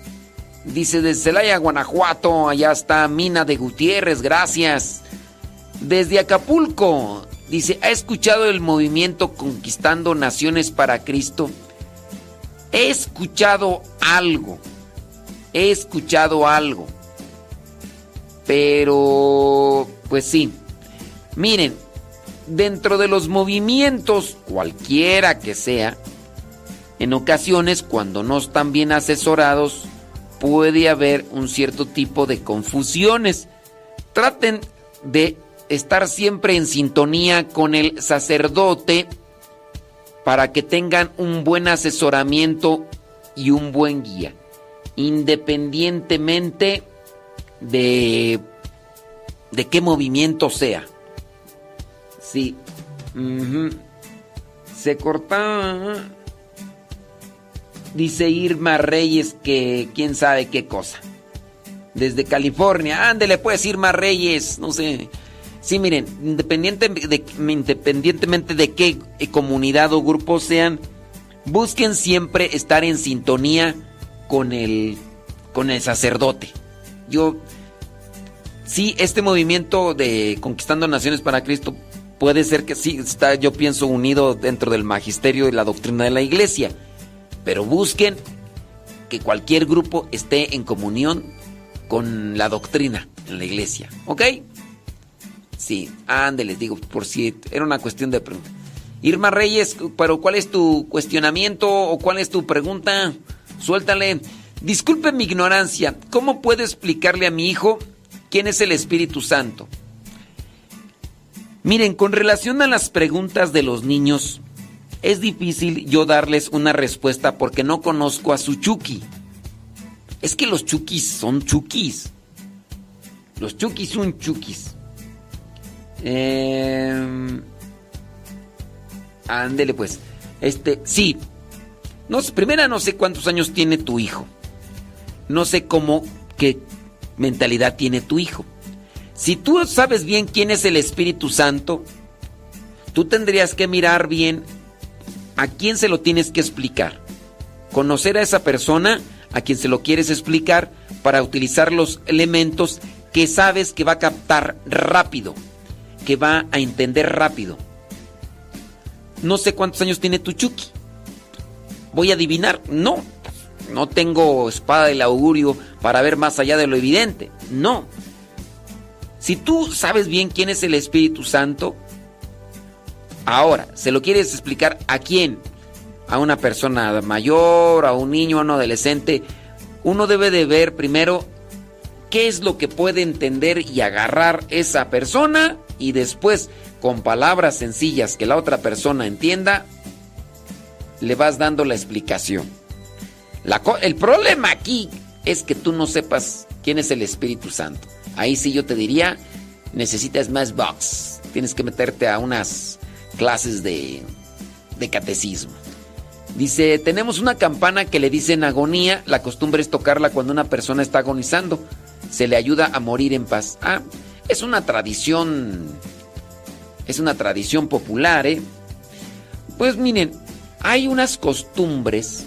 Dice desde Celaya, Guanajuato, allá está Mina de Gutiérrez, gracias. Desde Acapulco, dice, ¿ha escuchado el movimiento Conquistando Naciones para Cristo? He escuchado algo. He escuchado algo. Pero, pues sí. Miren, dentro de los movimientos, cualquiera que sea, en ocasiones cuando no están bien asesorados, puede haber un cierto tipo de confusiones. Traten de estar siempre en sintonía con el sacerdote para que tengan un buen asesoramiento y un buen guía, independientemente de, de qué movimiento sea. Sí. Se cortaba. Dice Irma Reyes que quién sabe qué cosa. Desde California. Ándele pues Irma Reyes. No sé. Sí, miren, independiente de, independientemente de qué comunidad o grupo sean, busquen siempre estar en sintonía con el, con el sacerdote. Yo, sí, este movimiento de Conquistando Naciones para Cristo puede ser que sí está, yo pienso, unido dentro del magisterio y la doctrina de la iglesia, pero busquen que cualquier grupo esté en comunión con la doctrina en la iglesia, ¿ok? Sí, les digo, por si era una cuestión de pregunta. Irma Reyes, pero ¿cuál es tu cuestionamiento o cuál es tu pregunta? Suéltale. Disculpe mi ignorancia, ¿cómo puedo explicarle a mi hijo quién es el Espíritu Santo? Miren, con relación a las preguntas de los niños, es difícil yo darles una respuesta porque no conozco a su Chucky. Es que los Chukis son Chukis. Los Chukis son Chukis. Eh, Ándele pues. Este, sí. No, primera no sé cuántos años tiene tu hijo. No sé cómo, qué mentalidad tiene tu hijo. Si tú sabes bien quién es el Espíritu Santo, tú tendrías que mirar bien a quién se lo tienes que explicar. Conocer a esa persona a quien se lo quieres explicar para utilizar los elementos que sabes que va a captar rápido, que va a entender rápido. No sé cuántos años tiene tu Chucky. Voy a adivinar. No, no tengo espada del augurio para ver más allá de lo evidente. No. Si tú sabes bien quién es el Espíritu Santo, ahora, ¿se lo quieres explicar a quién? A una persona mayor, a un niño, a un adolescente. Uno debe de ver primero qué es lo que puede entender y agarrar esa persona y después, con palabras sencillas que la otra persona entienda, le vas dando la explicación. El problema aquí es que tú no sepas quién es el Espíritu Santo. Ahí sí yo te diría, necesitas más box. Tienes que meterte a unas clases de, catecismo. Dice, tenemos una campana que le dicen agonía. La costumbre es tocarla cuando una persona está agonizando. Se le ayuda a morir en paz. Ah, es una tradición. Es una tradición popular, ¿eh? Pues miren, hay unas costumbres.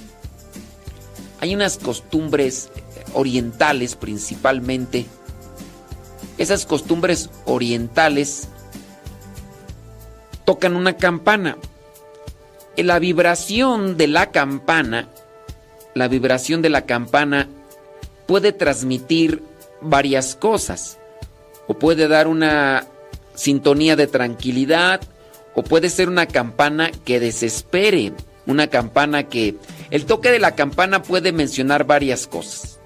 Hay unas costumbres orientales principalmente esas costumbres orientales tocan una campana. La vibración de la campana, la vibración de la campana puede transmitir varias cosas. O puede dar una sintonía de tranquilidad, o puede ser una campana que desespere, una campana que... El toque de la campana puede mencionar varias cosas.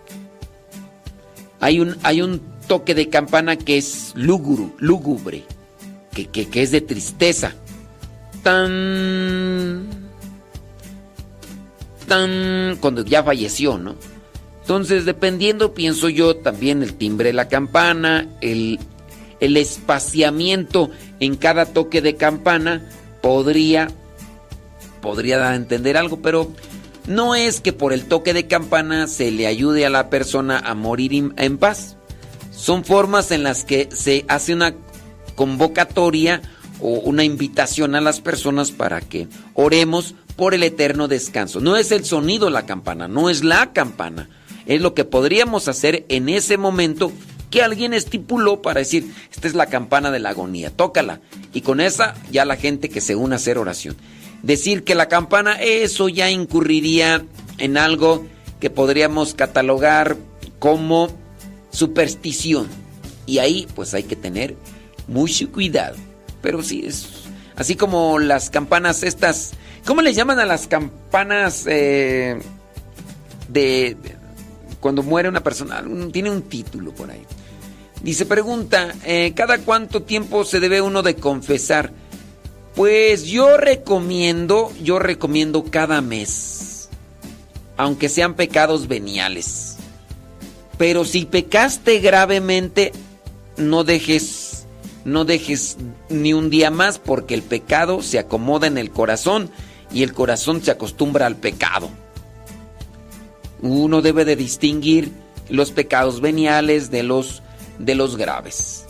Hay un, hay un toque de campana que es lúgubre, lúgubre que, que, es de tristeza. Tan. Tan. Cuando ya falleció, ¿no? Entonces, dependiendo, pienso yo, también el timbre de la campana, el, el espaciamiento en cada toque de campana podría, podría dar a entender algo, pero no es que por el toque de campana se le ayude a la persona a morir en paz. Son formas en las que se hace una convocatoria o una invitación a las personas para que oremos por el eterno descanso. No es el sonido la campana, no es la campana. Es lo que podríamos hacer en ese momento que alguien estipuló para decir, esta es la campana de la agonía, tócala. Y con esa ya la gente que se une a hacer oración. Decir que la campana, eso ya incurriría en algo que podríamos catalogar como superstición. Y ahí pues hay que tener mucho cuidado. Pero sí, es así como las campanas estas... ¿Cómo le llaman a las campanas eh, de, cuando muere una persona? Tiene un título por ahí. Dice, pregunta, eh, ¿cada cuánto tiempo se debe uno de confesar? Pues yo recomiendo, yo recomiendo cada mes, aunque sean pecados veniales. Pero si pecaste gravemente, no dejes no dejes ni un día más porque el pecado se acomoda en el corazón y el corazón se acostumbra al pecado. Uno debe de distinguir los pecados veniales de los de los graves.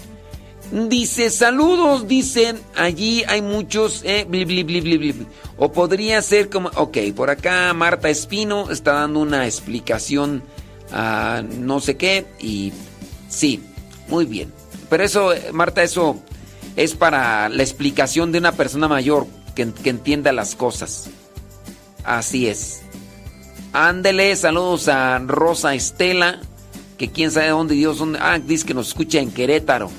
Dice, saludos, dicen, allí hay muchos, eh, o podría ser como, ok, por acá Marta Espino está dando una explicación no sé qué y sí, muy bien. Pero eso, Marta, eso es para la explicación de una persona mayor que, entienda las cosas. Así es. Ándele, saludos a Rosa Estela, que quién sabe dónde Dios, dónde, ah, dice que nos escucha en Querétaro.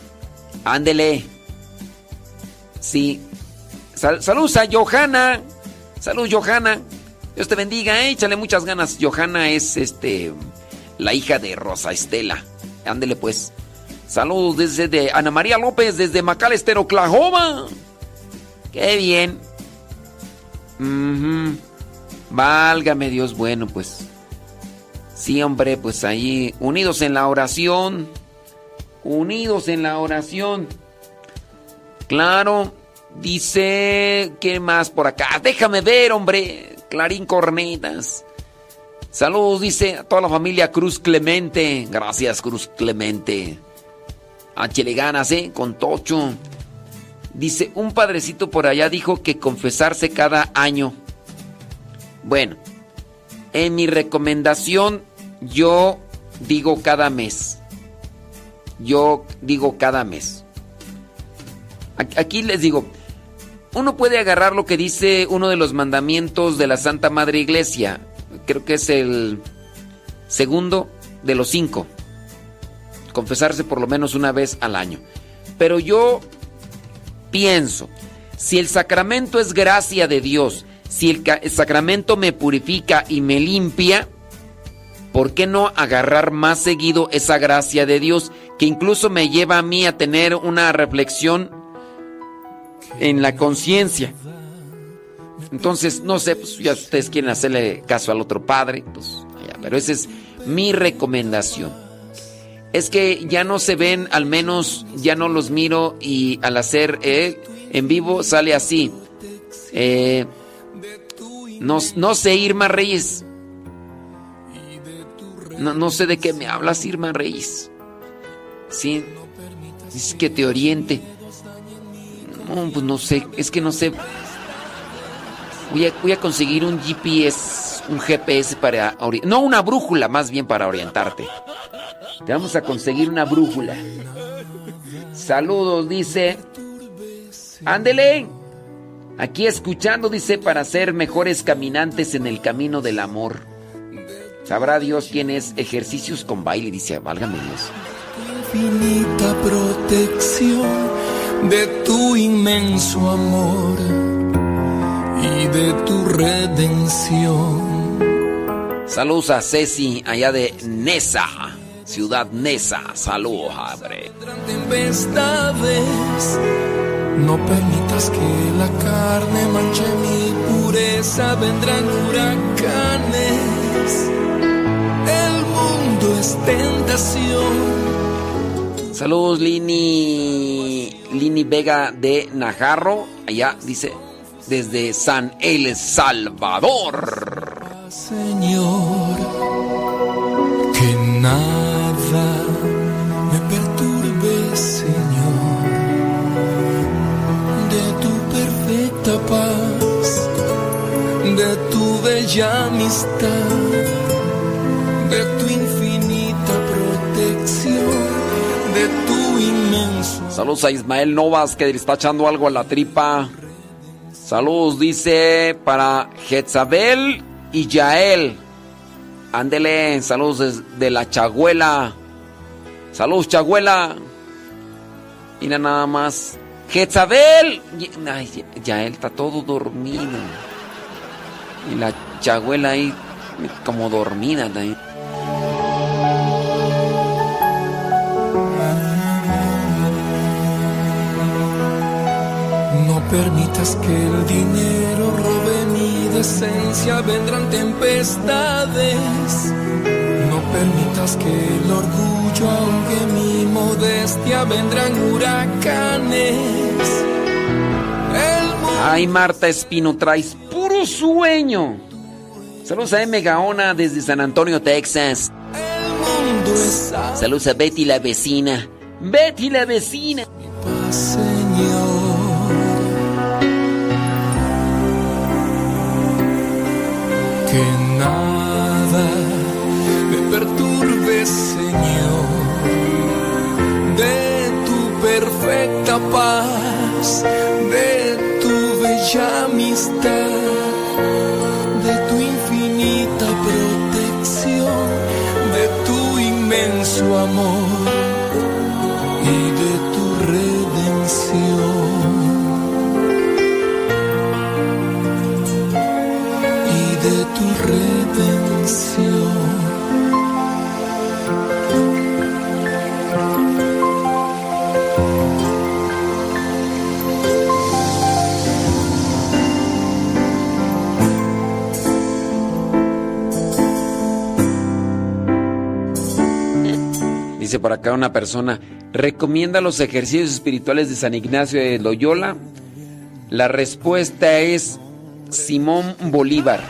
Ándele. Sí. saludos a Johanna. Saludos, Johanna. Dios te bendiga, eh, échale muchas ganas. Johanna es este la hija de Rosa Estela. Ándele pues. Saludos desde de Ana María López desde McAlester, Oklahoma. Qué bien. Válgame Dios, bueno pues. Sí, hombre, pues ahí unidos en la oración. Unidos en la oración. Claro, Dice, ¿qué más por acá? Déjame ver, hombre. Clarín Cornetas. Saludos, dice a toda la familia Cruz Clemente. Gracias, Cruz Clemente. A le ganas, ¿eh? Con Tocho. Dice, un padrecito por allá dijo que confesarse cada año. Bueno, en mi recomendación yo digo cada mes. Yo digo cada mes. Aquí les digo, uno puede agarrar lo que dice uno de los mandamientos de la Santa Madre Iglesia. Creo que es el segundo de los cinco. Confesarse por lo menos una vez al año. Pero yo pienso, si el sacramento es gracia de Dios, si el, sacramento me purifica y me limpia, ¿por qué no agarrar más seguido esa gracia de Dios que incluso me lleva a mí a tener una reflexión en la conciencia? Entonces, no sé, pues ya ustedes quieren hacerle caso al otro padre, pues pero esa es mi recomendación. Es que ya no se ven, al menos ya no los miro y al hacer eh, en vivo sale así. Eh, no, no sé, Irma Reyes. No, no, sé de qué me hablas, Irma Reyes. Sí, es que te oriente. No, pues no sé, es que no sé. Voy a, voy a conseguir un GPS, un GPS para... No, una brújula más bien para orientarte. Te vamos a conseguir una brújula. Saludos, dice. Ándele. Aquí escuchando, dice, para ser mejores caminantes en el camino del amor. Sabrá Dios quién es ejercicios con baile, dice, válgame Dios. Infinita protección de tu inmenso amor y de tu redención. Saludos a Ceci, allá de Nesa, ciudad Nesa. Saludos. Tempestades no permitas que la carne manche mi pureza, vendrán huracanes. El mundo es tentación. Saludos, Lini. Lini Vega de Najarro. Allá dice desde San El Salvador. Señor, que nada Señor paz, de tu bella amistad, de tu infinita protección, de tu inmenso. Saludos a Ismael Novas que le está echando algo a la tripa. Saludos, dice, para Jezabel y Yael. Ándele, saludos de la Chagüela. Saludos, Chagüela. Mira nada más. Jezabel. Ay, ya él está todo dormido. Y la chagüela ahí como dormida también. No permitas que el dinero robe mi decencia, vendrán tempestades. Permitas que el orgullo ahogue mi modestia, vendrán huracanes. Ay, Marta Espino, traes puro sueño. Saludos a M. Gaona desde San Antonio, Texas. Saludos a Betty la vecina. Betty la vecina. Que De tu perfecta paz, de tu bella amistad, de tu infinita protección, de tu inmenso amor Por acá una persona, recomienda los ejercicios espirituales de San Ignacio de Loyola. La respuesta es Simón Bolívar.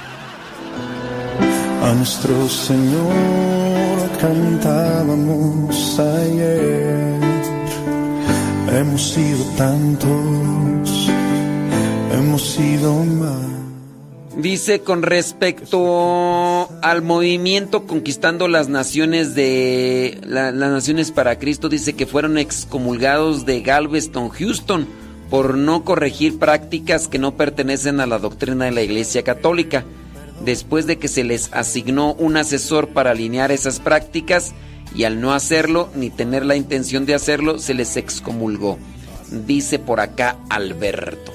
A nuestro Señor cantábamos ayer. Hemos sido tantos, hemos sido más. Dice con respecto al movimiento conquistando las naciones de la- las naciones para Cristo, dice que fueron excomulgados de Galveston, Houston, por no corregir prácticas que no pertenecen a la doctrina de la Iglesia Católica. Después de que se les asignó un asesor para alinear esas prácticas y al no hacerlo ni tener la intención de hacerlo, se les excomulgó. Dice por acá Alberto.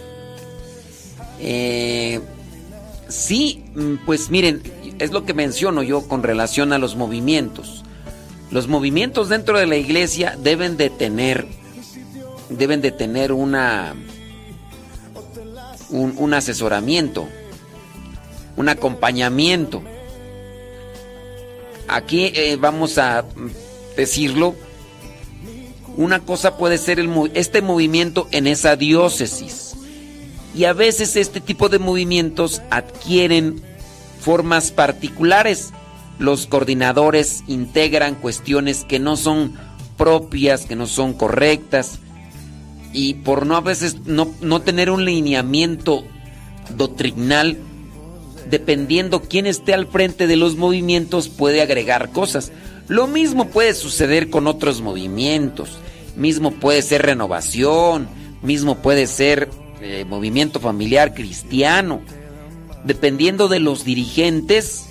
Eh, Sí, mm, pues miren, es lo que menciono yo con relación a los movimientos. Los movimientos dentro de la iglesia deben de tener, deben de tener una, un, asesoramiento, un acompañamiento. Aquí eh, vamos a decirlo. Una cosa puede ser este movimiento en esa diócesis. Y a veces este tipo de movimientos adquieren formas particulares. Los coordinadores integran cuestiones que no son propias, que no son correctas. Y por no a veces no, no tener un lineamiento doctrinal, dependiendo quién esté al frente de los movimientos, puede agregar cosas. Lo mismo puede suceder con otros movimientos. Mismo puede ser renovación, mismo puede ser movimiento familiar cristiano. Dependiendo de los dirigentes,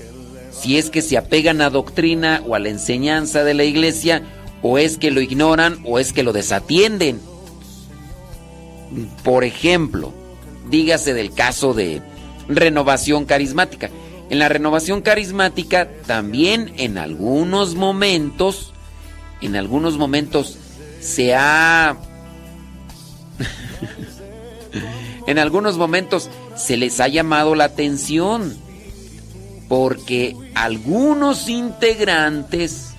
si es que se apegan a doctrina o a la enseñanza de la iglesia, o es que lo ignoran o es que lo desatienden. Por ejemplo, dígase del caso de renovación carismática. En la renovación carismática también en algunos momentos, en algunos momentos se ha... en algunos momentos se les ha llamado la atención porque algunos integrantes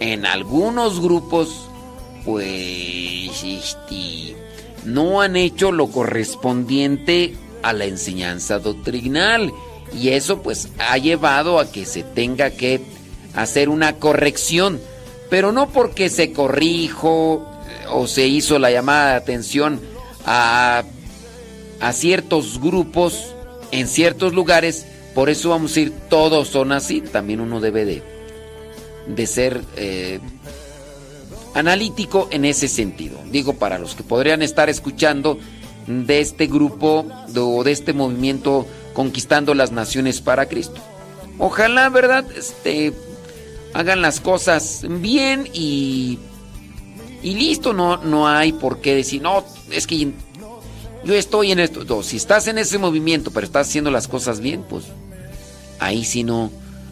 en algunos grupos pues este, no han hecho lo correspondiente a la enseñanza doctrinal. Y eso pues ha llevado a que se tenga que hacer una corrección, pero no porque se corrijo o se hizo la llamada de atención a, a ciertos grupos en ciertos lugares, por eso vamos a ir, todos son así, también uno debe de, de ser eh, analítico en ese sentido. Digo, para los que podrían estar escuchando de este grupo o de este movimiento conquistando las naciones para Cristo. Ojalá, ¿verdad? Este hagan las cosas bien y y listo, no no hay por qué decir, "No, es que yo estoy en esto." No, si estás en ese movimiento, pero estás haciendo las cosas bien, pues ahí sí no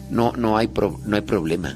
no no hay pro- no hay problema.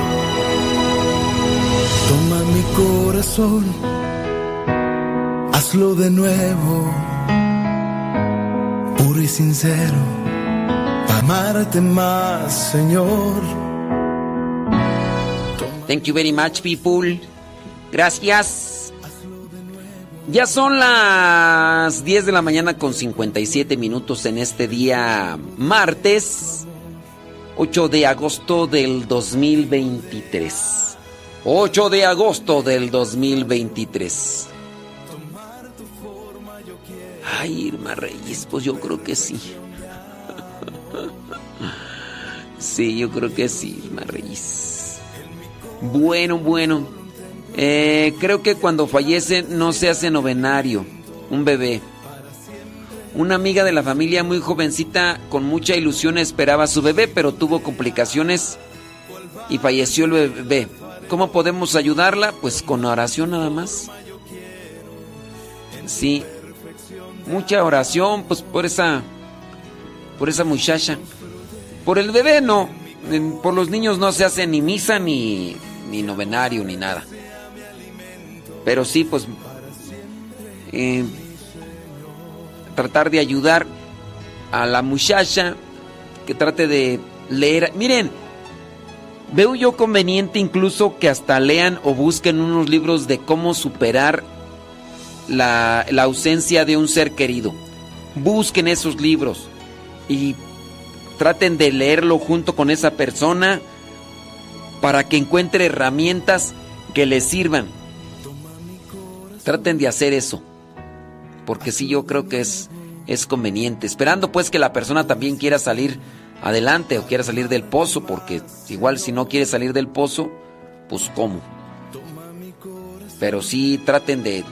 Toma mi corazón, hazlo de nuevo, puro y sincero, para amarte más, Señor. Thank you very much, people. Gracias. Ya son las 10 de la mañana con 57 minutos en este día martes 8 de agosto del 2023. 8 de agosto del 2023. Ay, Irma Reyes, pues yo creo que sí. Sí, yo creo que sí, Irma Reyes. Bueno, bueno. Eh, creo que cuando fallece no se hace novenario. Un bebé. Una amiga de la familia muy jovencita con mucha ilusión esperaba a su bebé, pero tuvo complicaciones y falleció el bebé. ¿Cómo podemos ayudarla? Pues con oración nada más. Sí. Mucha oración, pues por esa por esa muchacha. Por el bebé no. Por los niños no se hace ni misa ni ni novenario ni nada. Pero sí, pues eh, tratar de ayudar a la muchacha que trate de leer. Miren, veo yo conveniente incluso que hasta lean o busquen unos libros de cómo superar la, la ausencia de un ser querido. Busquen esos libros y traten de leerlo junto con esa persona para que encuentre herramientas que le sirvan. Traten de hacer eso. Porque sí, yo creo que es, es conveniente. Esperando pues que la persona también quiera salir adelante o quiera salir del pozo. Porque igual si no quiere salir del pozo, pues cómo. Pero sí traten de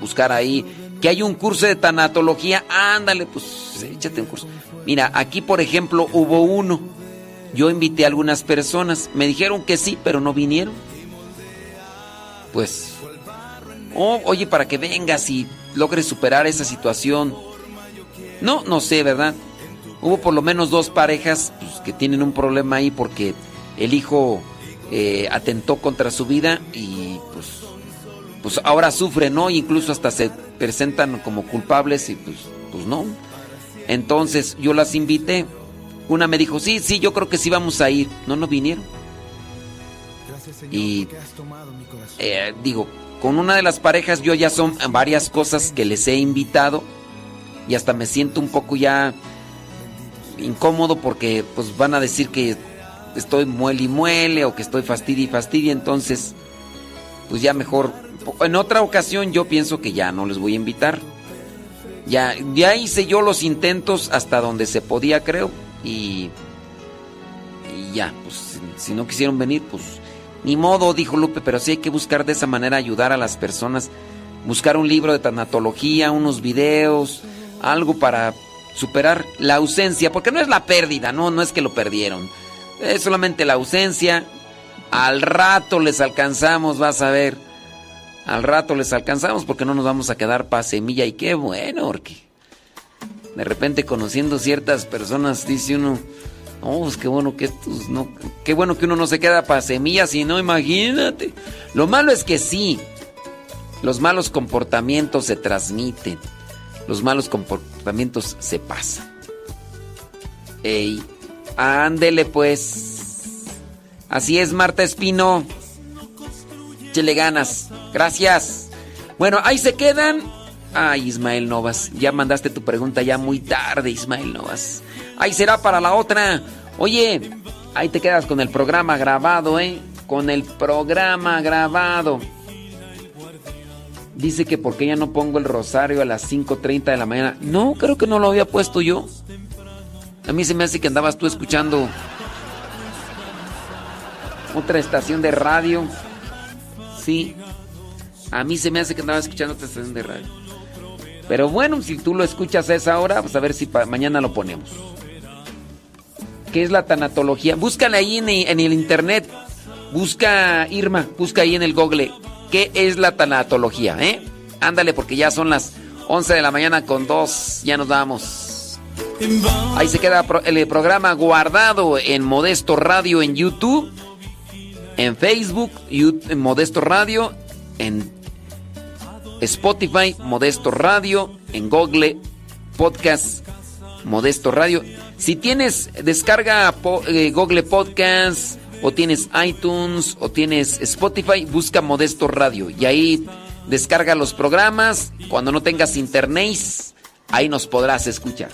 buscar ahí. Que hay un curso de tanatología. Ándale, pues échate un curso. Mira, aquí por ejemplo hubo uno. Yo invité a algunas personas. Me dijeron que sí, pero no vinieron. Pues Oh, oye, para que vengas y logres superar esa situación. No, no sé, ¿verdad? Hubo por lo menos dos parejas pues, que tienen un problema ahí porque el hijo eh, atentó contra su vida y pues, pues ahora sufre, ¿no? Incluso hasta se presentan como culpables y pues, pues no. Entonces yo las invité. Una me dijo, sí, sí, yo creo que sí vamos a ir. No, no vinieron. Y eh, digo, con una de las parejas yo ya son varias cosas que les he invitado y hasta me siento un poco ya incómodo porque pues van a decir que estoy muele y muele o que estoy fastidia y fastidia, entonces pues ya mejor en otra ocasión yo pienso que ya no les voy a invitar. Ya, ya hice yo los intentos hasta donde se podía, creo, y, y ya, pues si no quisieron venir, pues ni modo, dijo Lupe, pero sí hay que buscar de esa manera ayudar a las personas, buscar un libro de tanatología, unos videos, algo para superar la ausencia, porque no es la pérdida, no, no es que lo perdieron, es solamente la ausencia. Al rato les alcanzamos, vas a ver. Al rato les alcanzamos porque no nos vamos a quedar para semilla y qué bueno, porque de repente conociendo ciertas personas dice uno, oh, pues qué bueno que estos no, qué bueno que uno no se queda para semillas y no, imagínate. Lo malo es que sí, los malos comportamientos se transmiten, los malos comportamientos se pasan. Ey, ándele pues. Así es, Marta Espino. Chile ganas. Gracias. Bueno, ahí se quedan. Ay, Ismael Novas. Ya mandaste tu pregunta ya muy tarde, Ismael Novas. Ahí será para la otra. Oye, ahí te quedas con el programa grabado, ¿eh? Con el programa grabado. Dice que porque ya no pongo el rosario a las 5.30 de la mañana. No, creo que no lo había puesto yo. A mí se me hace que andabas tú escuchando otra estación de radio. Sí. A mí se me hace que andaba escuchando otra estación de radio. Pero bueno, si tú lo escuchas a esa hora, pues a ver si mañana lo ponemos. ¿Qué es la tanatología? Búscale ahí en el internet. Busca Irma, busca ahí en el Google. ¿Qué es la tanatología? ¿Eh? Ándale, porque ya son las 11 de la mañana con dos. Ya nos vamos. Ahí se queda el programa guardado en Modesto Radio en YouTube, en Facebook, Modesto Radio, en Spotify, Modesto Radio, en Google Podcast, Modesto Radio. Si tienes, descarga eh, Google Podcast, o tienes iTunes, o tienes Spotify, busca Modesto Radio y ahí descarga los programas. Cuando no tengas internet, ahí nos podrás escuchar.